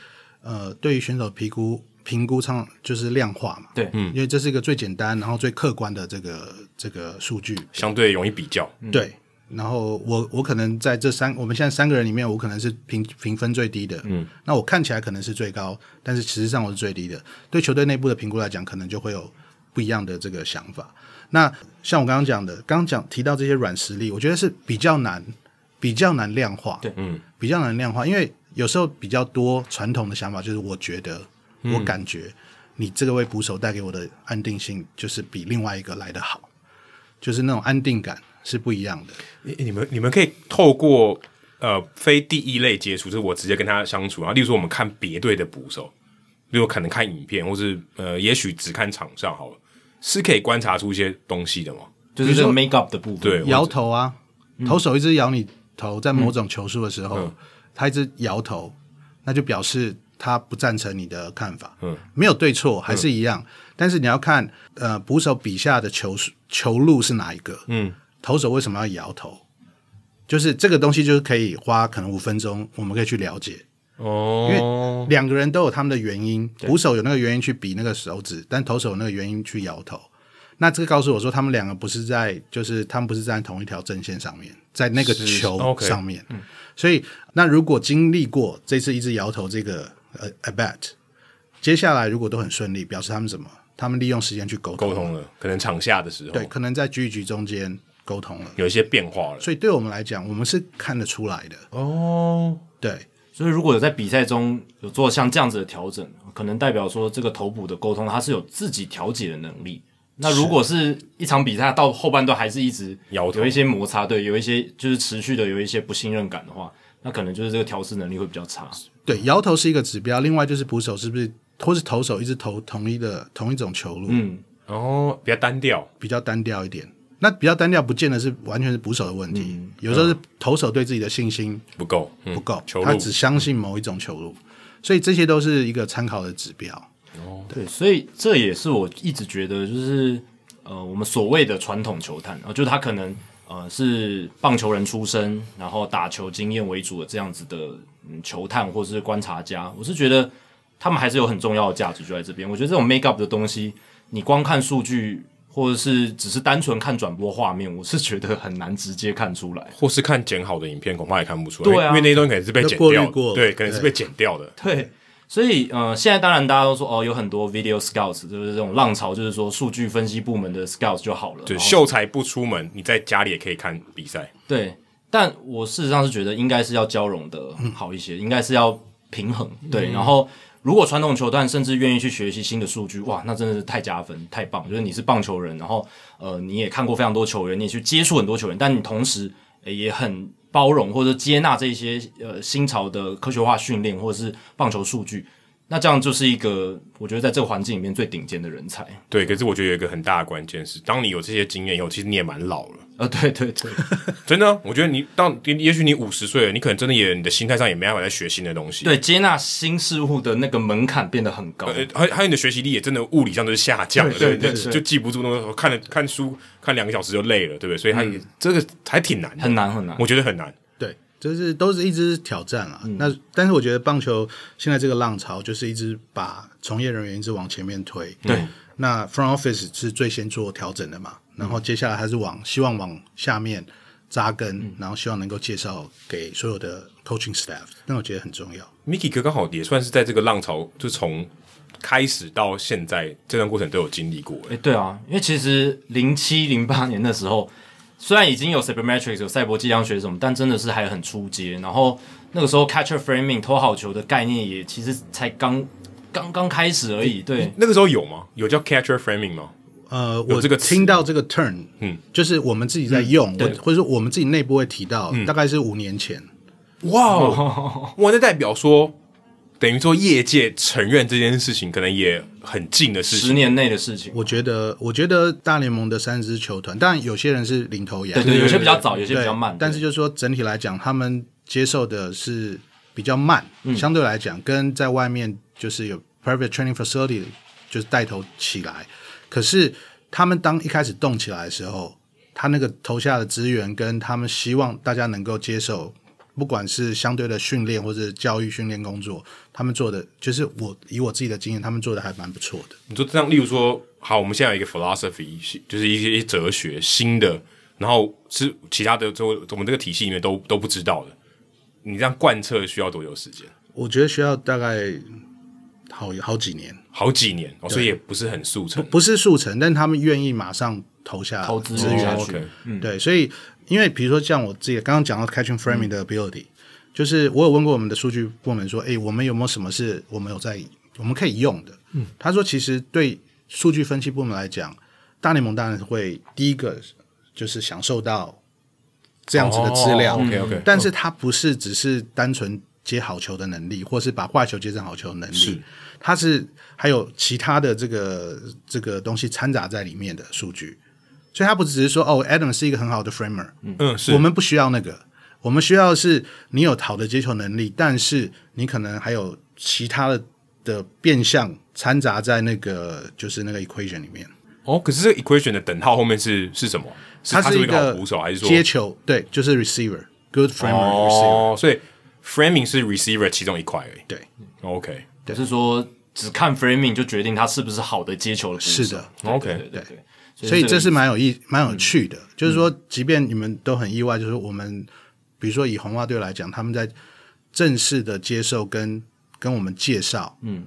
呃，对于选手评估评估上就是量化嘛，对，嗯，因为这是一个最简单，然后最客观的这个这个数据，相对容易比较，对。然后我我可能在这三，我们现在三个人里面，我可能是评评分最低的，嗯，那我看起来可能是最高，但是实际上我是最低的。对球队内部的评估来讲，可能就会有不一样的这个想法。那像我刚刚讲的，刚刚讲提到这些软实力，我觉得是比较难。比较难量化，对，嗯，比较难量化，因为有时候比较多传统的想法就是，我觉得，嗯、我感觉，你这个位捕手带给我的安定性，就是比另外一个来的好，就是那种安定感是不一样的。你你们你们可以透过呃非第一类接触，就是我直接跟他相处啊，例如说我们看别队的捕手，例如可能看影片，或是呃，也许只看场上好了，是可以观察出一些东西的吗？就是这个 make up 的部分，对，摇头啊，投手一直摇你。头在某种球数的时候，他一直摇头，那就表示他不赞成你的看法。嗯，没有对错，还是一样。嗯、但是你要看，呃，捕手笔下的球球路是哪一个？嗯，投手为什么要摇头？就是这个东西，就是可以花可能五分钟，我们可以去了解。哦，因为两个人都有他们的原因，捕手有那个原因去比那个手指，但投手有那个原因去摇头。那这个告诉我说，他们两个不是在，就是他们不是在同一条阵线上面，在那个球上面。Okay, 所以，那如果经历过这次一直摇头这个呃 at bat，接下来如果都很顺利，表示他们什么？他们利用时间去沟通，沟通了，可能场下的时候，对，可能在局与局中间沟通了，有一些变化了。所以，对我们来讲，我们是看得出来的哦。对，所以如果有在比赛中有做像这样子的调整，可能代表说这个头部的沟通，它是有自己调节的能力。那如果是一场比赛到后半段还是一直有一些摩擦，对，有一些就是持续的有一些不信任感的话，那可能就是这个调试能力会比较差。对，摇头是一个指标，另外就是捕手是不是或是投手一直投同一的同一种球路，嗯，哦，比较单调，比较单调一点。那比较单调不见得是完全是捕手的问题，嗯、有时候是投手对自己的信心不够，不够，他只相信某一种球路，所以这些都是一个参考的指标。哦，对，所以这也是我一直觉得，就是呃，我们所谓的传统球探啊，就是他可能呃是棒球人出身，然后打球经验为主的这样子的嗯球探或者是观察家，我是觉得他们还是有很重要的价值就在这边。我觉得这种 make up 的东西，你光看数据或者是只是单纯看转播画面，我是觉得很难直接看出来，或是看剪好的影片，恐怕也看不出来。对啊，因为那一段可能是被剪掉的，对，可能是被剪掉的，对。所以，呃，现在当然大家都说，哦，有很多 video scouts，就是这种浪潮，就是说数据分析部门的 scouts 就好了。对，秀才不出门，你在家里也可以看比赛。对，但我事实上是觉得应该是要交融的好一些，嗯、应该是要平衡。对，嗯、然后如果传统球探甚至愿意去学习新的数据，哇，那真的是太加分，太棒。就是你是棒球人，然后呃，你也看过非常多球员，你也去接触很多球员，但你同时也很。包容或者接纳这些呃新潮的科学化训练或者是棒球数据，那这样就是一个我觉得在这个环境里面最顶尖的人才。对，可是我觉得有一个很大的关键是，当你有这些经验以后，其实你也蛮老了。啊、呃，对对对，真的，我觉得你当也许你五十岁了，你可能真的也你的心态上也没办法再学新的东西。对，接纳新事物的那个门槛变得很高，还还有你的学习力也真的物理上都是下降了，对对，就记不住那个看了看书看两个小时就累了，对不对？所以他也、嗯、这个还挺难的，很难很难，我觉得很难。就是都是一直挑战啊。嗯、那但是我觉得棒球现在这个浪潮就是一直把从业人员一直往前面推。对，那 front office 是最先做调整的嘛，然后接下来还是往希望往下面扎根，嗯、然后希望能够介绍给所有的 coaching staff。那我觉得很重要。Mickey 哥刚好也算是在这个浪潮，就从开始到现在这段过程都有经历过。哎，对啊，因为其实零七零八年的时候，虽然已经有 Sabermetrics 有赛博计量学什么，但真的是还很初阶。然后那个时候 catcher framing 投好球的概念也其实才刚刚刚开始而已。对，那个时候有吗？有叫 catcher framing 吗？呃，我这个听到这个 turn，嗯，就是我们自己在用，嗯、或者说我们自己内部会提到，嗯、大概是五年前。哇哦，哇，那代表说，等于说业界承认这件事情，可能也很近的事情，十年内的事情。我觉得，我觉得大联盟的三支球团，当然有些人是领头羊，对对，有些比较早，有些比较慢。但是就是说，整体来讲，他们接受的是比较慢，嗯、相对来讲，跟在外面就是有 private training facility 就是带头起来。可是他们当一开始动起来的时候，他那个投下的资源跟他们希望大家能够接受，不管是相对的训练或者教育训练工作，他们做的就是我以我自己的经验，他们做的还蛮不错的。你说这样，例如说，好，我们现在有一个 philosophy，就是一些哲学新的，然后是其他的，就我们这个体系里面都都不知道的。你这样贯彻需要多久时间？我觉得需要大概。好好几年，好几年，哦，所以也不是很速成，不，不是速成，但他们愿意马上投下投资资源去。对，所以因为比如说像我自己刚刚讲到 catching framing 的 ability，、嗯、就是我有问过我们的数据部门说，哎，我们有没有什么是我们有在我们可以用的？嗯，他说其实对数据分析部门来讲，大联盟当然会第一个就是享受到这样子的资料，OK OK，但是它不是只是单纯。接好球的能力，或是把坏球接成好球的能力，是。它是还有其他的这个这个东西掺杂在里面的数据，所以他不只是说哦，Adam 是一个很好的 framer，嗯，是我们不需要那个，我们需要的是你有好的接球能力，但是你可能还有其他的的变相掺杂在那个就是那个 equation 里面。哦，可是这个 equation 的等号后面是是什么？它是一个捕手还是说接球？对，就是 receiver，good framer，哦，所以。Framing 是 receiver 其中一块而已。对，OK，对就是说只看 framing 就决定他是不是好的接球的捕手。是的，OK，对对，对。所以这是蛮有意、蛮有趣的。嗯、就是说，即便你们都很意外，就是我们，比如说以红袜队来讲，他们在正式的接受跟跟我们介绍，嗯，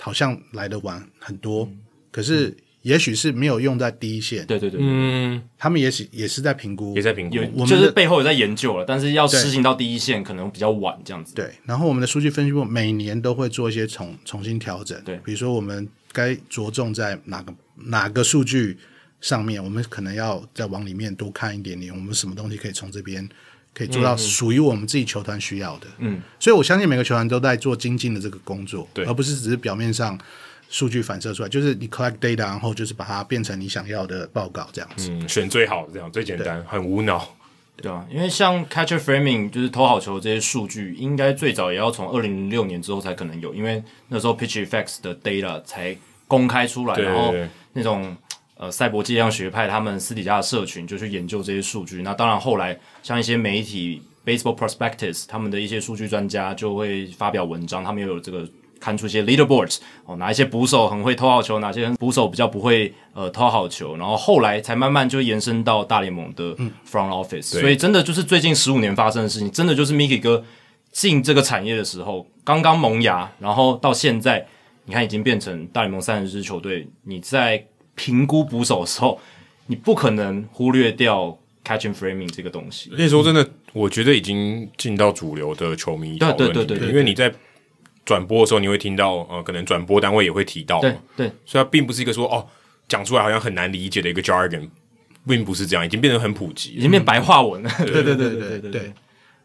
好像来的晚很多，嗯、可是。嗯。也许是没有用在第一线，对对对，嗯，他们也许也是在评估，也在评估，有就是背后有在研究了，但是要实行到第一线可能比较晚这样子。对，然后我们的数据分析部每年都会做一些重重新调整，对，比如说我们该着重在哪个哪个数据上面，我们可能要再往里面多看一点点，我们什么东西可以从这边可以做到属于我们自己球团需要的，嗯，所以我相信每个球团都在做精进的这个工作，对，而不是只是表面上。数据反射出来，就是你 collect data，然后就是把它变成你想要的报告这样子。嗯，选最好的这样最简单，很无脑。对啊，因为像 catcher framing 就是投好球这些数据，应该最早也要从二零零六年之后才可能有，因为那时候 pitch effects 的 data 才公开出来，然后那种呃赛博计量学派他们私底下的社群就去研究这些数据。那当然后来像一些媒体 Baseball Prospectus 他们的一些数据专家就会发表文章，他们又有这个。看出一些 leaderboards 哦，哪一些捕手很会投好球，哪些捕手比较不会呃投好球，然后后来才慢慢就延伸到大联盟的 front office，、嗯、所以真的就是最近十五年发生的事情，真的就是 Mickey 哥进这个产业的时候刚刚萌芽，然后到现在你看已经变成大联盟三十支球队，你在评估捕手的时候，你不可能忽略掉 catching framing 这个东西。那时候真的，我觉得已经进到主流的球迷对对，对，因为你在。转播的时候，你会听到，呃，可能转播单位也会提到，对对，所以它并不是一个说哦，讲出来好像很难理解的一个 jargon，并不是这样，已经变得很普及，已经变白话文了。对对对对对对。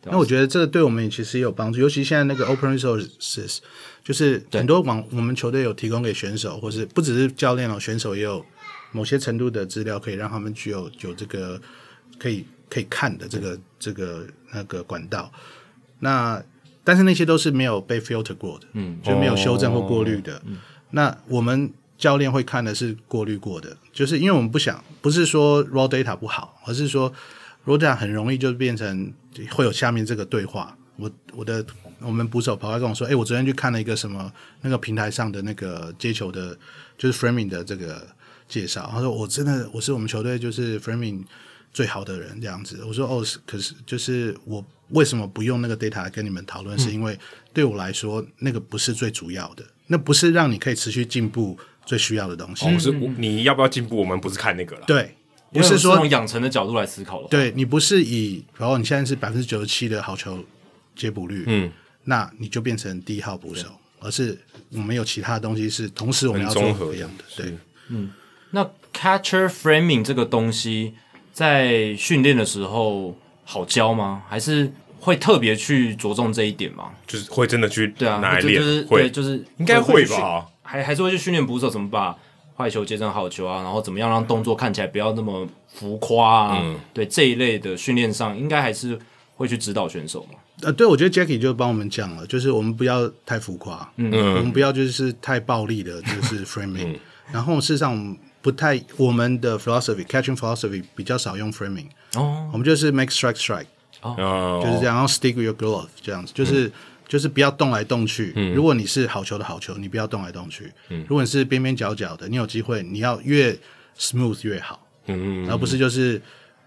那我觉得这个对我们其实也有帮助，尤其现在那个 open resources，就是很多网我们球队有提供给选手，或是不只是教练哦，选手也有某些程度的资料，可以让他们具有有这个可以可以看的这个这个那个管道。那但是那些都是没有被 filter 过的，嗯，就没有修正或过滤的。哦嗯、那我们教练会看的是过滤过的，就是因为我们不想，不是说 raw data 不好，而是说 raw data 很容易就变成会有下面这个对话。我我的我们捕手跑来跟我说，哎，我昨天去看了一个什么那个平台上的那个接球的，就是 framing 的这个介绍。他说我真的我是我们球队就是 framing 最好的人这样子。我说哦，可是就是我为什么不用那个 data 来跟你们讨论？嗯、是因为对我来说，那个不是最主要的，那不是让你可以持续进步最需要的东西。哦、是你要不要进步？我们不是看那个了。对，不是说从养成的角度来思考的。对，你不是以，然后你现在是百分之九十七的好球接捕率，嗯，那你就变成第一号捕手，而是我们有其他的东西是同时我们要综合一样的。对，嗯。那 catcher framing 这个东西在训练的时候好教吗？还是会特别去着重这一点吗？就是会真的去对啊，拿来练，就是会对，就是应该会吧？还还是会去训练捕手怎么把坏球接成好球啊，然后怎么样让动作看起来不要那么浮夸啊？嗯，对这一类的训练上，应该还是会去指导选手嘛？呃，对，我觉得 Jackie 就帮我们讲了，就是我们不要太浮夸，嗯，我们不要就是太暴力的，就是 framing，嗯，然后事实上。不太，我们的 philosophy catching philosophy 比较少用 framing，哦，我们就是 make strike strike，哦，就是这样，然后 stick with your glove 这样子，就是、嗯、就是不要动来动去。嗯、如果你是好球的好球，你不要动来动去。嗯，如果你是边边角角的，你有机会，你要越 smooth 越好。嗯嗯，而不是就是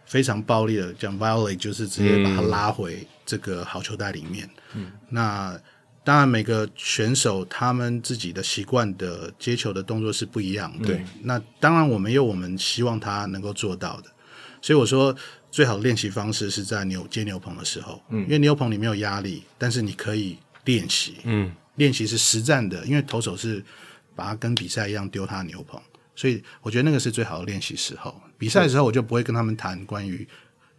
非常暴力的讲 violate，就是直接把它拉回这个好球袋里面。嗯，那。当然，每个选手他们自己的习惯的接球的动作是不一样的。对，那当然我们有我们希望他能够做到的。所以我说，最好的练习方式是在牛接牛棚的时候，嗯，因为牛棚里没有压力，但是你可以练习，嗯，练习是实战的，因为投手是把它跟比赛一样丢他牛棚，所以我觉得那个是最好的练习时候。比赛的时候我就不会跟他们谈关于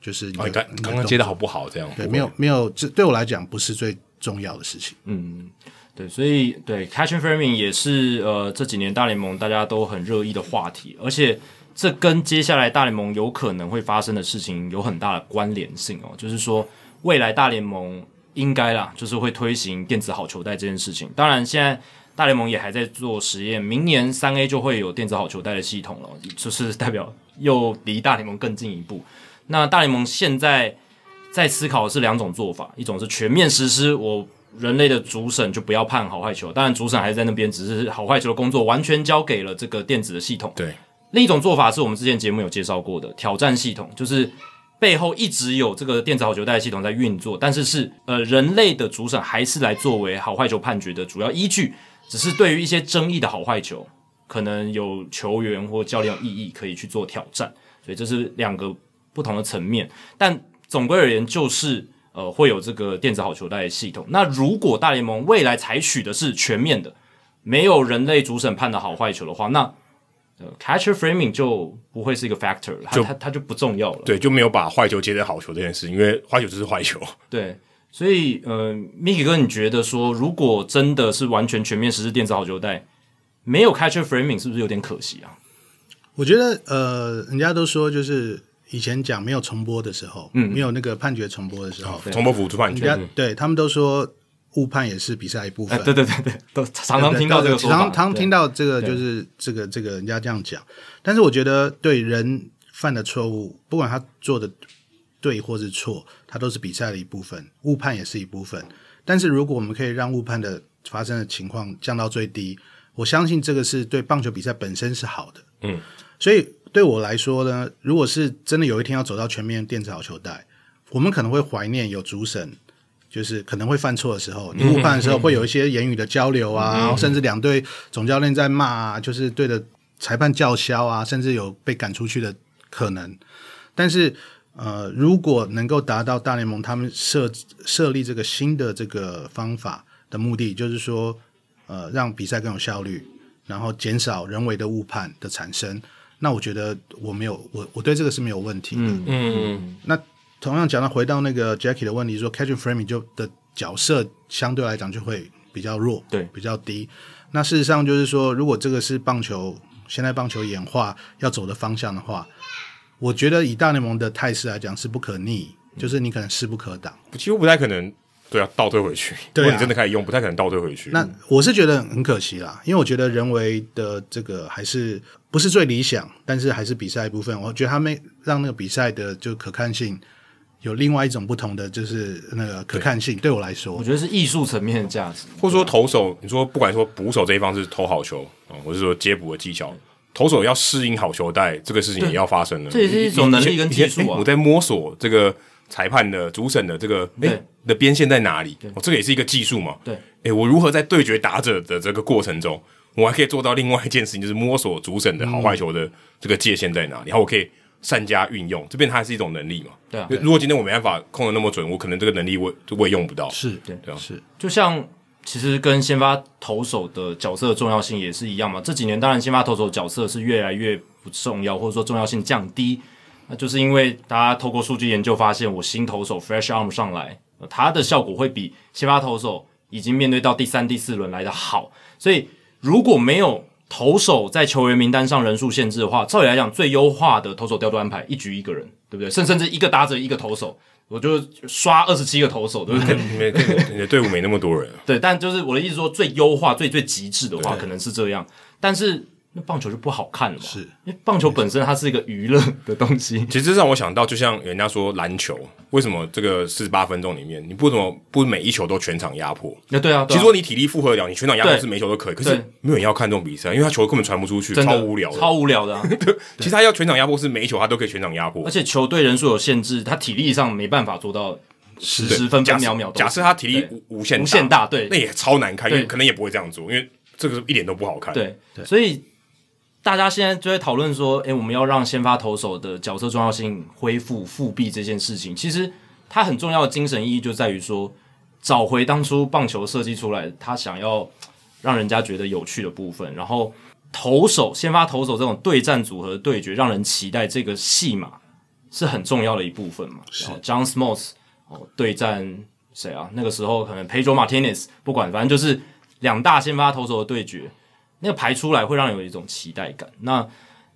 就是你、哦、刚刚刚接的好不好这样，对，没有没有，这对我来讲不是最。重要的事情，嗯，对，所以对 catching framing 也是呃这几年大联盟大家都很热议的话题，而且这跟接下来大联盟有可能会发生的事情有很大的关联性哦，就是说未来大联盟应该啦，就是会推行电子好球带这件事情。当然，现在大联盟也还在做实验，明年三 A 就会有电子好球带的系统了，就是代表又离大联盟更进一步。那大联盟现在。在思考的是两种做法，一种是全面实施，我人类的主审就不要判好坏球，当然主审还是在那边，只是好坏球的工作完全交给了这个电子的系统。对，另一种做法是我们之前节目有介绍过的挑战系统，就是背后一直有这个电子好球带系统在运作，但是是呃人类的主审还是来作为好坏球判决的主要依据，只是对于一些争议的好坏球，可能有球员或教练有异议可以去做挑战，所以这是两个不同的层面，但。总归而言，就是呃会有这个电子好球带系统。那如果大联盟未来采取的是全面的，没有人类主审判的好坏球的话，那 catcher framing 就不会是一个 factor 了，它它就不重要了。对，就没有把坏球接在好球这件事，因为坏球就是坏球。对，所以呃，Mickey 哥，你觉得说，如果真的是完全全面实施电子好球带，没有 catcher framing，是不是有点可惜啊？我觉得呃，人家都说就是。以前讲没有重播的时候，嗯，没有那个判决重播的时候，重播辅助判决，人家对他们都说误判也是比赛一部分。对对对对，都常常听到这个说法，常常听到这个就是这个这个人家这样讲。但是我觉得，对人犯的错误，不管他做的对或是错，他都是比赛的一部分，误判也是一部分。但是如果我们可以让误判的发生的情况降到最低，我相信这个是对棒球比赛本身是好的。嗯，所以。对我来说呢，如果是真的有一天要走到全面电子好球带，我们可能会怀念有主审，就是可能会犯错的时候，你误判的时候会有一些言语的交流啊，然后甚至两队总教练在骂啊，就是对着裁判叫嚣啊，甚至有被赶出去的可能。但是呃，如果能够达到大联盟他们设设立这个新的这个方法的目的，就是说呃，让比赛更有效率，然后减少人为的误判的产生。那我觉得我没有我我对这个是没有问题的。嗯嗯。那同样讲到回到那个 Jackie 的问题，说 catching framing 就的角色相对来讲就会比较弱，对，比较低。那事实上就是说，如果这个是棒球现在棒球演化要走的方向的话，我觉得以大联盟的态势来讲是不可逆，就是你可能势不可挡，几乎不太可能。对啊，倒退回去。对啊，如果你真的开始用，不太可能倒退回去。那我是觉得很可惜啦，因为我觉得人为的这个还是不是最理想，但是还是比赛一部分。我觉得他们让那个比赛的就可看性有另外一种不同的，就是那个可看性。对，对我来说，我觉得是艺术层面的价值，或者说投手，你说不管说捕手这一方是投好球啊，或者说接捕的技巧，投手要适应好球带，这个事情也要发生了。这也是一种能力跟技术啊。我在摸索这个裁判的主审的这个诶的边线在哪里？哦，这个也是一个技术嘛。对，诶，我如何在对决打者的这个过程中，我还可以做到另外一件事情，就是摸索主审的好坏球的这个界限在哪里，然后我可以善加运用。这边它还是一种能力嘛。对啊。如果今天我没办法控的那么准，我可能这个能力我我也用不到。是对对啊，是就像。其实跟先发投手的角色的重要性也是一样嘛。这几年当然先发投手的角色是越来越不重要，或者说重要性降低。那就是因为大家透过数据研究发现，我新投手 fresh arm 上来，它的效果会比先发投手已经面对到第三、第四轮来的好。所以如果没有投手在球员名单上人数限制的话，照理来讲，最优化的投手调度安排，一局一个人，对不对？甚甚至一个打者一个投手。我就刷二十七个投手，对不对？你的队伍没那么多人。对，但就是我的意思说，最优化、最最极致的话，可能是这样。但是那棒球就不好看了嘛？是，因为棒球本身它是一个娱乐的东西。其实这让我想到，就像人家说篮球，为什么这个四十八分钟里面，你不怎么不每一球都全场压迫？那对啊，其实说你体力负荷了，你全场压迫是每一球都可以。可是没有人要看这种比赛，因为他球根本传不出去，超无聊，超无聊的。对，其实他要全场压迫，是每一球他都可以全场压迫。而且球队人数有限制，他体力上没办法做到。时时分分秒秒都。假设他体力无无限无限大，对，那也超难看，因为可能也不会这样做，因为这个一点都不好看。对，所以大家现在就在讨论说，哎，我们要让先发投手的角色重要性恢复复辟这件事情，其实它很重要的精神意义就在于说，找回当初棒球设计出来他想要让人家觉得有趣的部分，然后投手先发投手这种对战组合的对决，让人期待这个戏码是很重要的一部分嘛。是，John Smoltz。对战谁啊？那个时候可能 Pedro Martinez，不管，反正就是两大先发投手的对决，那个排出来会让人有一种期待感。那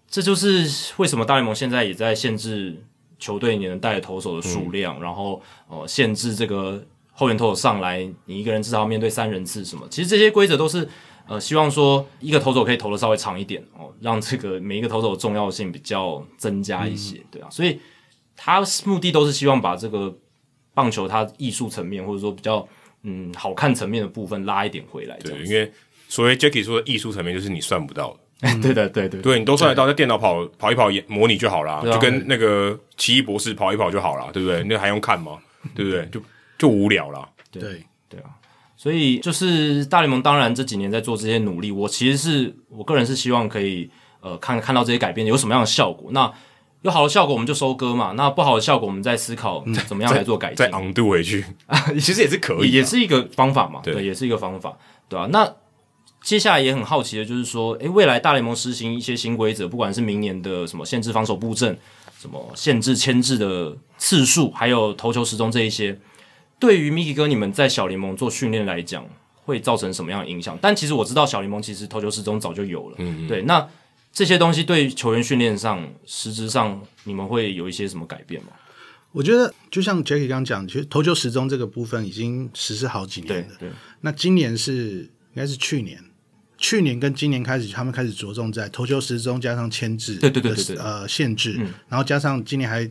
这就是为什么大联盟现在也在限制球队你能带的投手的数量，嗯、然后呃限制这个后援投手上来，你一个人至少要面对三人次什么。其实这些规则都是呃希望说一个投手可以投的稍微长一点哦，让这个每一个投手的重要性比较增加一些，嗯、对啊。所以他目的都是希望把这个。棒球它艺术层面或者说比较嗯好看层面的部分拉一点回来，对，因为所谓 Jacky 说的艺术层面就是你算不到的，嗯、对的，对对，对你都算得到，在电脑跑跑一跑也模拟就好了，就跟那个奇异博士跑一跑就好啦，对不对？那还用看吗？对不对？就就无聊啦，对对啊，所以就是大联盟当然这几年在做这些努力，我其实是我个人是希望可以呃看看到这些改变有什么样的效果，那。有好的效果，我们就收割嘛。那不好的效果，我们再思考怎么样来做改进，再 undo 回去啊，其实也是可以，也是一个方法嘛。对，对，也是一个方法，对吧、啊？那接下来也很好奇的就是说，诶，未来大联盟实行一些新规则，不管是明年的什么限制防守布阵，什么限制牵制的次数，还有投球时钟这一些，对于 Mickey 哥你们在小联盟做训练来讲，会造成什么样的影响？但其实我知道小联盟其实投球时钟早就有了，嗯，嗯，对，那。这些东西对球员训练上，实质上你们会有一些什么改变吗？我觉得就像 Jacky 刚刚讲，其实投球时钟这个部分已经实施好几年了。对，对，那今年是应该是去年，去年跟今年开始，他们开始着重在投球时钟加上牵制，对对对对对，呃，限制，嗯、然后加上今年还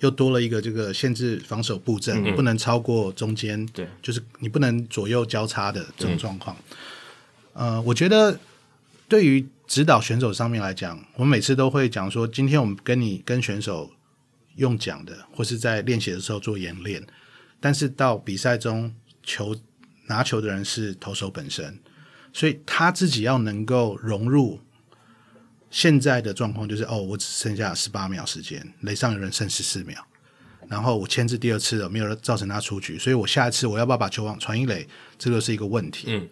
又多了一个这个限制防守布阵，嗯、不能超过中间，对，就是你不能左右交叉的这种状况。呃，我觉得对于指导选手上面来讲，我们每次都会讲说，今天我们跟你跟选手用讲的，或是在练习的时候做演练，但是到比赛中，球拿球的人是投手本身，所以他自己要能够融入现在的状况，就是哦，我只剩下十八秒时间，垒上有人剩十四秒，然后我牵制第二次了，没有造成他出局，所以我下一次我要不要把球往传一垒，这个是一个问题。嗯，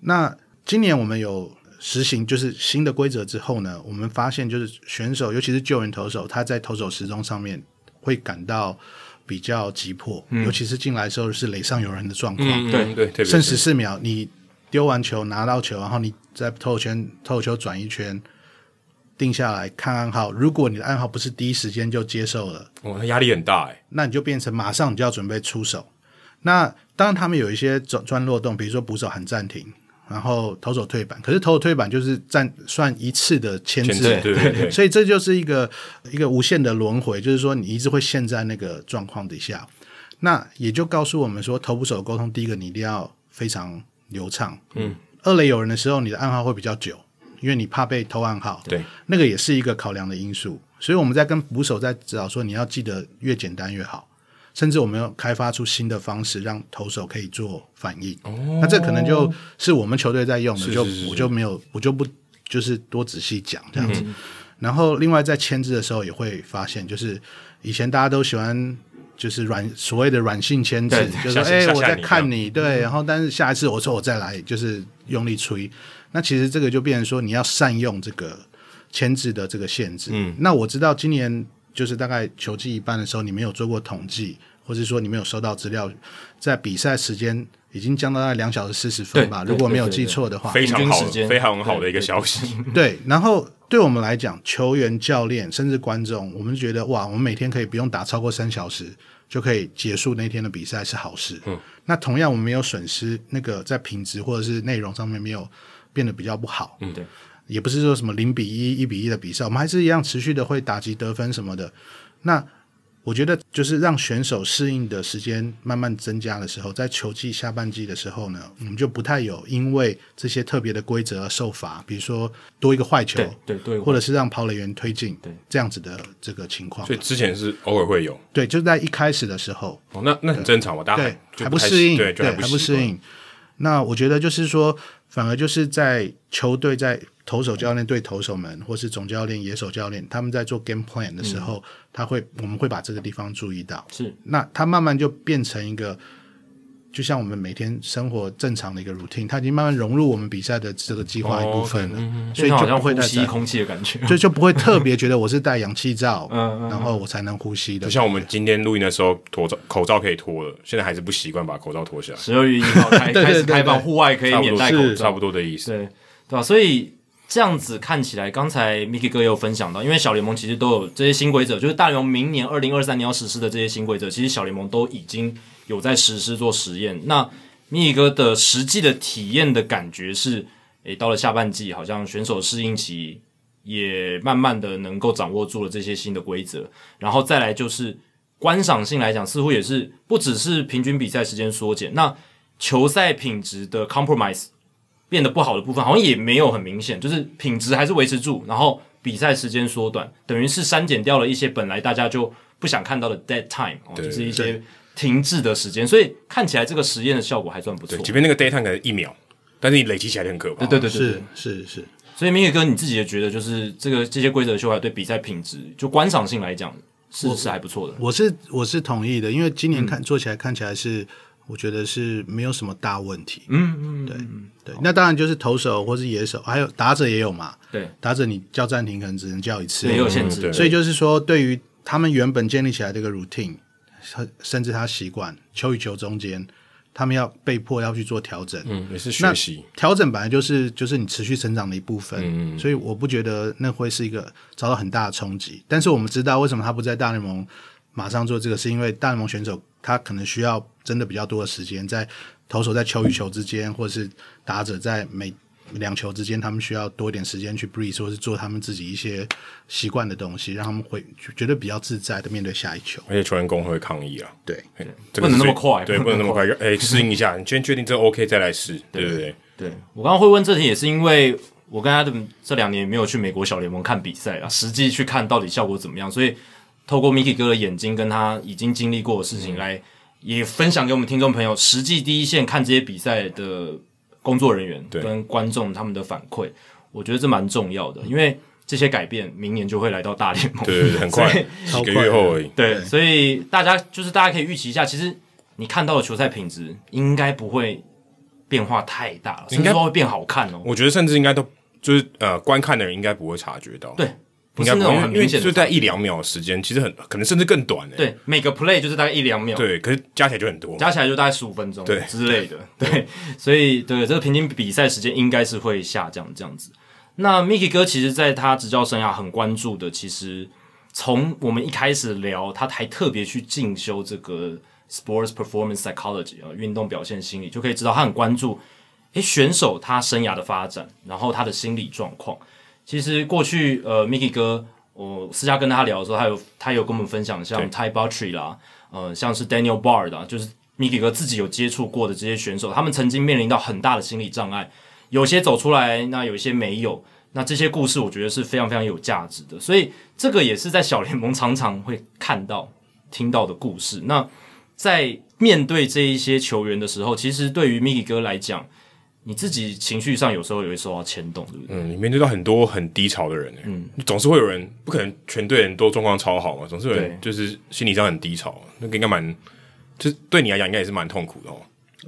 那今年我们有。实行就是新的规则之后呢，我们发现就是选手，尤其是救援投手，他在投手时钟上面会感到比较急迫，嗯、尤其是进来的时候是垒上有人的状况，对，对剩十四秒，你丢完球拿到球，然后你在投圈投球转一圈，定下来看暗号，如果你的暗号不是第一时间就接受了，哦，压力很大哎，那你就变成马上你就要准备出手。那当然他们有一些钻钻落洞，比如说捕手喊暂停。然后投手退板，可是投手退板就是占算一次的牵制，对对对，所以这就是一个一个无限的轮回，就是说你一直会陷在那个状况底下。那也就告诉我们说，投捕手的沟通，第一个你一定要非常流畅，嗯，二垒有人的时候，你的暗号会比较久，因为你怕被偷暗号，对，那个也是一个考量的因素。所以我们在跟捕手在指导说，你要记得越简单越好。甚至我们要开发出新的方式，让投手可以做反应。哦，那这可能就是我们球队在用的，是是是是就我就没有，我就不就是多仔细讲这样子。嗯、然后另外在牵制的时候也会发现，就是以前大家都喜欢就是软所谓的软性牵制，就是说哎我在看你，对，然后但是下一次我说我再来就是用力吹。那其实这个就变成说你要善用这个牵制的这个限制。嗯，那我知道今年。就是大概球季一半的时候，你没有做过统计，或者说你没有收到资料，在比赛时间已经降到大概两小时四十分吧，如果没有记错的话，非常好，非常好的一个消息。对，然后对我们来讲，球员、教练甚至观众，我们觉得哇，我们每天可以不用打超过三小时就可以结束那天的比赛是好事。嗯，那同样我们没有损失那个在品质或者是内容上面没有变得比较不好。嗯，对。也不是说什么零比一、一比一的比赛，我们还是一样持续的会打击得分什么的。那我觉得就是让选手适应的时间慢慢增加的时候，在球季下半季的时候呢，我们就不太有因为这些特别的规则而受罚，比如说多一个坏球，对对，对或者是让跑垒员推进，对。这样子的这个情况。所以之前是偶尔会有，对，就在一开始的时候，哦，那那很正常嘛，大家对还不适应，对，对还不适应。那我觉得就是说，反而就是在球队在。投手教练对投手们，或是总教练、野手教练，他们在做 game plan 的时候，嗯、他会，我们会把这个地方注意到。是，那他慢慢就变成一个，就像我们每天生活正常的一个 routine，它已经慢慢融入我们比赛的这个计划一部分了。哦 okay, 嗯、所以就不会呼吸空气的感觉，就就不会特别觉得我是戴氧气罩，嗯，然后我才能呼吸的。就像我们今天录音的时候，脱罩口罩可以脱了，现在还是不习惯把口罩脱下来。十二月一号开 开始开放户外可以免戴口罩，差不多的意思，对对吧？所以。这样子看起来，刚才 Mickey 哥也有分享到，因为小联盟其实都有这些新规则，就是大联盟明年二零二三年要实施的这些新规则，其实小联盟都已经有在实施做实验。那 Mickey 哥的实际的体验的感觉是，诶，到了下半季，好像选手适应期也慢慢的能够掌握住了这些新的规则，然后再来就是观赏性来讲，似乎也是不只是平均比赛时间缩减，那球赛品质的 compromise。变得不好的部分好像也没有很明显，就是品质还是维持住，然后比赛时间缩短，等于是删减掉了一些本来大家就不想看到的 dead time，哦，就是一些停滞的时间，所以看起来这个实验的效果还算不错。即便那个 time 可能一秒，但是你累积起来很可怕。对对对对，是是是。所以明宇哥你自己也觉得，就是这个这些规则修改对比赛品质就观赏性来讲是是还不错的。我是我是同意的，因为今年看、嗯、做起来看起来是。我觉得是没有什么大问题。嗯嗯，对对，那当然就是投手或是野手，还有打者也有嘛。对，打者你叫暂停可能只能叫一次，没有限制。所以就是说，对于他们原本建立起来这个 routine，甚至他习惯球与球中间，他们要被迫要去做调整。嗯，也是学习。调整本来就是就是你持续成长的一部分。嗯，所以我不觉得那会是一个遭到很大的冲击。但是我们知道为什么他不在大联盟马上做这个，是因为大联盟选手。他可能需要真的比较多的时间，在投手在球与球之间，或者是打者在每两球之间，他们需要多一点时间去 breathe，或是做他们自己一些习惯的东西，让他们会觉得比较自在的面对下一球。而且球员工会抗议啊，对，不能那么快，对，不能那么快，哎，适应一下，你先确定这 OK 再来试，对不对？对，我刚刚会问这题，也是因为我跟 Adam 这两年没有去美国小联盟看比赛啊，实际去看到底效果怎么样，所以。透过 Mickey 哥的眼睛，跟他已经经历过的事情来，也分享给我们听众朋友，实际第一线看这些比赛的工作人员跟观众他们的反馈，我觉得这蛮重要的，因为这些改变明年就会来到大联盟，对，很快，几个月后而已。对，所以大家就是大家可以预期一下，其实你看到的球赛品质应该不会变化太大了，甚至会变好看哦。我觉得甚至应该都就是呃，观看的人应该不会察觉到。对。不是那种很明显，就在一两秒的时间，其实很可能甚至更短诶。对，每个 play 就是大概一两秒。对，可是加起来就很多，加起来就大概十五分钟，对之类的。对，所以对这个平均比赛时间应该是会下降这样子。那 Mickey 哥其实在他执教生涯很关注的，其实从我们一开始聊，他还特别去进修这个 sports performance psychology 啊，运动表现心理，就可以知道他很关注诶选手他生涯的发展，然后他的心理状况。其实过去，呃，Mickey 哥，我私下跟他聊的时候，他有他有跟我们分享，像 Ty Buttrey 啦，呃，像是 Daniel Bard 啊，就是 Mickey 哥自己有接触过的这些选手，他们曾经面临到很大的心理障碍，有些走出来，那有一些没有。那这些故事我觉得是非常非常有价值的，所以这个也是在小联盟常常会看到、听到的故事。那在面对这一些球员的时候，其实对于 Mickey 哥来讲，你自己情绪上有时候也会受到牵动，对不对？嗯，你面对到很多很低潮的人，嗯，总是会有人不可能全队人都状况超好嘛，总是有人就是心理上很低潮，那个应该蛮，就是对你来讲应该也是蛮痛苦的哦。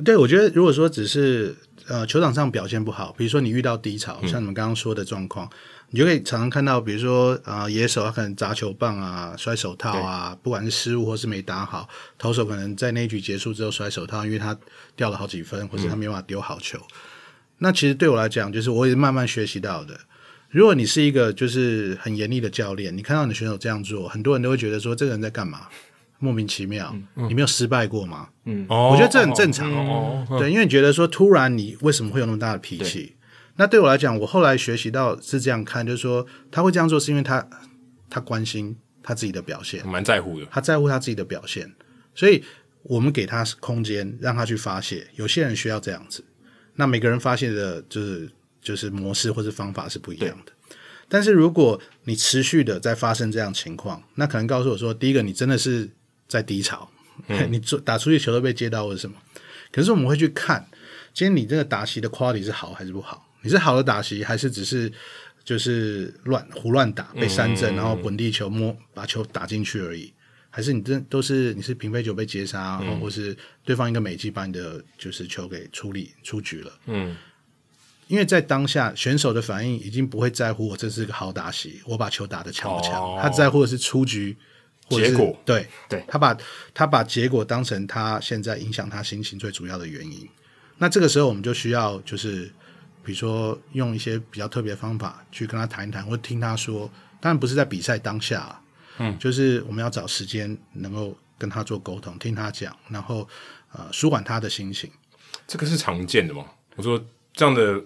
对，我觉得如果说只是。呃，球场上表现不好，比如说你遇到低潮，像你们刚刚说的状况，嗯、你就可以常常看到，比如说啊、呃，野手他可能砸球棒啊，摔手套啊，不管是失误或是没打好，投手可能在那一局结束之后摔手套，因为他掉了好几分，或者他没办法丢好球。嗯、那其实对我来讲，就是我也慢慢学习到的。如果你是一个就是很严厉的教练，你看到你的选手这样做，很多人都会觉得说这个人在干嘛？莫名其妙，嗯、你没有失败过吗？嗯，我觉得这很正常。哦，对，因为你觉得说，突然你为什么会有那么大的脾气？对那对我来讲，我后来学习到是这样看，就是说他会这样做，是因为他他关心他自己的表现，蛮在乎的。他在乎他自己的表现，所以我们给他空间，让他去发泄。有些人需要这样子，那每个人发泄的就是就是模式或是方法是不一样的。但是如果你持续的在发生这样情况，那可能告诉我说，第一个，你真的是。在低潮，嗯、你做打出去球都被接到或者什么，可是我们会去看，今天你这个打席的 quality 是好还是不好？你是好的打席，还是只是就是乱胡乱打被三振，然后本地球摸把球打进去而已？还是你这都是你是平飞球被接杀，嗯、或是对方一个美技把你的就是球给处理出局了？嗯，因为在当下选手的反应已经不会在乎我这是个好打席，我把球打的强不强，哦、他在乎的是出局。结果对对，他把他把结果当成他现在影响他心情最主要的原因。那这个时候我们就需要就是，比如说用一些比较特别的方法去跟他谈一谈，或听他说。当然不是在比赛当下，嗯，就是我们要找时间能够跟他做沟通，听他讲，然后呃舒缓他的心情。这个是常见的吗？我说这样的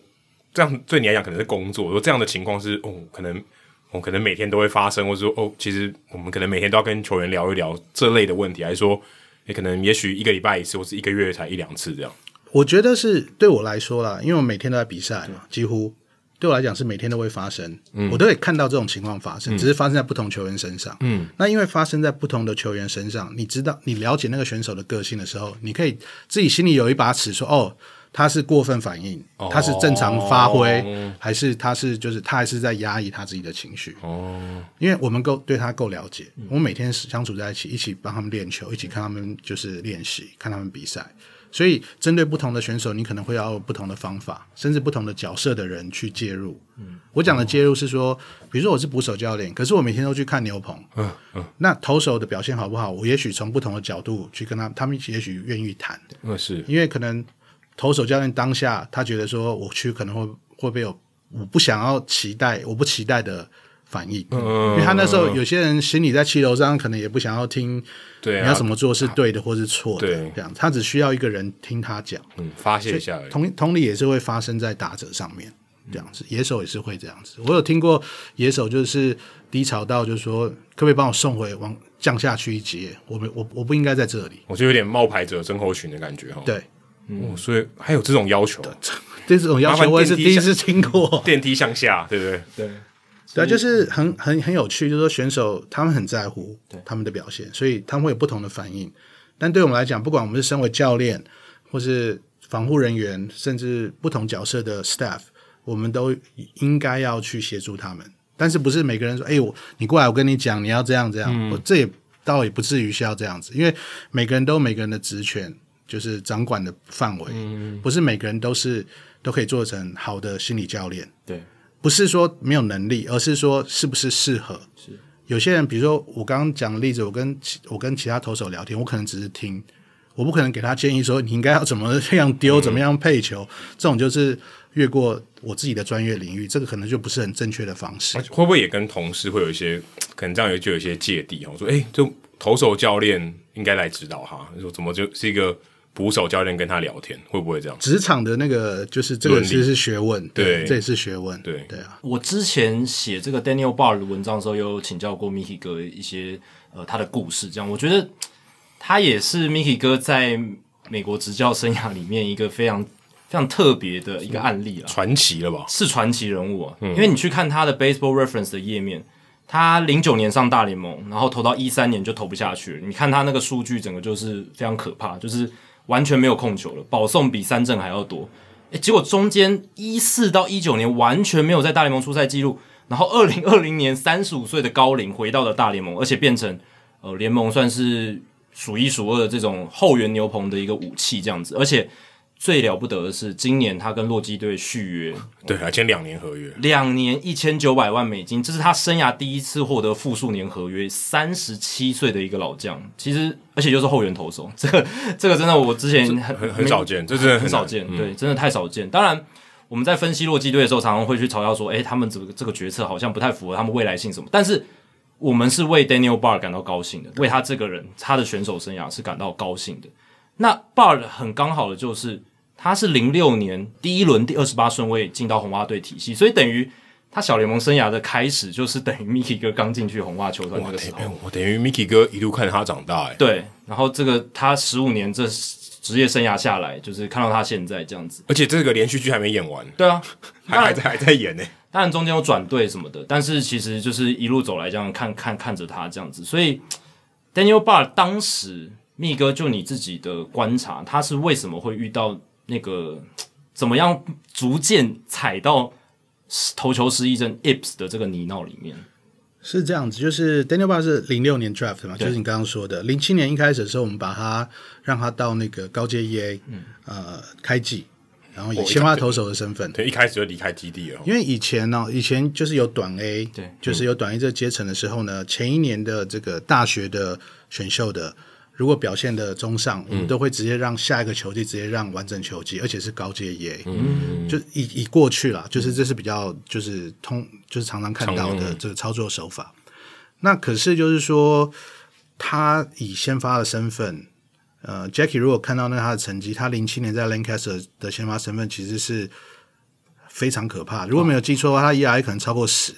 这样对你来讲可能是工作。我说这样的情况是哦，可能。我可能每天都会发生，或者说哦，其实我们可能每天都要跟球员聊一聊这类的问题，还是说也可能也许一个礼拜一次，或是一个月才一两次这样。我觉得是对我来说啦，因为我每天都在比赛嘛，几乎。对我来讲是每天都会发生，嗯，我都会看到这种情况发生，只是发生在不同球员身上，嗯，那因为发生在不同的球员身上，你知道，你了解那个选手的个性的时候，你可以自己心里有一把尺，说哦。他是过分反应，他是正常发挥，哦、还是他是就是他还是在压抑他自己的情绪？哦，因为我们够对他够了解，嗯、我们每天相处在一起，一起帮他们练球，一起看他们就是练习，看他们比赛。所以针对不同的选手，你可能会要有不同的方法，甚至不同的角色的人去介入。嗯，我讲的介入是说，比如说我是捕手教练，可是我每天都去看牛棚。嗯嗯，那投手的表现好不好？我也许从不同的角度去跟他，他们也许愿意谈。嗯，是因为可能。投手教练当下，他觉得说，我去可能会会不会有我不想要期待，我不期待的反应，嗯、因为他那时候有些人心里在气头上，可能也不想要听，对，你要怎么做是对的或是错的，对，这样，他只需要一个人听他讲，嗯，发泄一下。同同理也是会发生在打者上面，这样子，野手也是会这样子。我有听过野手就是低潮到，就是说，可不可以帮我送回往降下去一截？我们我我不应该在这里，我就有点冒牌者症候群的感觉哈。对。哦，所以还有这种要求，对 这种要求我也是第一次听过。电梯向下，对不对？对，对，就是很很很有趣，就是说选手他们很在乎他们的表现，所以他们会有不同的反应。但对我们来讲，不管我们是身为教练，或是防护人员，甚至不同角色的 staff，我们都应该要去协助他们。但是不是每个人说，哎，我你过来，我跟你讲，你要这样这样，嗯、我这也倒也不至于需要这样子，因为每个人都有每个人的职权。就是掌管的范围，嗯、不是每个人都是都可以做成好的心理教练。对，不是说没有能力，而是说是不是适合。是有些人，比如说我刚刚讲的例子，我跟我跟其他投手聊天，我可能只是听，我不可能给他建议说你应该要怎么样丢，嗯、怎么样配球，这种就是越过我自己的专业领域，这个可能就不是很正确的方式。会不会也跟同事会有一些可能这样就有一些芥蒂？我说，哎，就投手教练应该来指导哈，说怎么就是一个。捕手教练跟他聊天会不会这样？职场的那个就是这个其实是学问，对，这也是学问，对对啊。我之前写这个 Daniel Bard 的文章的时候，有请教过 Mickey 哥一些呃他的故事，这样我觉得他也是 Mickey 哥在美国执教生涯里面一个非常非常特别的一个案例了，传奇了吧？是传奇人物啊！嗯、因为你去看他的 Baseball Reference 的页面，他零九年上大联盟，然后投到一三年就投不下去了。你看他那个数据，整个就是非常可怕，就是完全没有控球了，保送比三振还要多。诶，结果中间一四到一九年完全没有在大联盟出赛记录，然后二零二零年三十五岁的高龄回到了大联盟，而且变成呃联盟算是数一数二的这种后援牛棚的一个武器这样子，而且。最了不得的是，今年他跟洛基队续约，对，还签两年合约，两年一千九百万美金，这是他生涯第一次获得复数年合约。三十七岁的一个老将，其实而且又是后援投手，这个这个真的我之前很很很少见，这真的很，很少见，对，真的太少见。嗯、当然，我们在分析洛基队的时候，常常会去嘲笑说，哎，他们这个这个决策好像不太符合他们未来性什么。但是我们是为 Daniel Bard 感到高兴的，为他这个人他的选手生涯是感到高兴的。那 Bard 很刚好的就是。他是零六年第一轮第二十八顺位进到红袜队体系，所以等于他小联盟生涯的开始就是等于 Mickey 哥刚进去红袜球团那个时候，我等于 Mickey 哥一路看着他长大，哎，对，然后这个他十五年这职业生涯下来，就是看到他现在这样子，而且这个连续剧还没演完，对啊，还还在还在演呢，当然中间有转队什么的，但是其实就是一路走来这样看看看着他这样子，所以 Daniel Bard 当时密哥就你自己的观察，他是为什么会遇到？那个怎么样逐渐踩到投球失忆症 Ips 的这个泥淖里面？是这样子，就是 Daniel Bard 是零六年 draft 嘛，就是你刚刚说的。零七年一开始的时候，我们把他让他到那个高阶 EA，嗯，呃，开季，然后以先发投手的身份，对，一开始就离开基地了。因为以前呢，以前就是有短 A，对，就是有短 A 这个阶层的时候呢，前一年的这个大学的选秀的。如果表现的中上，我们都会直接让下一个球季直接让完整球季，而且是高阶 EA，嗯，就已已过去了，就是这是比较就是通就是常常看到的这个操作手法。那可是就是说，他以先发的身份，呃，Jackie 如果看到那他的成绩，他零七年在 Lancaster 的先发身份其实是非常可怕。如果没有记错的话，他 ERA 可能超过十，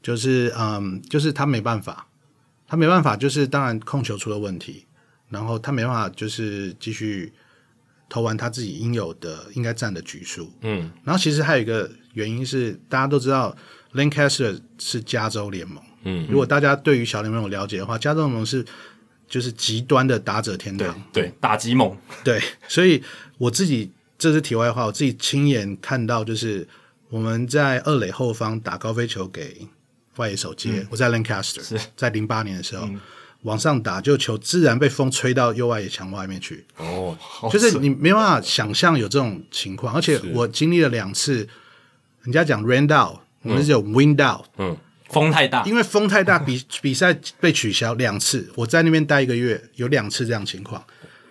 就是嗯，就是他没办法。他没办法，就是当然控球出了问题，然后他没办法，就是继续投完他自己应有的应该占的局数。嗯，然后其实还有一个原因是，大家都知道 Lancaster 是加州联盟。嗯，如果大家对于小联盟有了解的话，加州联盟是就是极端的打者天堂，对，对，打击猛。对，所以我自己这是题外话，我自己亲眼看到，就是我们在二垒后方打高飞球给。外野手接，嗯、我在 Lancaster，在零八年的时候、嗯、往上打，就球自然被风吹到右外野墙外面去。哦，就是你没办法想象有这种情况，而且我经历了两次，人家讲 rain out，我们是有 wind out，嗯，风太大，因为风太大，比比赛被取消两次，我在那边待一个月，有两次这样情况。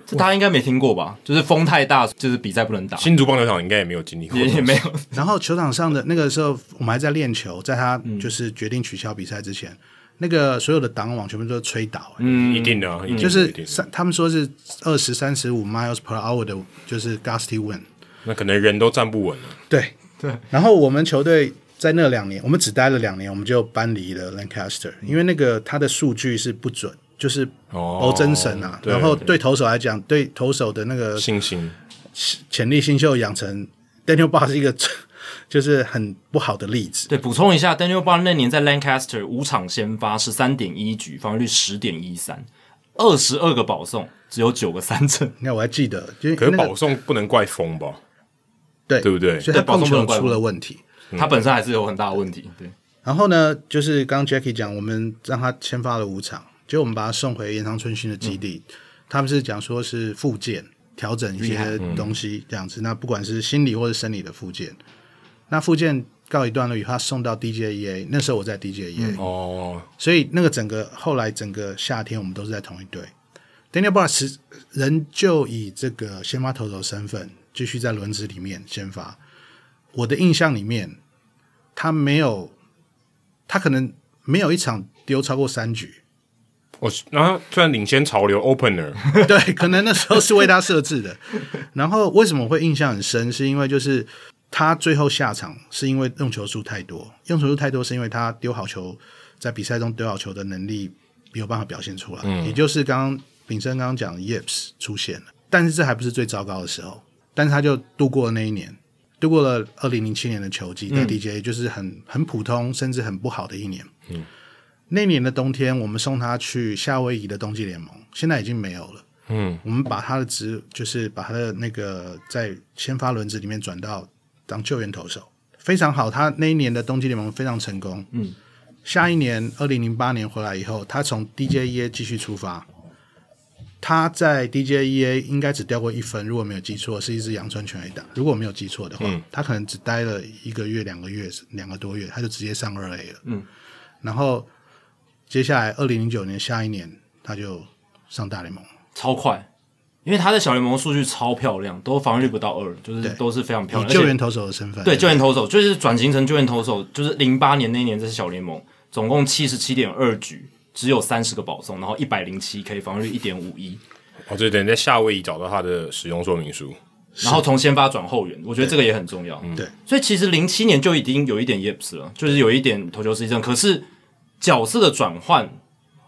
这大家应该没听过吧？就是风太大，就是比赛不能打。新竹棒球场应该也没有经历过，也也没有。然后球场上的那个时候，我们还在练球，在他就是决定取消比赛之前，嗯、那个所有的挡网全部都吹倒。嗯，一定的，嗯、就是三，他们说是二十三十五 miles per hour 的，就是 gusty wind。那可能人都站不稳了。对对。然后我们球队在那两年，我们只待了两年，我们就搬离了 Lancaster，因为那个他的数据是不准。就是欧真神啊，然后对投手来讲，对投手的那个信心、潜力、新秀养成，Daniel Bard 是一个 就是很不好的例子。对，补充一下，Daniel Bard 那年在 Lancaster 五场先发是三点一局，防御率十点一三，二十二个保送，只有九个三振。那我还记得，就可是保送不能怪风吧？对，对不对？所以他控球出了问题，他本身还是有很大的问题。对，然后呢，就是刚刚 Jackie 讲，我们让他签发了五场。就我们把他送回延长春训的基地，嗯、他们是讲说是复健调整一些东西这样子。嗯、那不管是心理或者生理的复健，那复健告一段落以后，他送到 DJEA，那时候我在 DJEA、嗯、哦，所以那个整个后来整个夏天我们都是在同一队。Daniel b a r s 仍旧以这个先发投手身份继续在轮值里面先发。我的印象里面，他没有，他可能没有一场丢超过三局。我然后突然领先潮流，opener，对，可能那时候是为他设置的。然后为什么会印象很深？是因为就是他最后下场是因为用球数太多，用球数太多是因为他丢好球，在比赛中丢好球的能力没有办法表现出来。嗯，也就是刚刚炳生刚刚讲的 Yips 出现了，但是这还不是最糟糕的时候。但是他就度过了那一年，度过了二零零七年的球季，那 DJA 就是很很普通，甚至很不好的一年。嗯，那年的冬天，我们送他去夏威夷的冬季联盟，现在已经没有了。嗯，我们把他的职，就是把他的那个在先发轮子里面转到当救援投手，非常好。他那一年的冬季联盟非常成功。嗯，下一年二零零八年回来以后，他从 DJEA 继续出发。他在 DJEA 应该只掉过一分，如果没有记错，是一支阳春全垒打。如果我没有记错的话，嗯、他可能只待了一个月、两个月、两个多月，他就直接上二 A 了。嗯，然后接下来二零零九年下一年，他就上大联盟，超快，因为他在小联盟数据超漂亮，都防御率不到二，就是都是非常漂亮。救援投手的身份，对，对救援投手就是转型成救援投手，就是零八年那一年这是小联盟，总共七十七点二局。只有三十个保送，然后一百零七 K 防御率一点五一。哦，对，等于在夏威夷找到他的使用说明书，然后从先发转后援，我觉得这个也很重要。对，所以其实零七年就已经有一点 Yips 了，就是有一点投球失忆症，可是角色的转换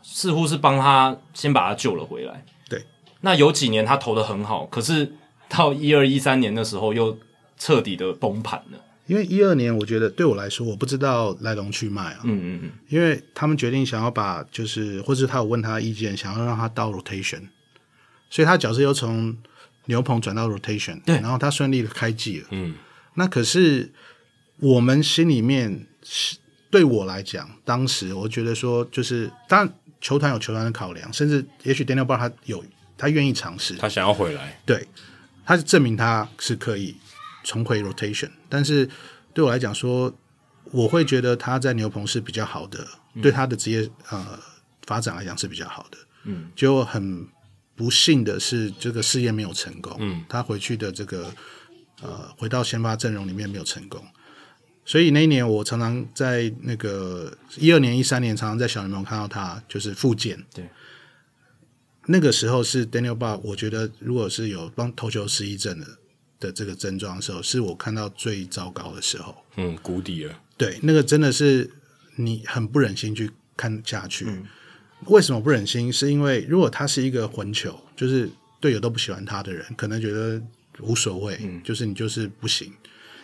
似乎是帮他先把他救了回来。对，那有几年他投的很好，可是到一二一三年的时候又彻底的崩盘了。因为一二年，我觉得对我来说，我不知道来龙去脉啊。嗯嗯嗯。因为他们决定想要把，就是，或者他有问他的意见，想要让他到 rotation，所以他角色又从牛棚转到 rotation，对，然后他顺利的开季了。嗯。那可是我们心里面，对我来讲，当时我觉得说，就是当然球团有球团的考量，甚至也许 Daniel Bard 他有他愿意尝试，他想要回来，对，他是证明他是可以。重回 rotation，但是对我来讲说，我会觉得他在牛棚是比较好的，嗯、对他的职业呃发展来讲是比较好的。嗯，就很不幸的是，这个试验没有成功。嗯，他回去的这个呃回到先发阵容里面没有成功，所以那一年我常常在那个一二年、一三年常常在小联盟看到他就是复健。对，那个时候是 Daniel Bard，我觉得如果是有帮投球失忆症的。的这个症状的时候，是我看到最糟糕的时候。嗯，谷底了。对，那个真的是你很不忍心去看下去。嗯、为什么不忍心？是因为如果他是一个混球，就是队友都不喜欢他的人，可能觉得无所谓，嗯、就是你就是不行。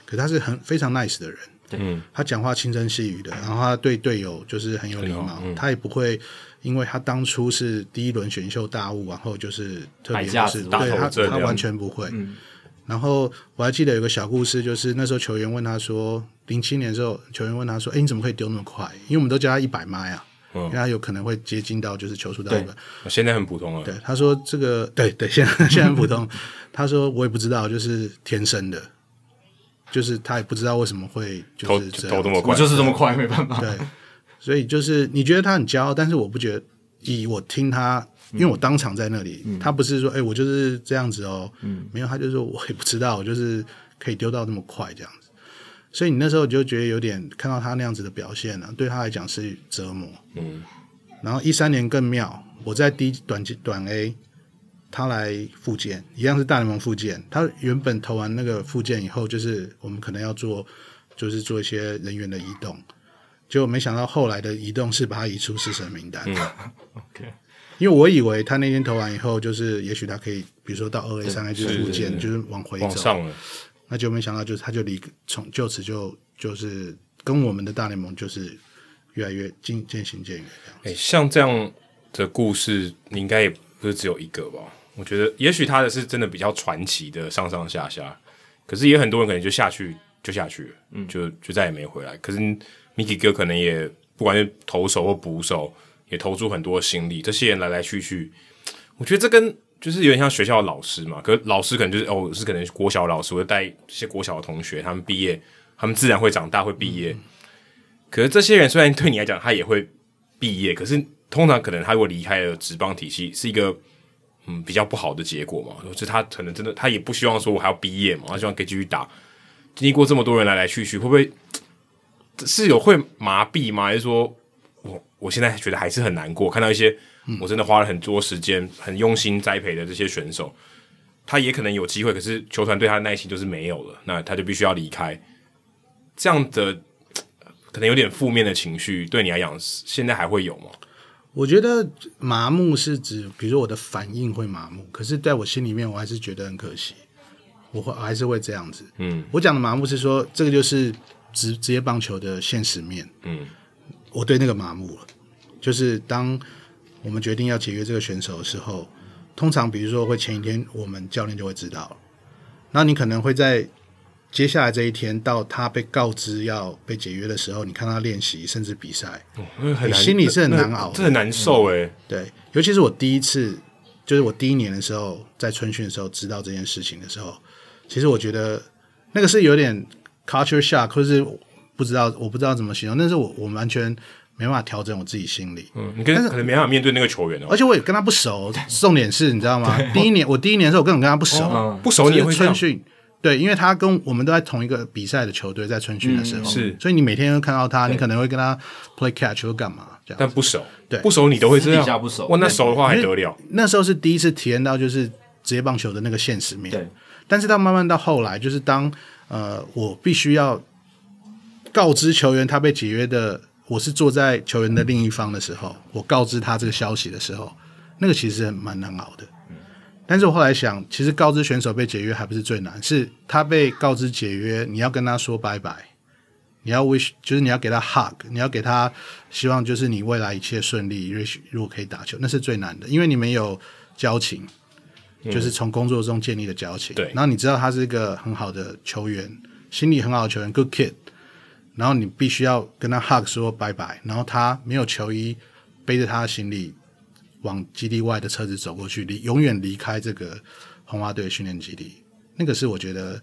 可他是很非常 nice 的人，嗯，他讲话轻声细语的，然后他对队友就是很有礼貌，嗯、他也不会因为他当初是第一轮选秀大物，然后就是特别就是对他他完全不会。嗯然后我还记得有个小故事，就是那时候球员问他说，零七年的时候，球员问他说：“哎，你怎么可以丢那么快？因为我们都叫他一百迈啊，嗯、因为他有可能会接近到就是球速到一百。”现在很普通了。对，他说这个对对，现在现在很普通。他说我也不知道，就是天生的，就是他也不知道为什么会就是这投这么快，我就是这么快，没办法。对，所以就是你觉得他很骄傲，但是我不觉得，以我听他。因为我当场在那里，嗯、他不是说，哎、欸，我就是这样子哦，嗯、没有，他就说我也不知道，我就是可以丢到那么快这样子，所以你那时候就觉得有点看到他那样子的表现呢、啊，对他来讲是折磨。嗯，然后一三年更妙，我在低短短 A，他来复健，一样是大联盟复健，他原本投完那个复健以后，就是我们可能要做，就是做一些人员的移动，结果没想到后来的移动是把他移出试神名单。嗯、OK。因为我以为他那天投完以后，就是也许他可以，比如说到二 A、三 A 就是复健，就是往回走。上了。那就没想到，就是他就离从就此就就是跟我们的大联盟就是越来越渐渐行渐远这样。诶，像这样的故事，你应该也不是只有一个吧？我觉得，也许他的是真的比较传奇的上上下下，可是也很多人可能就下去就下去了，嗯，就就再也没回来。可是 Mickey 哥可能也不管是投手或捕手。也投出很多心力，这些人来来去去，我觉得这跟就是有点像学校的老师嘛。可是老师可能就是哦，是可能国小老师会带一些国小的同学，他们毕业，他们自然会长大，会毕业。嗯、可是这些人虽然对你来讲他也会毕业，可是通常可能他如果离开了职棒体系，是一个嗯比较不好的结果嘛。就是他可能真的他也不希望说我还要毕业嘛，他希望可以继续打。经历过这么多人来来去去，会不会是有会麻痹吗？还是说？我我现在觉得还是很难过，看到一些我真的花了很多时间、很用心栽培的这些选手，他也可能有机会，可是球团对他的耐心就是没有了，那他就必须要离开。这样的可能有点负面的情绪，对你来讲，现在还会有吗？我觉得麻木是指，比如说我的反应会麻木，可是在我心里面，我还是觉得很可惜。我会还是会这样子。嗯，我讲的麻木是说，这个就是职职业棒球的现实面。嗯，我对那个麻木了。就是当我们决定要解约这个选手的时候，通常比如说会前一天，我们教练就会知道了。那你可能会在接下来这一天，到他被告知要被解约的时候，你看他练习甚至比赛，哦，很，你心里是很难熬的，这很难受哎、嗯。对，尤其是我第一次，就是我第一年的时候，在春训的时候知道这件事情的时候，其实我觉得那个是有点 culture shock，或是不知道，我不知道怎么形容，但是我我完全没办法调整我自己心理。嗯，你跟可能没办法面对那个球员哦，而且我也跟他不熟。重点是你知道吗？第一年我第一年的时候，我根本跟他不熟，哦、不熟你也会春训。对，因为他跟我们都在同一个比赛的球队，在春训的时候，嗯、是，所以你每天会看到他，你可能会跟他 play catch 或干嘛这样。但不熟，对，不熟你都会这样。不熟，哇，那熟的话还得了？那时候是第一次体验到就是职业棒球的那个现实面。对，但是到慢慢到后来，就是当呃我必须要告知球员他被解约的，我是坐在球员的另一方的时候，我告知他这个消息的时候，那个其实蛮难熬的。但是我后来想，其实告知选手被解约还不是最难，是他被告知解约，你要跟他说拜拜，你要 wish，就是你要给他 hug，你要给他希望，就是你未来一切顺利，如果可以打球，那是最难的，因为你们有交情，就是从工作中建立的交情。对、嗯，然后你知道他是一个很好的球员，心理很好的球员，good kid，然后你必须要跟他 hug 说拜拜，然后他没有球衣，背着他的行李。往基地外的车子走过去，离永远离开这个红花队训练基地。那个是我觉得，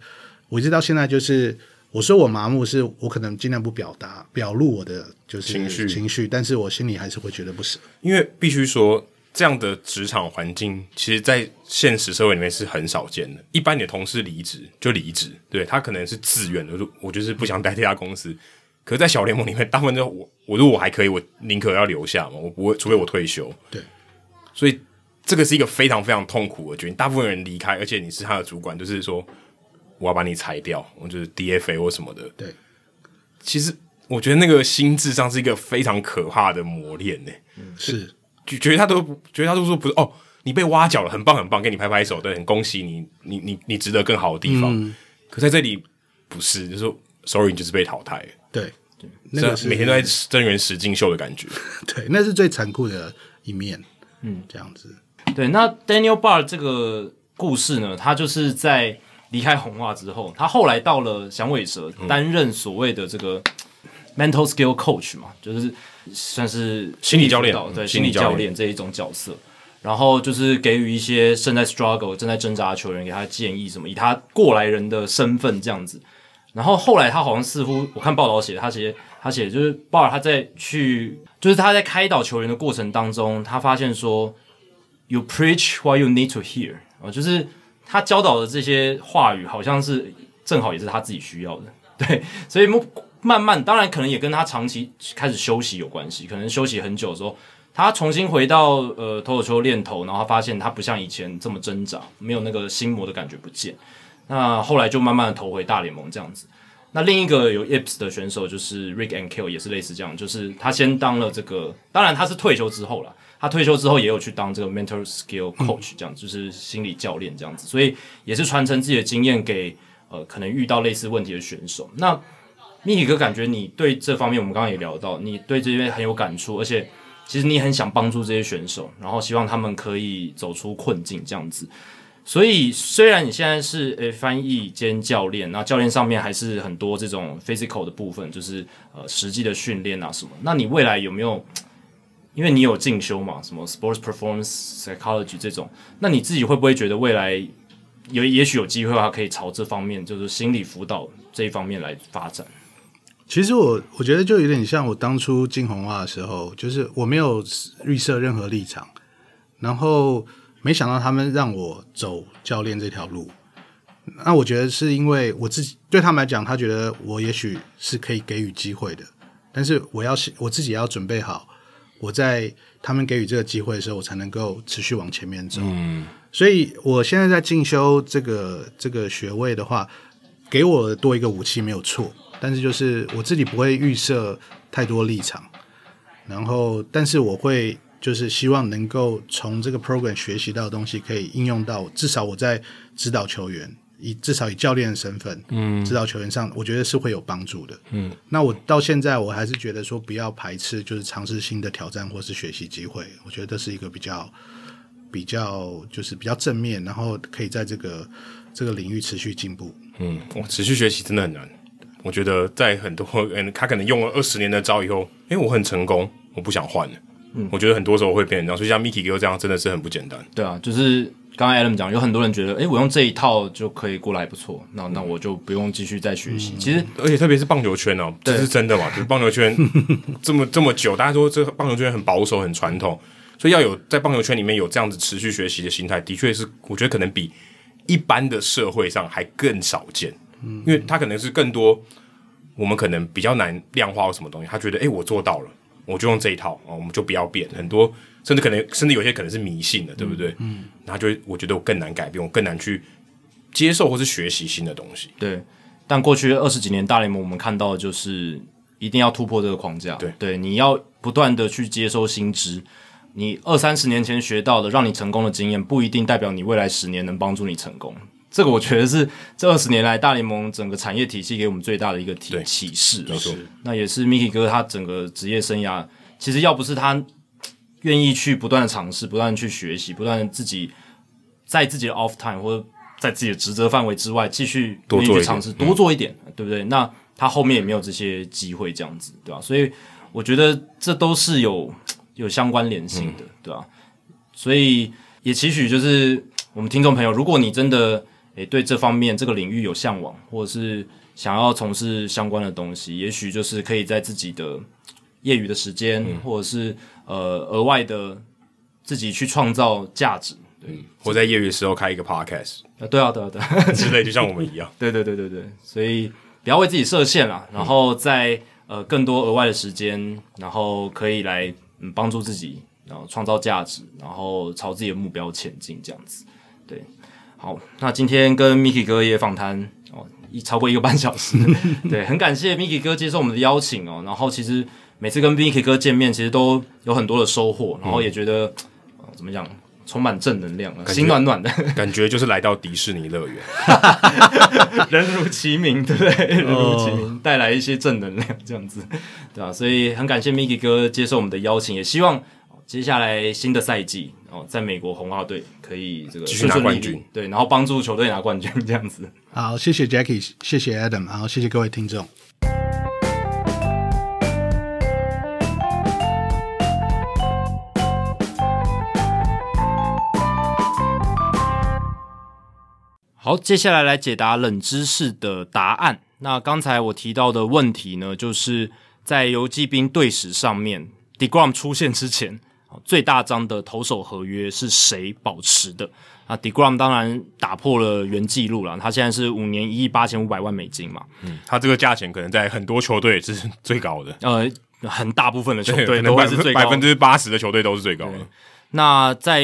我一直到现在就是，我说我麻木，是我可能尽量不表达、表露我的就是情绪情绪，但是我心里还是会觉得不舍。因为必须说，这样的职场环境，其实，在现实社会里面是很少见的。一般你的同事离职就离职，对他可能是自愿的，我就是不想待这家公司。可是，在小联盟里面，大部分都我我如果我还可以，我宁可要留下嘛，我不会，除非我退休。对。所以这个是一个非常非常痛苦的决定。大部分人离开，而且你是他的主管，就是说我要把你裁掉，我就是 DFA 或什么的。对，其实我觉得那个心智上是一个非常可怕的磨练呢。嗯，是，就觉得他都觉得他都说不是哦，你被挖角了，很棒很棒，给你拍拍手，对，很恭喜你，你你你值得更好的地方。嗯、可在这里不是，就是说 sorry，你就是被淘汰。对，那个每天都在增援实境秀的感觉。对，那是最残酷的一面。嗯，这样子。对，那 Daniel Barr 这个故事呢，他就是在离开红袜之后，他后来到了响尾蛇，担任所谓的这个 mental skill coach 嘛，就是算是心理教练，对，心理教练这一种角色。然后就是给予一些正在 struggle、正在挣扎的球员给他建议，什么以他过来人的身份这样子。然后后来他好像似乎我看报道写，他写他写就是鲍尔他在去。就是他在开导球员的过程当中，他发现说，You preach what you need to hear 啊，就是他教导的这些话语，好像是正好也是他自己需要的，对，所以慢慢，当然可能也跟他长期开始休息有关系，可能休息很久的时候，他重新回到呃投手球练投，然后他发现他不像以前这么挣扎，没有那个心魔的感觉不见，那后来就慢慢的投回大联盟这样子。那另一个有 Ips 的选手就是 Rick and Kill，也是类似这样，就是他先当了这个，当然他是退休之后了，他退休之后也有去当这个 mental skill coach，这样、嗯、就是心理教练这样子，所以也是传承自己的经验给呃可能遇到类似问题的选手。那 Mickey 哥感觉你对这方面，我们刚刚也聊到，你对这边很有感触，而且其实你很想帮助这些选手，然后希望他们可以走出困境这样子。所以，虽然你现在是诶翻译兼教练，那教练上面还是很多这种 physical 的部分，就是呃实际的训练啊什么。那你未来有没有？因为你有进修嘛，什么 sports performance psychology 这种，那你自己会不会觉得未来有也许有机会的话，可以朝这方面，就是心理辅导这一方面来发展？其实我我觉得就有点像我当初进红袜的时候，就是我没有预设任何立场，然后。没想到他们让我走教练这条路，那我觉得是因为我自己对他们来讲，他觉得我也许是可以给予机会的，但是我要我自己要准备好，我在他们给予这个机会的时候，我才能够持续往前面走。嗯，所以我现在在进修这个这个学位的话，给我多一个武器没有错，但是就是我自己不会预设太多立场，然后但是我会。就是希望能够从这个 program 学习到的东西，可以应用到至少我在指导球员，以至少以教练的身份，嗯，指导球员上，我觉得是会有帮助的。嗯，那我到现在我还是觉得说不要排斥，就是尝试新的挑战或是学习机会。我觉得这是一个比较比较就是比较正面，然后可以在这个这个领域持续进步。嗯，我持续学习真的很难。我觉得在很多嗯 他可能用了二十年的招以后，哎，我很成功，我不想换了。嗯，我觉得很多时候会变成这样，所以像 Miki 哥这样真的是很不简单。对啊，就是。刚刚 Adam 讲，有很多人觉得，哎，我用这一套就可以过来不错，那那我就不用继续再学习。嗯、其实，而且特别是棒球圈哦，这是真的嘛？就是棒球圈 这么这么久，大家说这棒球圈很保守、很传统，所以要有在棒球圈里面有这样子持续学习的心态，的确是我觉得可能比一般的社会上还更少见。嗯，因为他可能是更多我们可能比较难量化或什么东西，他觉得，哎，我做到了，我就用这一套啊，我们就不要变很多。甚至可能，甚至有些可能是迷信的，对不对？嗯，嗯，然后就我觉得我更难改变，我更难去接受或是学习新的东西。对，但过去二十几年大联盟，我们看到的就是一定要突破这个框架。对，对，你要不断的去接收新知。你二三十年前学到的，让你成功的经验，不一定代表你未来十年能帮助你成功。这个我觉得是这二十年来大联盟整个产业体系给我们最大的一个提启示。没错，那也是 Mickey 哥他整个职业生涯，其实要不是他。愿意去不断的尝试，不断的去学习，不断的自己在自己的 off time 或者在自己的职责范围之外继续多去尝试，多做一点，对不对？那他后面也没有这些机会，这样子，对吧？所以我觉得这都是有有相关联性的，对吧？所以也期许就是我们听众朋友，如果你真的诶对这方面这个领域有向往，或者是想要从事相关的东西，也许就是可以在自己的业余的时间，或者是呃，额外的自己去创造价值，对，或在业余的时候开一个 podcast，啊，对啊，对啊，对，之类，就像我们一样，对对对对对，所以不要为自己设限啦，然后在呃更多额外的时间，然后可以来嗯帮助自己，然后创造价值，然后朝自己的目标前进，这样子，对，好，那今天跟 Mickey 哥也访谈哦，一超过一个半小时，对，很感谢 Mickey 哥接受我们的邀请哦，然后其实。每次跟 Mickey 哥见面，其实都有很多的收获，然后也觉得、怎么讲，充满正能量，心暖暖的感觉，就是来到迪士尼乐园，人如其名，对不对？人如其名，带来一些正能量，这样子，对吧、啊？所以很感谢 Mickey 哥接受我们的邀请，也希望接下来新的赛季哦，在美国红袜队可以这个继续拿冠军，对，然后帮助球队拿冠军，这样子。好，谢谢 Jackie，谢谢 Adam，然后谢谢各位听众。好，接下来来解答冷知识的答案。那刚才我提到的问题呢，就是在游骑兵队史上面，deGrom 出现之前，最大张的投手合约是谁保持的？啊，deGrom 当然打破了原纪录了，他现在是五年一亿八千五百万美金嘛。嗯，他这个价钱可能在很多球队是最高的。呃，很大部分的球队都是最高，百分之八十的球队都是最高的。那在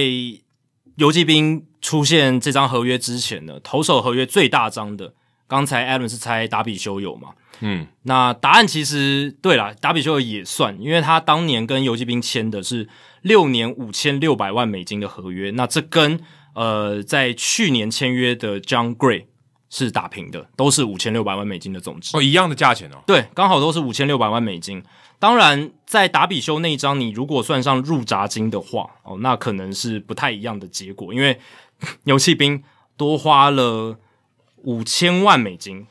游骑兵出现这张合约之前呢，投手合约最大张的，刚才 Adam 是猜达比修有嘛？嗯，那答案其实对了，达比修有也算，因为他当年跟游骑兵签的是六年五千六百万美金的合约，那这跟呃在去年签约的 John Gray 是打平的，都是五千六百万美金的总值哦，一样的价钱哦，对，刚好都是五千六百万美金。当然，在达比修那一张，你如果算上入闸金的话，哦，那可能是不太一样的结果，因为 牛骑兵多花了五千万美金，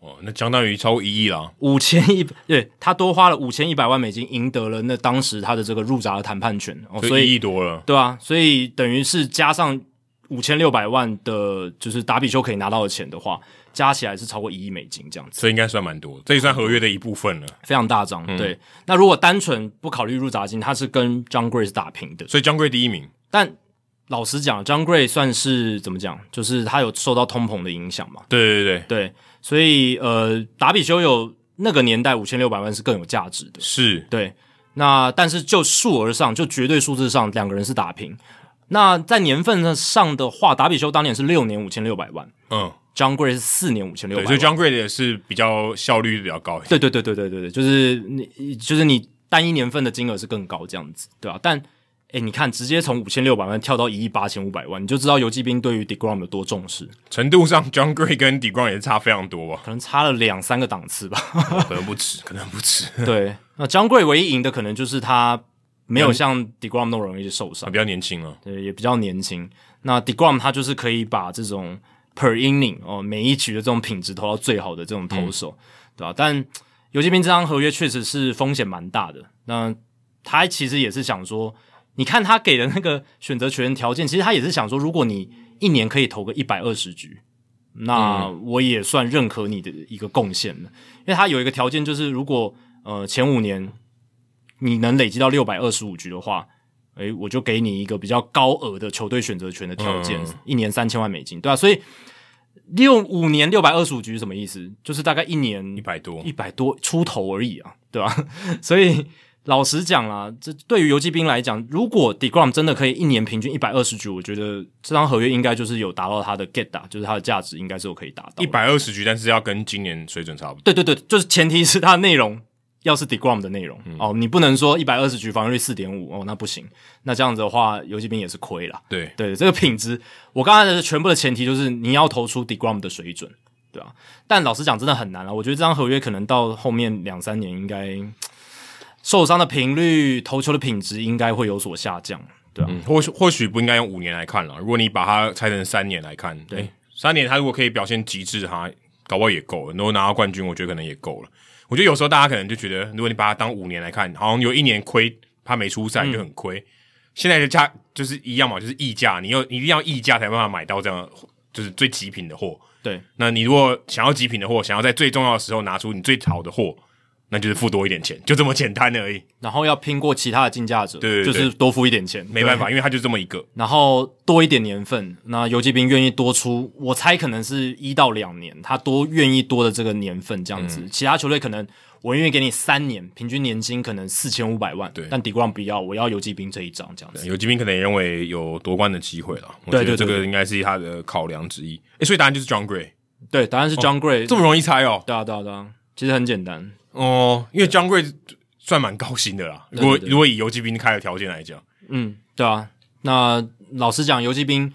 哦，那相当于超过一亿了。五千一，对，他多花了五千一百万美金，赢得了那当时他的这个入闸的谈判权，哦，所以一亿多了，对啊，所以等于是加上五千六百万的，就是达比修可以拿到的钱的话。加起来是超过一亿美金这样子，这应该算蛮多，这也算合约的一部分了，非常大张。对，嗯、那如果单纯不考虑入闸金，他是跟 Jon Gray 是打平的，所以 Jon Gray 第一名。但老实讲，Jon Gray 算是怎么讲？就是他有受到通膨的影响嘛？对对对对，所以呃，达比修有那个年代五千六百万是更有价值的，是对。那但是就数额上，就绝对数字上，两个人是打平。那在年份上的话，达比修当年是六年五千六百万，嗯。Jon Gray 是四年五千六百万，所以 Jon Gray 也是比较效率比较高。对对对对对对对，就是你就是你单一年份的金额是更高这样子，对吧？但哎，你看，直接从五千六百万跳到一亿八千五百万，你就知道游骑兵对于 Degrom 有多重视。程度上，Jon Gray 跟 Degrom 也是差非常多吧？可能差了两三个档次吧，可能不止，可能不止。对，那 Jon Gray 唯一赢的可能就是他没有像 Degrom 那么容易受伤，比较年轻了。对，也比较年轻。那 Degrom 他就是可以把这种 per inning 哦，每一局的这种品质投到最好的这种投手，嗯、对吧？但游骑兵这张合约确实是风险蛮大的。那他其实也是想说。你看他给的那个选择权条件，其实他也是想说，如果你一年可以投个一百二十局，那我也算认可你的一个贡献了。因为他有一个条件，就是如果呃前五年你能累积到六百二十五局的话，诶，我就给你一个比较高额的球队选择权的条件，嗯、一年三千万美金，对吧、啊？所以六五年六百二十五局是什么意思？就是大概一年一百多，一百多出头而已啊，对吧、啊？所以。老实讲啦，这对于游骑兵来讲，如果 Degrom 真的可以一年平均一百二十局，我觉得这张合约应该就是有达到他的 get 打，就是它的价值应该是有可以达到一百二十局，但是要跟今年水准差不多。对对对，就是前提是它的内容要是 Degrom 的内容、嗯、哦，你不能说一百二十局防御率四点五哦，那不行，那这样子的话，游骑兵也是亏了。对对，这个品质，我刚才的全部的前提就是你要投出 Degrom 的水准，对啊。但老实讲，真的很难了。我觉得这张合约可能到后面两三年应该。受伤的频率、投球的品质应该会有所下降，对啊，嗯、或许或许不应该用五年来看了。如果你把它拆成三年来看，对，欸、三年他如果可以表现极致，哈，搞不好也够了。如果拿到冠军，我觉得可能也够了。我觉得有时候大家可能就觉得，如果你把它当五年来看，好像有一年亏，他没出赛就很亏。嗯、现在的价就是一样嘛，就是溢价，你要你一定要溢价才办法买到这样就是最极品的货。对，那你如果想要极品的货，想要在最重要的时候拿出你最好的货。那就是付多一点钱，就这么简单而已。然后要拼过其他的竞价者，对，对，对，就是多付一点钱，没办法，因为他就这么一个。然后多一点年份，那游击兵愿意多出，我猜可能是一到两年，他多愿意多的这个年份这样子。嗯、其他球队可能我愿意给你三年，平均年薪可能四千五百万，对。但 Degrom 不要，我要游击兵这一张这样子。游击兵可能也认为有夺冠的机会了，我觉得这个应该是他的考量之一。诶，所以答案就是 John Gray 对，答案是 John Gray，、哦、这么容易猜哦？对啊，对啊，对啊，其实很简单。哦，因为 Jon Gray 算蛮高薪的啦。如果如果以游击兵开的条件来讲，嗯，对啊。那老实讲，游击兵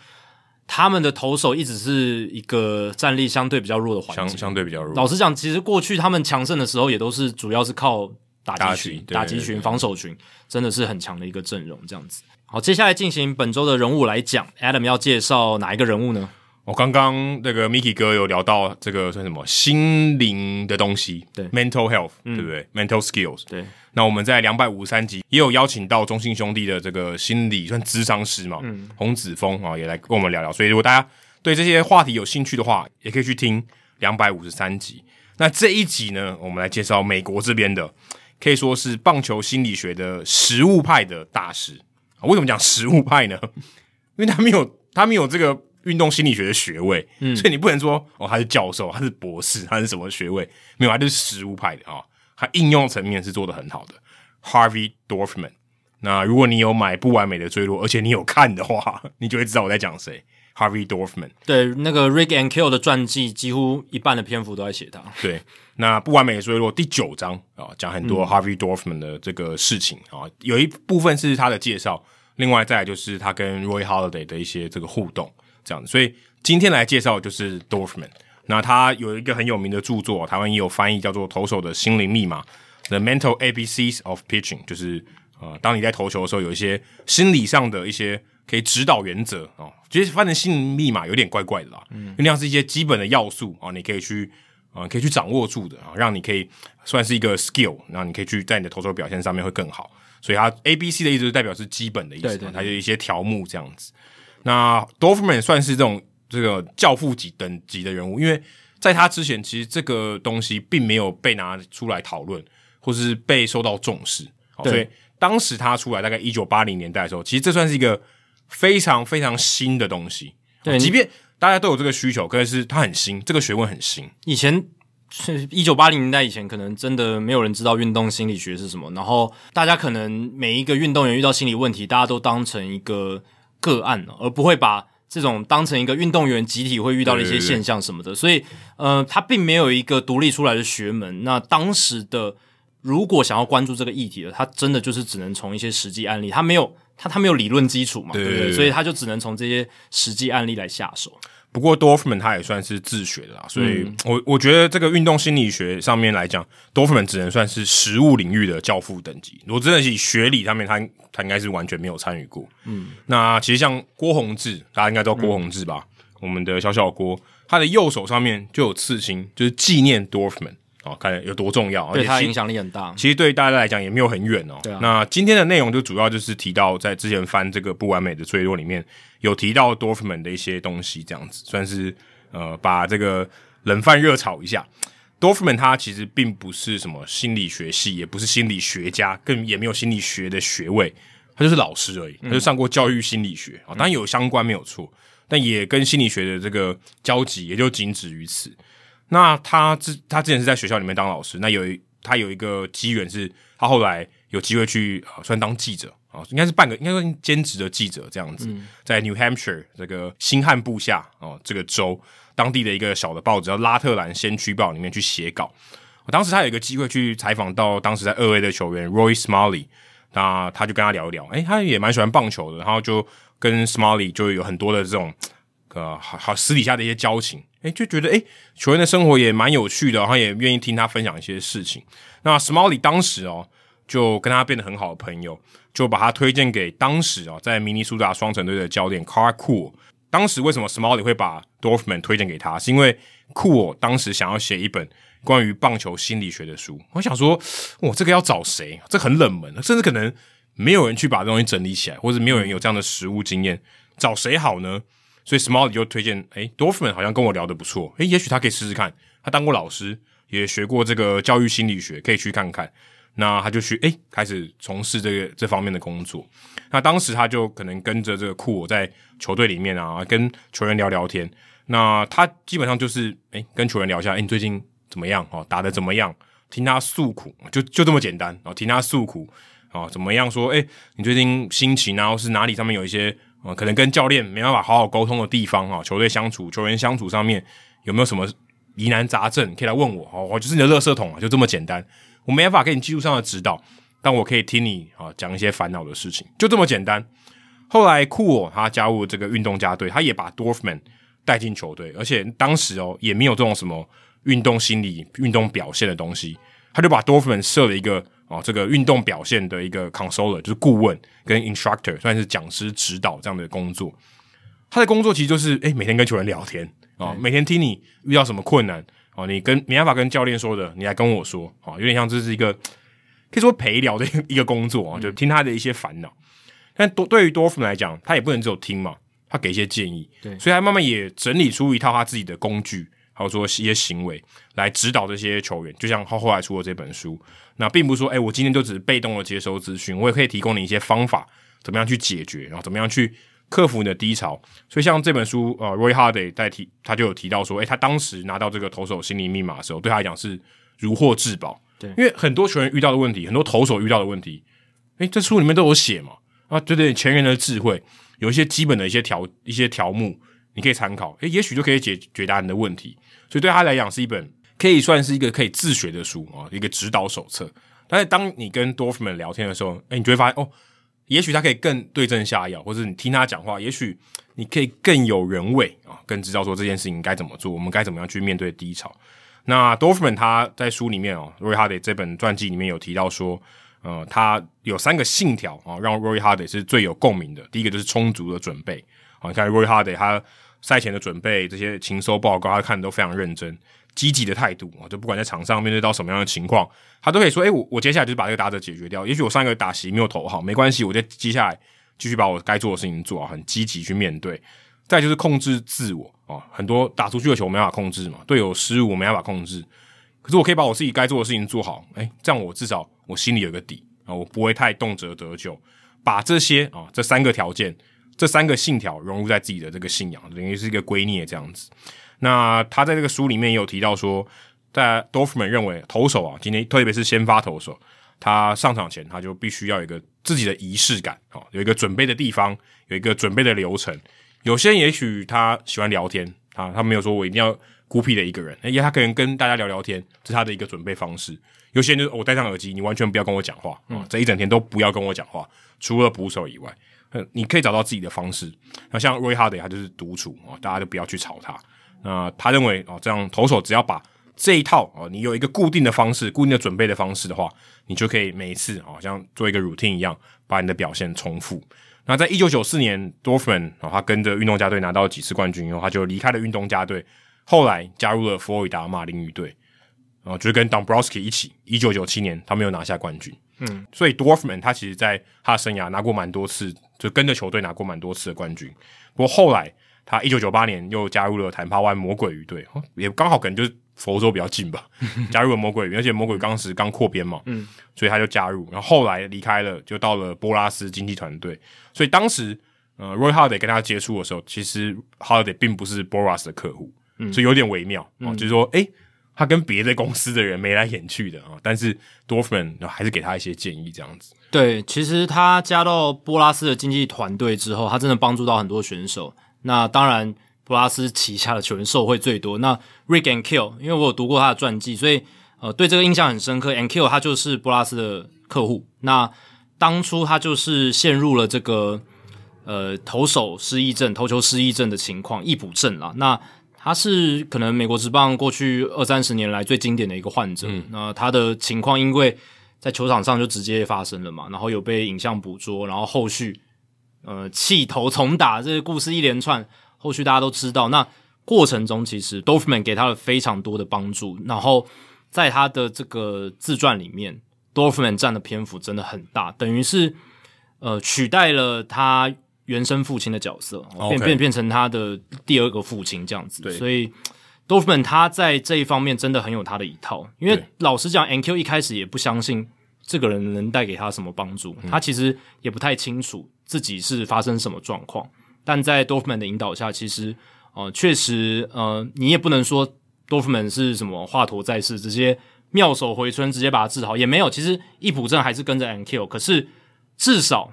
他们的投手一直是一个战力相对比较弱的环境，相相对比较弱。老实讲，其实过去他们强盛的时候，也都是主要是靠打击群、打击群、群、防守群，真的是很强的一个阵容。这样子。好，接下来进行本周的人物来讲，Adam 要介绍哪一个人物呢？我刚刚那个 Mickey 哥有聊到这个算什么心灵的东西，对，mental health，、嗯、对不对？mental skills，对。那我们在两百五十三集也有邀请到中信兄弟的这个心理算咨商师嘛，嗯，洪子峰啊也来跟我们聊聊。所以如果大家对这些话题有兴趣的话，也可以去听两百五十三集。那这一集呢，我们来介绍美国这边的，可以说是棒球心理学的实物派的大师。为什么讲实物派呢？因为他没有，他没有这个。运动心理学的学位，嗯，所以你不能说哦，他是教授，他是博士，他是什么学位？没有，他就是实务派的啊、哦。他应用层面是做得很好的。Harvey Dorfman，那如果你有买《不完美的坠落》，而且你有看的话，你就会知道我在讲谁。Harvey Dorfman，对，那个 Rick and Kill 的传记，几乎一半的篇幅都在写他。对，那《不完美的坠落》第九章啊，讲很多 Harvey Dorfman 的这个事情啊、嗯，有一部分是他的介绍，另外再来就是他跟 Roy Halladay 的一些这个互动。这样子，所以今天来介绍的就是 Dorfman。那他有一个很有名的著作，台湾也有翻译，叫做《投手的心灵密码》（The Mental ABCs of Pitching）。就是呃，当你在投球的时候，有一些心理上的一些可以指导原则哦。其实翻成心灵密码有点怪怪的啦，嗯，因为那样是一些基本的要素啊，你可以去啊、呃，可以去掌握住的啊，让你可以算是一个 skill，然后你可以去在你的投手表现上面会更好。所以它 ABC 的意思就代表是基本的意思，对对对，它有一些条目这样子。那 Dorfman 算是这种这个教父级等级的人物，因为在他之前，其实这个东西并没有被拿出来讨论，或是被受到重视。所以当时他出来，大概一九八零年代的时候，其实这算是一个非常非常新的东西。对，即便大家都有这个需求，可是它很新，这个学问很新。以前是一九八零年代以前，可能真的没有人知道运动心理学是什么，然后大家可能每一个运动员遇到心理问题，大家都当成一个。个案，而不会把这种当成一个运动员集体会遇到的一些现象什么的，对对对，所以呃，他并没有一个独立出来的学门。那当时的如果想要关注这个议题的，他真的就是只能从一些实际案例，他没有他他没有理论基础嘛，对，对不对？所以他就只能从这些实际案例来下手。不过 Dorfman 他也算是自学的啦，所以我我觉得这个运动心理学上面来讲，Dorfman 只能算是实务领域的教父等级。如果真的是以学理上面，他他应该是完全没有参与过。嗯，那其实像郭宏志，大家应该知道郭宏志吧？嗯、我们的小小郭，他的右手上面就有刺青，就是纪念 Dorfman。哦，看有多重要，对他影响力很大。其实对大家来讲也没有很远哦。对啊。那今天的内容就主要就是提到，在之前翻这个不完美的脆弱里面有提到 Dorfman 的一些东西，这样子算是呃把这个冷饭热炒一下。Dorfman 他其实并不是什么心理学系，也不是心理学家，更也没有心理学的学位，他就是老师而已。他就上过教育心理学啊，嗯、当然有相关没有错，但也跟心理学的这个交集也就仅止于此。那他之他之前是在学校里面当老师，那有一他有一个机缘是，他后来有机会去呃，算当记者啊，应该是半个应该说兼职的记者这样子，嗯、在 New Hampshire 这个新罕布夏哦这个州当地的一个小的报纸叫拉特兰先驱报里面去写稿。当时他有一个机会去采访到当时在二 A 的球员 Roy Smalley，那他就跟他聊一聊，诶，他也蛮喜欢棒球的，然后就跟 Smalley 就有很多的这种呃好好私底下的一些交情。诶，就觉得诶，球员的生活也蛮有趣的，然后也愿意听他分享一些事情。那 Smalley 当时哦，就跟他变得很好的朋友，就把他推荐给当时哦，在明尼苏达双城队的教练 Car Cool。当时为什么 Smalley 会把 Dorfman 推荐给他？是因为 Cool 当时想要写一本关于棒球心理学的书。我想说，哇，这个要找谁？这很冷门，甚至可能没有人去把这东西整理起来，或者没有人有这样的实务经验，找谁好呢？所以 Smalley 就推荐，诶，Dorfman 好像跟我聊得不错，诶，也许他可以试试看。他当过老师，也学过这个教育心理学，可以去看看。那他就去，诶，开始从事这个这方面的工作。那当时他就可能跟着这个库尔在球队里面啊，跟球员聊聊天。那他基本上就是，诶，跟球员聊一下，诶，你最近怎么样？哦，打得怎么样？听他诉苦，就就这么简单。哦，听他诉苦，哦，怎么样？说，诶，你最近心情啊，或是哪里上面有一些。啊，可能跟教练没办法好好沟通的地方啊，球队相处、球员相处上面有没有什么疑难杂症，可以来问我哦。我就是你的垃圾桶啊，就这么简单。我没办法给你技术上的指导，但我可以听你啊讲一些烦恼的事情，就这么简单。后来库尔他加入这个运动家队，他也把 Dorfman 带进球队，而且当时哦也没有这种什么运动心理、运动表现的东西，他就把 Dorfman 设了一个。哦，这个运动表现的一个 consultant 就是顾问跟 instructor，算是讲师指导这样的工作。他的工作其实就是，诶，每天跟球员聊天啊，哦，每天听你遇到什么困难哦，你跟没办法跟教练说的，你来跟我说，哦，有点像这是一个可以说陪聊的一个工作啊，就听他的一些烦恼。但多对于 Dorfman 来讲，他也不能只有听嘛，他给一些建议，对，所以他慢慢也整理出一套他自己的工具。还有说一些行为来指导这些球员，就像他后来出的这本书。那并不是说，哎、欸，我今天就只是被动的接收资讯，我也可以提供你一些方法，怎么样去解决，然后怎么样去克服你的低潮。所以像这本书，呃，Roy Halladay 在提，他就有提到说，哎、欸，他当时拿到这个投手心理密码的时候，对他来讲是如获至宝。对，因为很多球员遇到的问题，很多投手遇到的问题，哎、欸，这书里面都有写嘛。啊，对对，前人的智慧，有一些基本的一些条一些条目。你可以参考，诶，也许就可以解决答案的问题。所以对他来讲，是一本可以算是一个可以自学的书啊，一个指导手册。但是当你跟 Dorfman 聊天的时候，诶，你就会发现哦，也许他可以更对症下药，或者你听他讲话，也许你可以更有人味啊，更知道说这件事情该怎么做，我们该怎么样去面对低潮。那 Dorfman 他在书里面哦，Roy Hardy 这本传记里面有提到说，呃，他有三个信条啊，让 Roy Hardy 是最有共鸣的。第一个就是充足的准备啊，你看 Roy Hardy 他。赛前的准备，这些情搜报告，他看得都非常认真，积极的态度啊，就不管在场上面对到什么样的情况，他都可以说：“诶、我我接下来就是把这个打者解决掉。也许我上一个打席没有投好，没关系，我就接下来继续把我该做的事情做好，很积极去面对。再就是控制自我啊，很多打出去的球我没办法控制嘛，队友失误我没办法控制，可是我可以把我自己该做的事情做好。诶、这样我至少我心里有个底啊，我不会太动辄得咎。把这些啊这三个条件。这三个信条融入在自己的这个信仰，等于是一个圭臬这样子。那他在这个书里面也有提到说，在 Dorfman 认为投手啊，今天特别是先发投手，他上场前他就必须要有一个自己的仪式感哦，有一个准备的地方，有一个准备的流程。有些人也许他喜欢聊天啊，他没有说我一定要孤僻的一个人，因为他可能跟大家聊聊天，这是他的一个准备方式。有些人就是我戴上耳机，你完全不要跟我讲话啊，嗯，这一整天都不要跟我讲话，除了捕手以外，你可以找到自己的方式。那像 Roy Halladay 他就是独处啊，大家都不要去吵他。那他认为哦，这样投手只要把这一套哦，你有一个固定的方式、固定的准备的方式的话，你就可以每一次好像做一个 routine 一样，把你的表现重复。那在一九九四年，Dorfman 啊，他跟着运动家队拿到几次冠军以后，他就离开了运动家队，后来加入了佛罗里达马林鱼队，啊，就是跟 Dombrowski 一起，一九九七年他没有拿下冠军，嗯，所以 Dorfman 他其实在他的生涯拿过蛮多次，就跟着球队拿过蛮多次的冠军。不过后来他一九九八年又加入了坦帕湾魔鬼鱼队，也刚好可能就是。佛州比较近吧，加入了魔鬼鱼，而且魔鬼当时刚扩编嘛，嗯，所以他就加入，然后后来离开了，就到了波拉斯经纪团队。所以当时，呃，Roy Halladay 跟他接触的时候，其实 Halladay 并不是 Boras 的客户，嗯，所以有点微妙啊，嗯，就是说，诶，他跟别的公司的人眉来眼去的啊，但是 Dorfman 还是给他一些建议，这样子。对，其实他加到波拉斯的经纪团队之后，他真的帮助到很多选手。那当然。波拉斯旗下的球员受惠最多。那 Rick and Kill，因为我有读过他的传记，所以呃对这个印象很深刻。And Kill 他就是波拉斯的客户。那当初他就是陷入了这个呃投手失忆症、投球失忆症的情况，易补症啦。那他是可能美国职棒过去二三十年来最经典的一个患者。嗯、那他的情况因为在球场上就直接发生了嘛，然后有被影像捕捉，然后后续呃弃投重打这个故事一连串。后续大家都知道，那过程中其实 Dorfman 给他了非常多的帮助，然后在他的这个自传里面，Dorfman 占的篇幅真的很大，等于是呃取代了他原生父亲的角色变变变成他的第二个父亲这样子。对所以 Dorfman 他在这一方面真的很有他的一套，因为老实讲，Ankiel 一开始也不相信这个人能带给他什么帮助，嗯、他其实也不太清楚自己是发生什么状况。但在 Dorfman 的引导下，其实呃确实呃你也不能说 Dorfman 是什么华佗在世，直接妙手回春，直接把他治好也没有。其实易卜正还是跟着 Ankiel，可是至少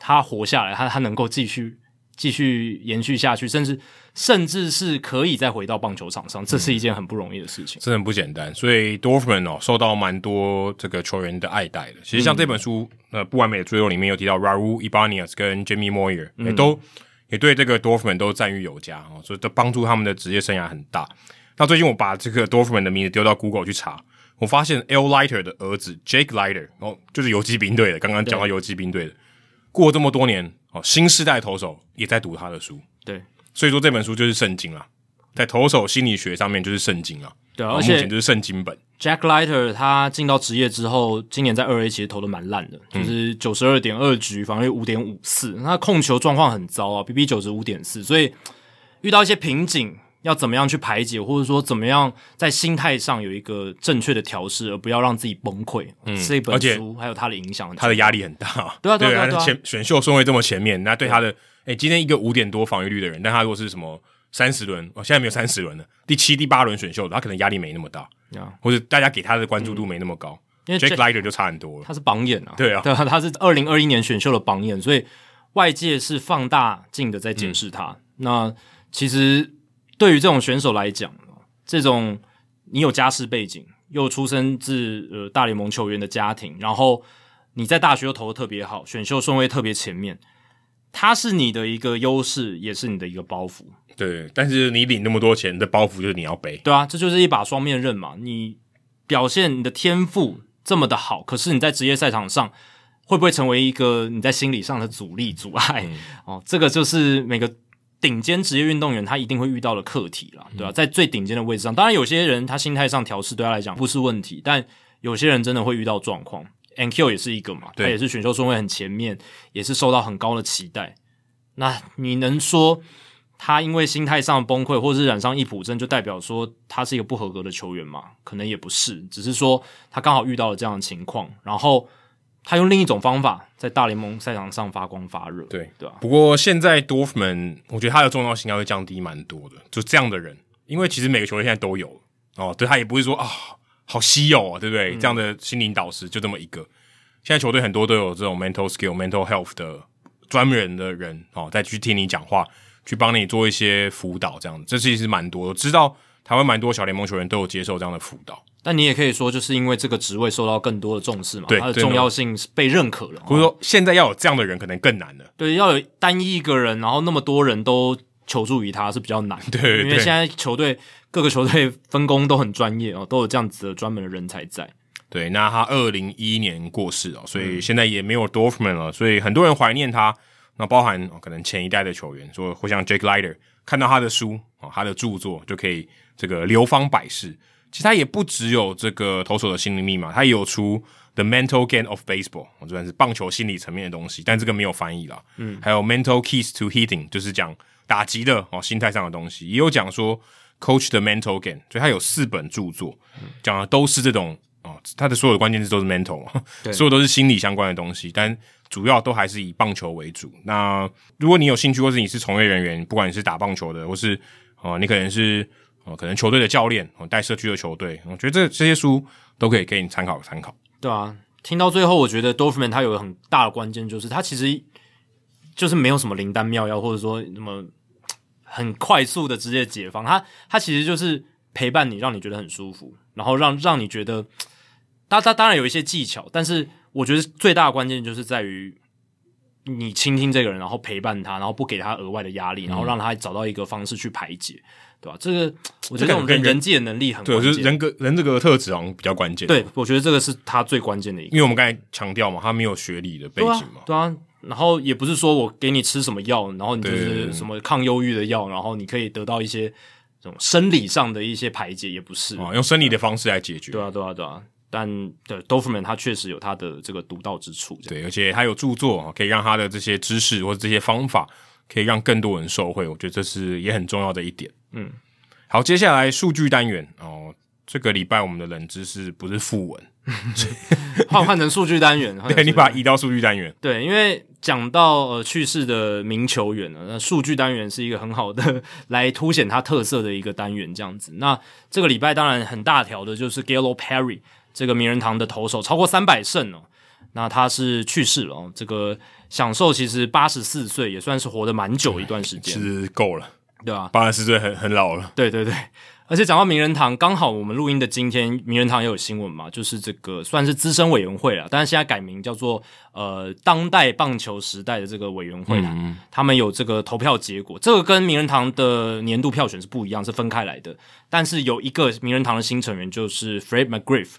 他活下来，他他能够继续继续延续下去，甚至甚至是可以再回到棒球场上，这是一件很不容易的事情，真的、嗯、不简单。所以 Dorfman 哦受到蛮多这个球员的爱戴的。其实像这本书、嗯、呃不完美的最后里面有提到 Raul Ibanez 跟 Jamie Moyer 也、嗯、都。也对这个 Dorfman 都赞誉有加哦，所以都帮助他们的职业生涯很大。那最近我把这个 Dorfman 的名字丢到 Google 去查，我发现 L Lighter 的儿子 Jake Lighter 哦，就是游击兵队的。刚刚讲到游击兵队的，对过了这么多年哦，新世代投手也在读他的书。对，所以说这本书就是圣经了，在投手心理学上面就是圣经啊。对，而且目前就是圣经本。Jack Leiter 他进到职业之后，今年在二 A 其实投的蛮烂的，就是九十二点二局，防御五点五四，他控球状况很糟啊，BB 九十五点四，所以遇到一些瓶颈，要怎么样去排解，或者说怎么样在心态上有一个正确的调试，而不要让自己崩溃。嗯，这本书还有他的影响，他的压力很大。对啊，对啊，前选秀顺位这么前面，那对他的，哎，今天一个五点多防御率的人，但他如果是什么？三十轮哦，现在没有三十轮了。第七、第八轮选秀，他可能压力没那么大，Yeah. 或者大家给他的关注度没那么高。因为 Jake Leiter 就差很多了，他是榜眼啊，对啊，对啊，他是二零二一年选秀的榜眼，所以外界是放大镜的在检视他。嗯、那其实对于这种选手来讲，这种你有家世背景，又出生自呃大联盟球员的家庭，然后你在大学又投的特别好，选秀顺位特别前面。它是你的一个优势，也是你的一个包袱。对，但是你领那么多钱的包袱就是你要背。对啊，这就是一把双面刃嘛。你表现你的天赋这么的好，可是你在职业赛场上会不会成为一个你在心理上的阻力、阻碍？嗯、哦，这个就是每个顶尖职业运动员他一定会遇到的课题啦，对吧、啊？在最顶尖的位置上，当然有些人他心态上调试对他来讲不是问题，但有些人真的会遇到状况。Ankiel 也是一个嘛，他也是选秀顺位很前面，也是受到很高的期待。那你能说他因为心态上崩溃，或者是染上易普症，就代表说他是一个不合格的球员吗？可能也不是，只是说他刚好遇到了这样的情况，然后他用另一种方法在大联盟赛场上发光发热。对对吧？不过现在 Dorfman，我觉得他的重要性应该会降低蛮多的。就这样的人，因为其实每个球队现在都有哦，对他也不会说啊。哦好稀有啊，对不对？嗯、这样的心灵导师就这么一个。现在球队很多都有这种 mental skill、mental health 的专门的人哦，再去听你讲话，去帮你做一些辅导，这样子，这其实蛮多。我知道台湾蛮多小联盟球员都有接受这样的辅导。但你也可以说，就是因为这个职位受到更多的重视嘛，对，它的重要性被认可了。或者说，现在要有这样的人可能更难了。对，要有单一一个人，然后那么多人都求助于他是比较难。对，对，因为现在球队各个球队分工都很专业哦，都有这样子的专门的人才在。对，那他二零一一年过世哦，所以现在也没有 Dorfman 了，所以很多人怀念他。那包含可能前一代的球员，说会像 Jake Leiter 看到他的书哦，他的著作就可以这个流芳百世。其实他也不只有这个投手的心灵密码，他也有出 The Mental Game of Baseball，我这边是棒球心理层面的东西，但这个没有翻译啦。嗯，还有 Mental Keys to Hitting，就是讲打击的哦，心态上的东西，也有讲说 Coach the Mental Game，所以他有四本著作，讲的都是这种哦，他的所有的关键字都是 mental，所有都是心理相关的东西，但主要都还是以棒球为主。那如果你有兴趣，或是你是从业人员，不管你是打棒球的，或是哦，你可能是。哦，可能球队的教练，哦，带社区的球队，我觉得这这些书都可以给你参考参考。对啊，听到最后，我觉得 Dorfman 他有个很大的关键，就是他其实就是没有什么灵丹妙药，或者说什么很快速的直接解放。他他其实就是陪伴你，让你觉得很舒服，然后让让你觉得，他他当然有一些技巧，但是我觉得最大的关键就是在于你倾听这个人，然后陪伴他，然后不给他额外的压力，然后让他找到一个方式去排解。对吧？这个我觉得这种人人际的能力很对，就是人格人这个特质好像比较关键。对，我觉得这个是他最关键的一个，因为我们刚才强调嘛，他没有学历的背景嘛，对啊。然后也不是说我给你吃什么药，然后你就是什么抗忧郁的药，然后你可以得到一些这种生理上的一些排解，也不是啊，用生理的方式来解决。对啊，对啊，对啊。但对 Dorfman 他确实有他的这个独到之处，对，而且他有著作可以让他的这些知识或者这些方法可以让更多人受惠，我觉得这是也很重要的一点。嗯。好，接下来数据单元哦。这个礼拜我们的冷知识不是副文，换 换成数据单元。对，你把它移到数据单元。对，因为讲到呃去世的名球员呢，那数据单元是一个很好的 来凸显他特色的一个单元。这样子，那这个礼拜当然很大条的就是 Gallo Perry 这个名人堂的投手，超过三百胜哦。那他是去世了哦，这个享受其实八十四岁，也算是活得蛮久一段时间，是够了。对吧？八十四岁很很老了。对对对，而且讲到名人堂，刚好我们录音的今天，名人堂也有新闻嘛，就是这个算是资深委员会了，但是现在改名叫做呃当代棒球时代的这个委员会啦，嗯、他们有这个投票结果，这个跟名人堂的年度票选是不一样，是分开来的。但是有一个名人堂的新成员就是 Fred McGriff，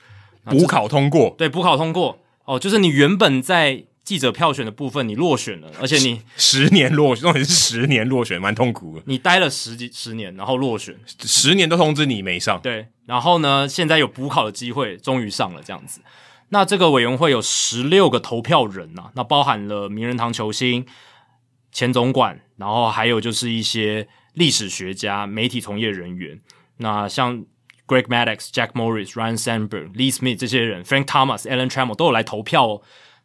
补考通过，对，补考通过哦，就是你原本在。记者票选的部分你落选了，而且你十年落选，重点是十年落选，蛮痛苦的。你待了十几十年，然后落选，十年都通知你没上。对，然后呢，现在有补考的机会，终于上了这样子。那这个委员会有十六个投票人呐、啊，那包含了名人堂球星、前总管，然后还有就是一些历史学家、媒体从业人员。那像 Greg Maddux、Jack Morris、Ryne Sandberg、Lee Smith 这些人，Frank Thomas、Alan Trammell 都有来投票哦。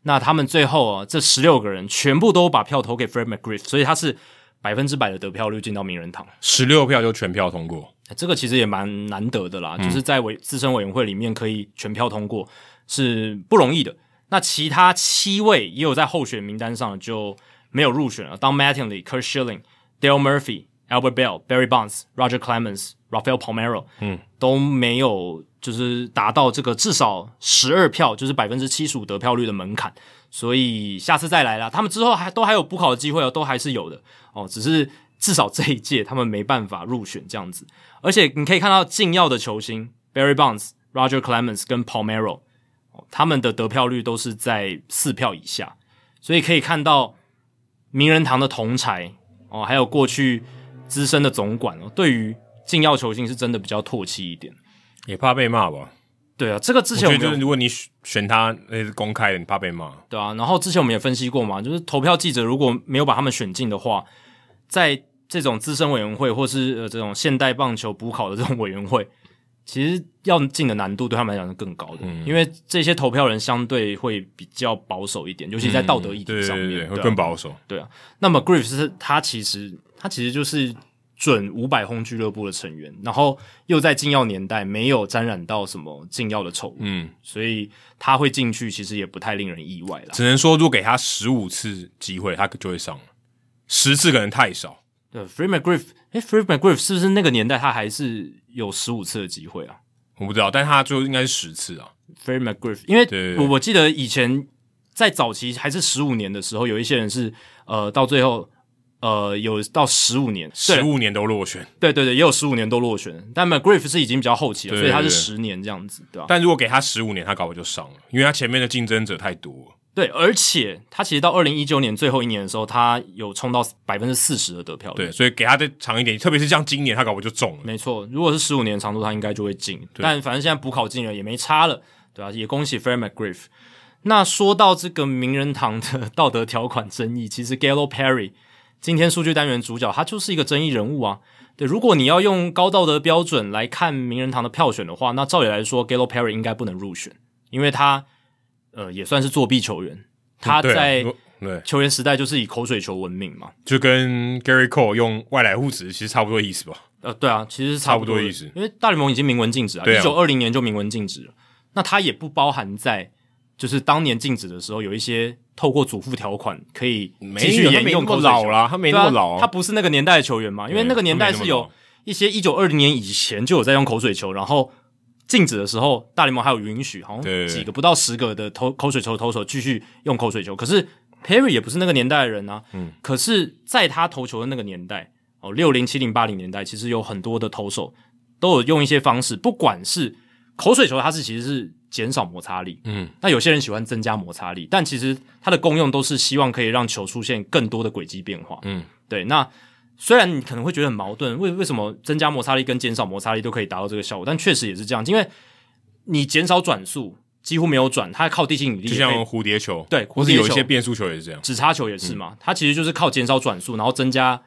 那他们最后啊，这十六个人全部都把票投给 Fred McGriff，所以他是百分之百的得票率进到名人堂，十六票就全票通过，这个其实也蛮难得的啦，嗯、就是在委资深委员会里面可以全票通过是不容易的。那其他七位也有在候选名单上就没有入选了，Don Mattingly、Kurt Schilling、Dale Murphy、Albert Belle、Barry Bonds、Roger Clemens、Rafael Palmeiro，嗯，都没有。就是达到这个至少十二票，就是百分之七十五得票率的门槛，所以下次再来啦。他们之后还都还有补考的机会哦，都还是有的哦。只是至少这一届他们没办法入选这样子。而且你可以看到禁药的球星 Barry Bonds、Roger Clemens 跟 Palmeiro，他们的得票率都是在四票以下，所以可以看到名人堂的同才哦，还有过去资深的总管哦，对于禁药球星是真的比较唾弃一点。也怕被骂吧？对啊，这个之前我觉得，如果你选他，那是公开的，你怕被骂。对啊，然后之前我们也分析过嘛，就是投票记者如果没有把他们选进的话，在这种资深委员会或是呃这种现代棒球补考的这种委员会，其实要进的难度对他们来讲是更高的，嗯、因为这些投票人相对会比较保守一点，尤其在道德议题上面，嗯、对对对对会更保守。对啊，那么 Griff 是他其实他其实就是。准五百轰俱乐部的成员，然后又在禁药年代没有沾染到什么禁药的丑闻，嗯，所以他会进去，其实也不太令人意外啦。只能说，如果给他十五次机会，他就会上了。十次可能太少，对，Free McGriff，哎，Free McGriff 是不是那个年代他还是有十五次的机会啊？我不知道，但他最后应该是十次啊。Free McGriff，因为我我记得以前在早期还是十五年的时候，有一些人是呃到最后呃有到十五年，十五年都落选。对对对，也有十五年都落选，但 McGriff 是已经比较后期了，对对对，所以他是十年这样子，对吧？但如果给他十五年，他搞不就上了，因为他前面的竞争者太多了。对，而且他其实到二零一九年最后一年的时候，他有冲到百分之四十的得票率。对，所以给他再长一点，特别是像今年他搞不就中了。没错，如果是十五年长度，他应该就会进。但反正现在补考进了也没差了，对啊，也恭喜 Fred McGriff。那说到这个名人堂的 道德条款争议，其实 Gallo Perry 今天数据单元主角，他就是一个争议人物啊。对，如果你要用高道德标准来看名人堂的票选的话，那照理来说，Gallo Perry 应该不能入选，因为他。呃，也算是作弊球员。他在球员时代就是以口水球闻名嘛，就跟 Gary Cole 用外来物质其实差不多意思吧？呃，对啊，其实是差不多意思。因为大联盟已经明文禁止啊，一九二零年就明文禁止了。那他也不包含在就是当年禁止的时候，有一些透过祖父条款可以继续沿用口水球。老了，他没那么老，啊，他不是那个年代的球员嘛？因为那个年代是有一些一九二零年以前就有在用口水球，然后。禁止的时候，大联盟还有允许，好像几个不到十个的投口水球投手继续用口水球。可是 Perry 也不是那个年代的人啊。嗯。可是在他投球的那个年代，哦，六零、七零、八零年代，其实有很多的投手都有用一些方式，不管是口水球，它是其实是减少摩擦力。嗯。那有些人喜欢增加摩擦力，但其实它的功用都是希望可以让球出现更多的轨迹变化。嗯。对，那。虽然你可能会觉得很矛盾，为为什么增加摩擦力跟减少摩擦力都可以达到这个效果？但确实也是这样，因为你减少转速，几乎没有转，它靠地心引力，就像蝴蝶球，对，或是有一些变速球也是这样，指叉球也是嘛，嗯、它其实就是靠减少转速，然后增加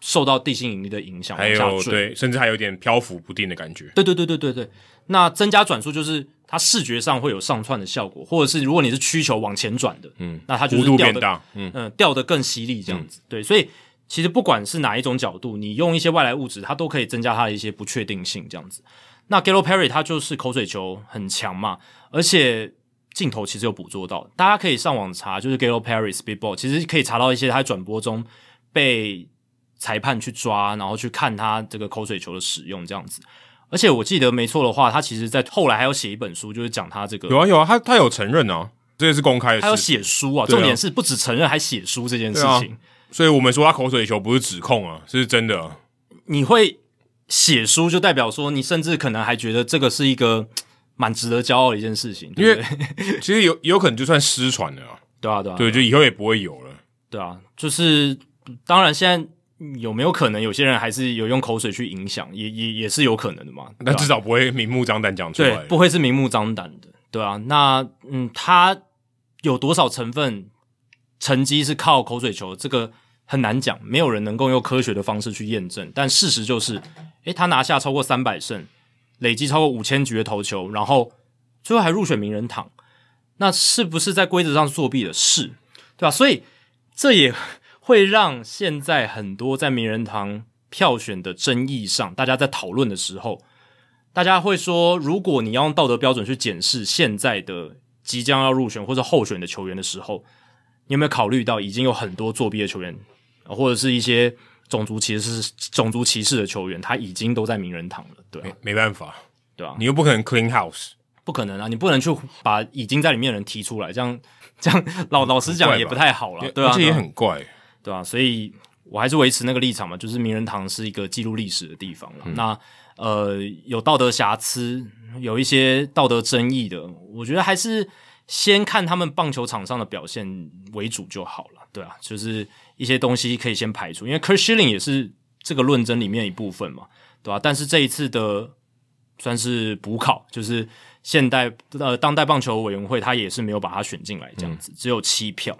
受到地心引力的影响，还有对，甚至还有点漂浮不定的感觉。对对对对对对，那增加转速就是它视觉上会有上窜的效果，或者是如果你是曲球往前转的，嗯，那它就是掉的，嗯嗯，掉的更犀利这样子，嗯、对，所以。其实不管是哪一种角度，你用一些外来物质，它都可以增加它的一些不确定性。这样子，那 Gallo Perry 他就是口水球很强嘛，而且镜头其实有捕捉到，大家可以上网查，就是 Gallo Perry Speedball，其实可以查到一些他转播中被裁判去抓，然后去看他这个口水球的使用这样子。而且我记得没错的话，他其实在后来还有写一本书，就是讲他这个有啊有啊，他他有承认啊，这个是公开的，他有写书啊，重点是不止承认，还写书这件事情。所以我们说他口水球不是指控啊，是真的啊。你会写书，就代表说你甚至可能还觉得这个是一个蛮值得骄傲的一件事情，对不对？因为其实有有可能就算失传了啊，对啊，对啊，对，就以后也不会有了，对啊。就是当然，现在有没有可能有些人还是有用口水去影响，也也也是有可能的嘛。那至少不会明目张胆讲出来，对，不会是明目张胆的，对啊。那嗯，他有多少成分？成绩是靠口水球，这个很难讲，没有人能够用科学的方式去验证。但事实就是，诶，他拿下超过三百胜，累积超过五千局的投球，然后最后还入选名人堂，那是不是在规则上作弊的？是，对吧？所以这也会让现在很多在名人堂票选的争议上，大家在讨论的时候，大家会说，如果你要用道德标准去检视现在的即将要入选或者候选的球员的时候，你有没有考虑到已经有很多作弊的球员，或者是一些种族歧视、种族歧视的球员，他已经都在名人堂了，对、啊、没没办法，对啊，你又不可能 clean house，不可能啊，你不能去把已经在里面的人提出来，这样这样老老实讲也不太好了，对啊，这也很怪，对啊，所以我还是维持那个立场嘛，就是名人堂是一个记录历史的地方了。嗯、那呃，有道德瑕疵，有一些道德争议的，我觉得还是。先看他们棒球场上的表现为主就好了，对啊，就是一些东西可以先排除，因为 Curt Schilling 也是这个论争里面一部分嘛，对吧、啊？但是这一次的算是补考，就是现代呃当代棒球委员会他也是没有把他选进来，这样子、嗯、只有七票，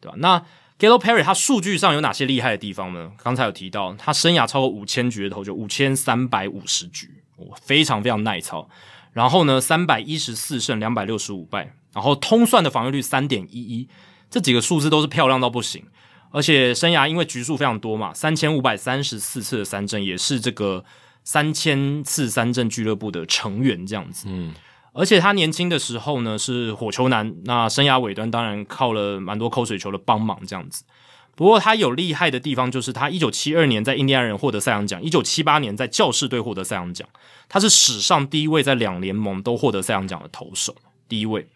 对吧、啊？那 Gallo Perry 他数据上有哪些厉害的地方呢？刚才有提到他生涯超过五千局的投球，五千三百五十局，哦，非常非常耐操。然后呢，三百一十四胜，两百六十五败。然后通算的防御率三点一一，这几个数字都是漂亮到不行。而且生涯因为局数非常多嘛，三千五百三十四次的三振，也是这个三千次三振俱乐部的成员这样子。嗯，而且他年轻的时候呢是火球男，那生涯尾端当然靠了蛮多口水球的帮忙这样子。不过他有厉害的地方，就是他一九七二年在印第安人获得赛扬奖，一九七八年在教士队获得赛扬奖，他是史上第一位在两联盟都获得赛扬奖的投手，第一位。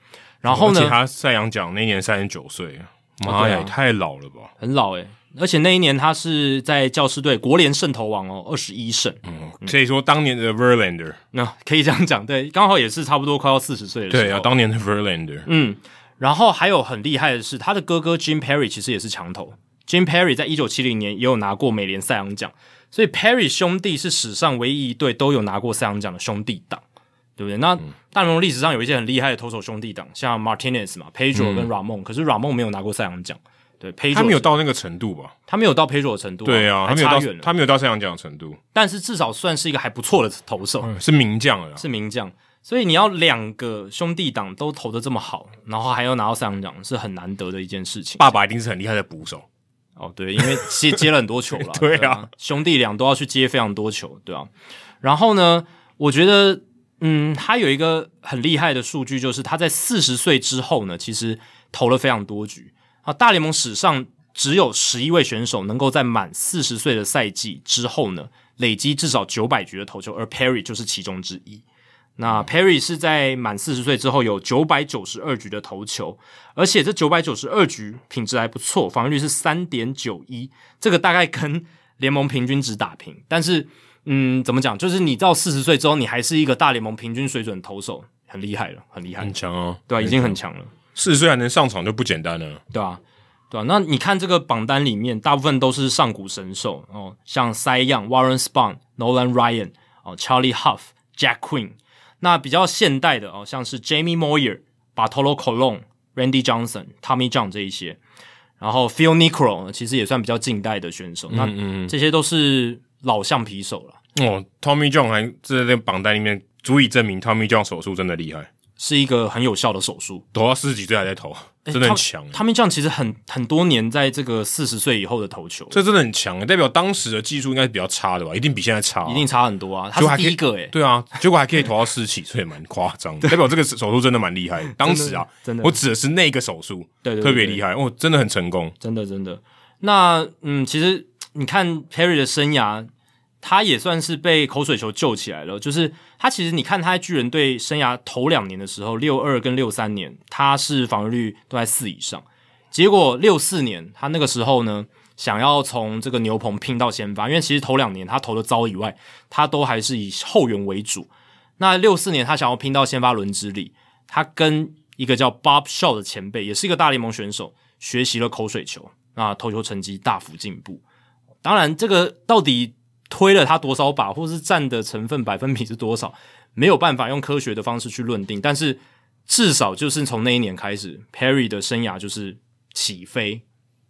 然后呢，他赛扬奖那年三十九岁，妈呀，也太老了吧，很老诶。而且那一年他是在教师队国联胜投王哦，二十一胜。嗯，可以说当年的 Verlander，那、嗯、可以这样讲，对，刚好也是差不多快要四十岁的时候。对啊，当年的 Verlander。嗯，然后还有很厉害的是，他的哥哥 Jim Perry 其实也是强投。Jim Perry 在一九七零年也有拿过美联赛扬奖，所以 Perry 兄弟是史上唯一一对都有拿过赛扬奖的兄弟档，对不对？那大联盟历史上有一些很厉害的投手兄弟档，像 Martinez 嘛，Pedro 跟 Ramon，、嗯、可是 Ramon 没有拿过赛扬奖。对，他没有到那个程度吧？他没有到 Pedro 的程度，对啊，他没有到，他没有到赛扬奖的程度。但是至少算是一个还不错的投手，嗯、是名将了，是名将。所以你要两个兄弟党都投的这么好，然后还要拿到赛扬奖，是很难得的一件事情。爸爸一定是很厉害的捕手哦，对，因为接接了很多球了，对啊，兄弟俩都要去接非常多球，对啊。然后呢，我觉得，嗯，他有一个很厉害的数据，就是他在四十岁之后呢，其实投了非常多局啊，大联盟史上。只有十一位选手能够在满四十岁的赛季之后呢，累积至少九百局的投球，而 Perry 就是其中之一。那 Perry 是在满四十岁之后有九百九十二局的投球，而且这九百九十二局品质还不错，防御率是三点九一，这个大概跟联盟平均值打平。但是，嗯，怎么讲？就是你到四十岁之后，你还是一个大联盟平均水准投手，很厉害了，很厉害，很强哦，对吧？已经很强了。四十岁还能上场就不简单了，对吧？对吧？那你看这个榜单里面，大部分都是上古神兽哦，像 Cy Young、Warren Spahn、Nolan Ryan 哦、Charlie Hough、Jack Quinn。那比较现代的哦，像是 Jamie Moyer、Bartolo Colon、Randy Johnson、Tommy John 这一些。然后 Phil Niekro 其实也算比较近代的选手。嗯嗯，那这些都是老橡皮手了。哦，Tommy John 还在这个榜单里面，足以证明 Tommy John 手术真的厉害。是一个很有效的手术，投到四十几岁还在投，真的很强。他们这样其实很很多年在这个四十岁以后的投球，这真的很强，代表当时的技术应该是比较差的吧？一定比现在差，一定差很多啊！他是第一个诶，对啊，结果还可以投到四十几岁，蛮夸张。代表这个手术真的蛮厉害。当时啊，真的，我指的是那个手术，对，特别厉害哦，真的很成功，真的真的。那嗯，其实你看 Perry 的生涯。他也算是被口水球救起来了，就是他其实你看他在巨人队生涯头两年的时候，六二跟六三年他是防御率都在四以上，结果六四年他那个时候呢，想要从这个牛棚拼到先发，因为其实头两年他投的糟以外，他都还是以后援为主。那六四年他想要拼到先发轮值里，他跟一个叫 Bob Shaw 的前辈，也是一个大联盟选手，学习了口水球，那投球成绩大幅进步。当然，这个到底。推了他多少把，或是占的成分百分比是多少，没有办法用科学的方式去论定。但是至少就是从那一年开始，Perry 的生涯就是起飞，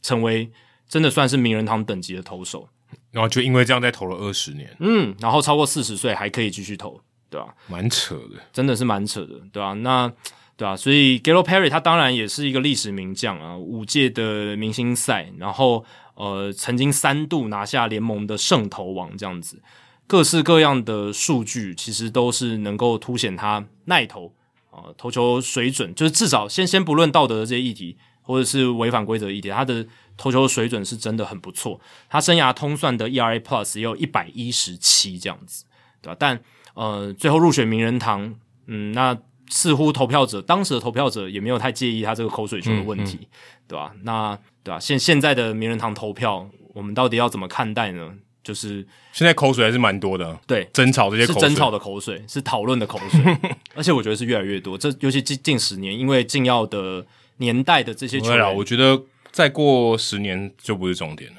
成为真的算是名人堂等级的投手。然后就因为这样，再投了二十年，嗯，然后超过四十岁还可以继续投，对吧？蛮扯的，真的是蛮扯的，对吧？那对啊？所以 Gallo Perry 他当然也是一个历史名将啊，五届的明星赛，然后。呃，曾经三度拿下联盟的胜投王，这样子，各式各样的数据其实都是能够凸显他耐投啊、呃，投球水准，就是至少先先不论道德的这些议题，或者是违反规则议题，他的投球水准是真的很不错。他生涯通算的 ERA Plus 也有一百一十七这样子，对吧？但呃，最后入选名人堂，嗯，那似乎投票者当时的投票者也没有太介意他这个口水球的问题，嗯嗯、对吧？那。对吧？现现在的名人堂投票，我们到底要怎么看待呢？就是现在口水还是蛮多的，对，争吵这些口水是争吵的口水，是讨论的口水，而且我觉得是越来越多。这尤其近近十年，因为禁药的年代的这些球员，我觉得再过十年就不是重点了。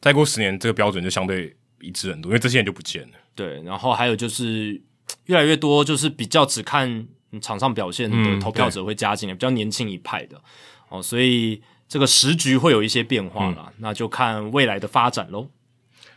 再过十年，这个标准就相对一致很多，因为这些人就不见了。对，然后还有就是越来越多，就是比较只看场上表现的投票者会加进来，嗯、比较年轻一派的哦，所以。这个时局会有一些变化啦，嗯、那就看未来的发展喽。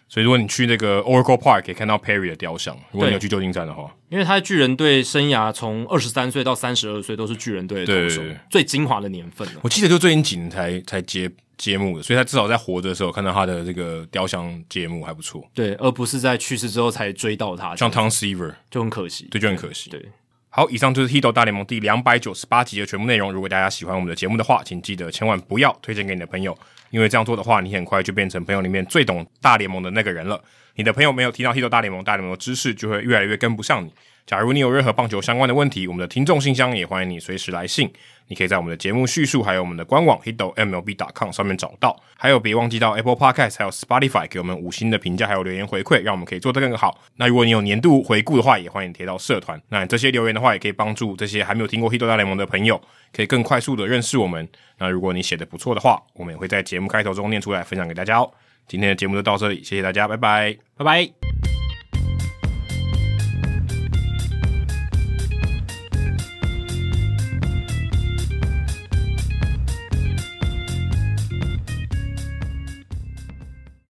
所以，如果你去那个 Oracle Park，可以看到 Perry 的雕像。如果你有去旧金山的话，因为他的巨人队生涯从二十三岁到三十二岁都是巨人队的投手，最精华的年份了。我记得就最近几年才才揭揭幕的，所以他至少在活着的时候看到他的这个雕像揭幕还不错。对，而不是在去世之后才追到他，像 Tom Seaver 就很可惜，对，就很可惜。对。好，以上就是《Hito 大联盟》第两百九十八集的全部内容。如果大家喜欢我们的节目的话，请记得千万不要推荐给你的朋友，因为这样做的话，你很快就变成朋友里面最懂大联盟的那个人了。你的朋友没有提到 Hito 大联盟，大联盟的知识就会越来越跟不上你。假如你有任何棒球相关的问题，我们的听众信箱也欢迎你随时来信。你可以在我们的节目叙述，还有我们的官网 hitomlb.com 上面找到。还有，别忘记到 Apple Podcast 还有 Spotify 给我们五星的评价，还有留言回馈，让我们可以做得更好。那如果你有年度回顾的话，也欢迎贴到社团。那这些留言的话，也可以帮助这些还没有听过 Hito 大联盟的朋友，可以更快速的认识我们。那如果你写的不错的话，我们也会在节目开头中念出来，分享给大家哦。今天的节目就到这里，谢谢大家，拜拜，拜拜。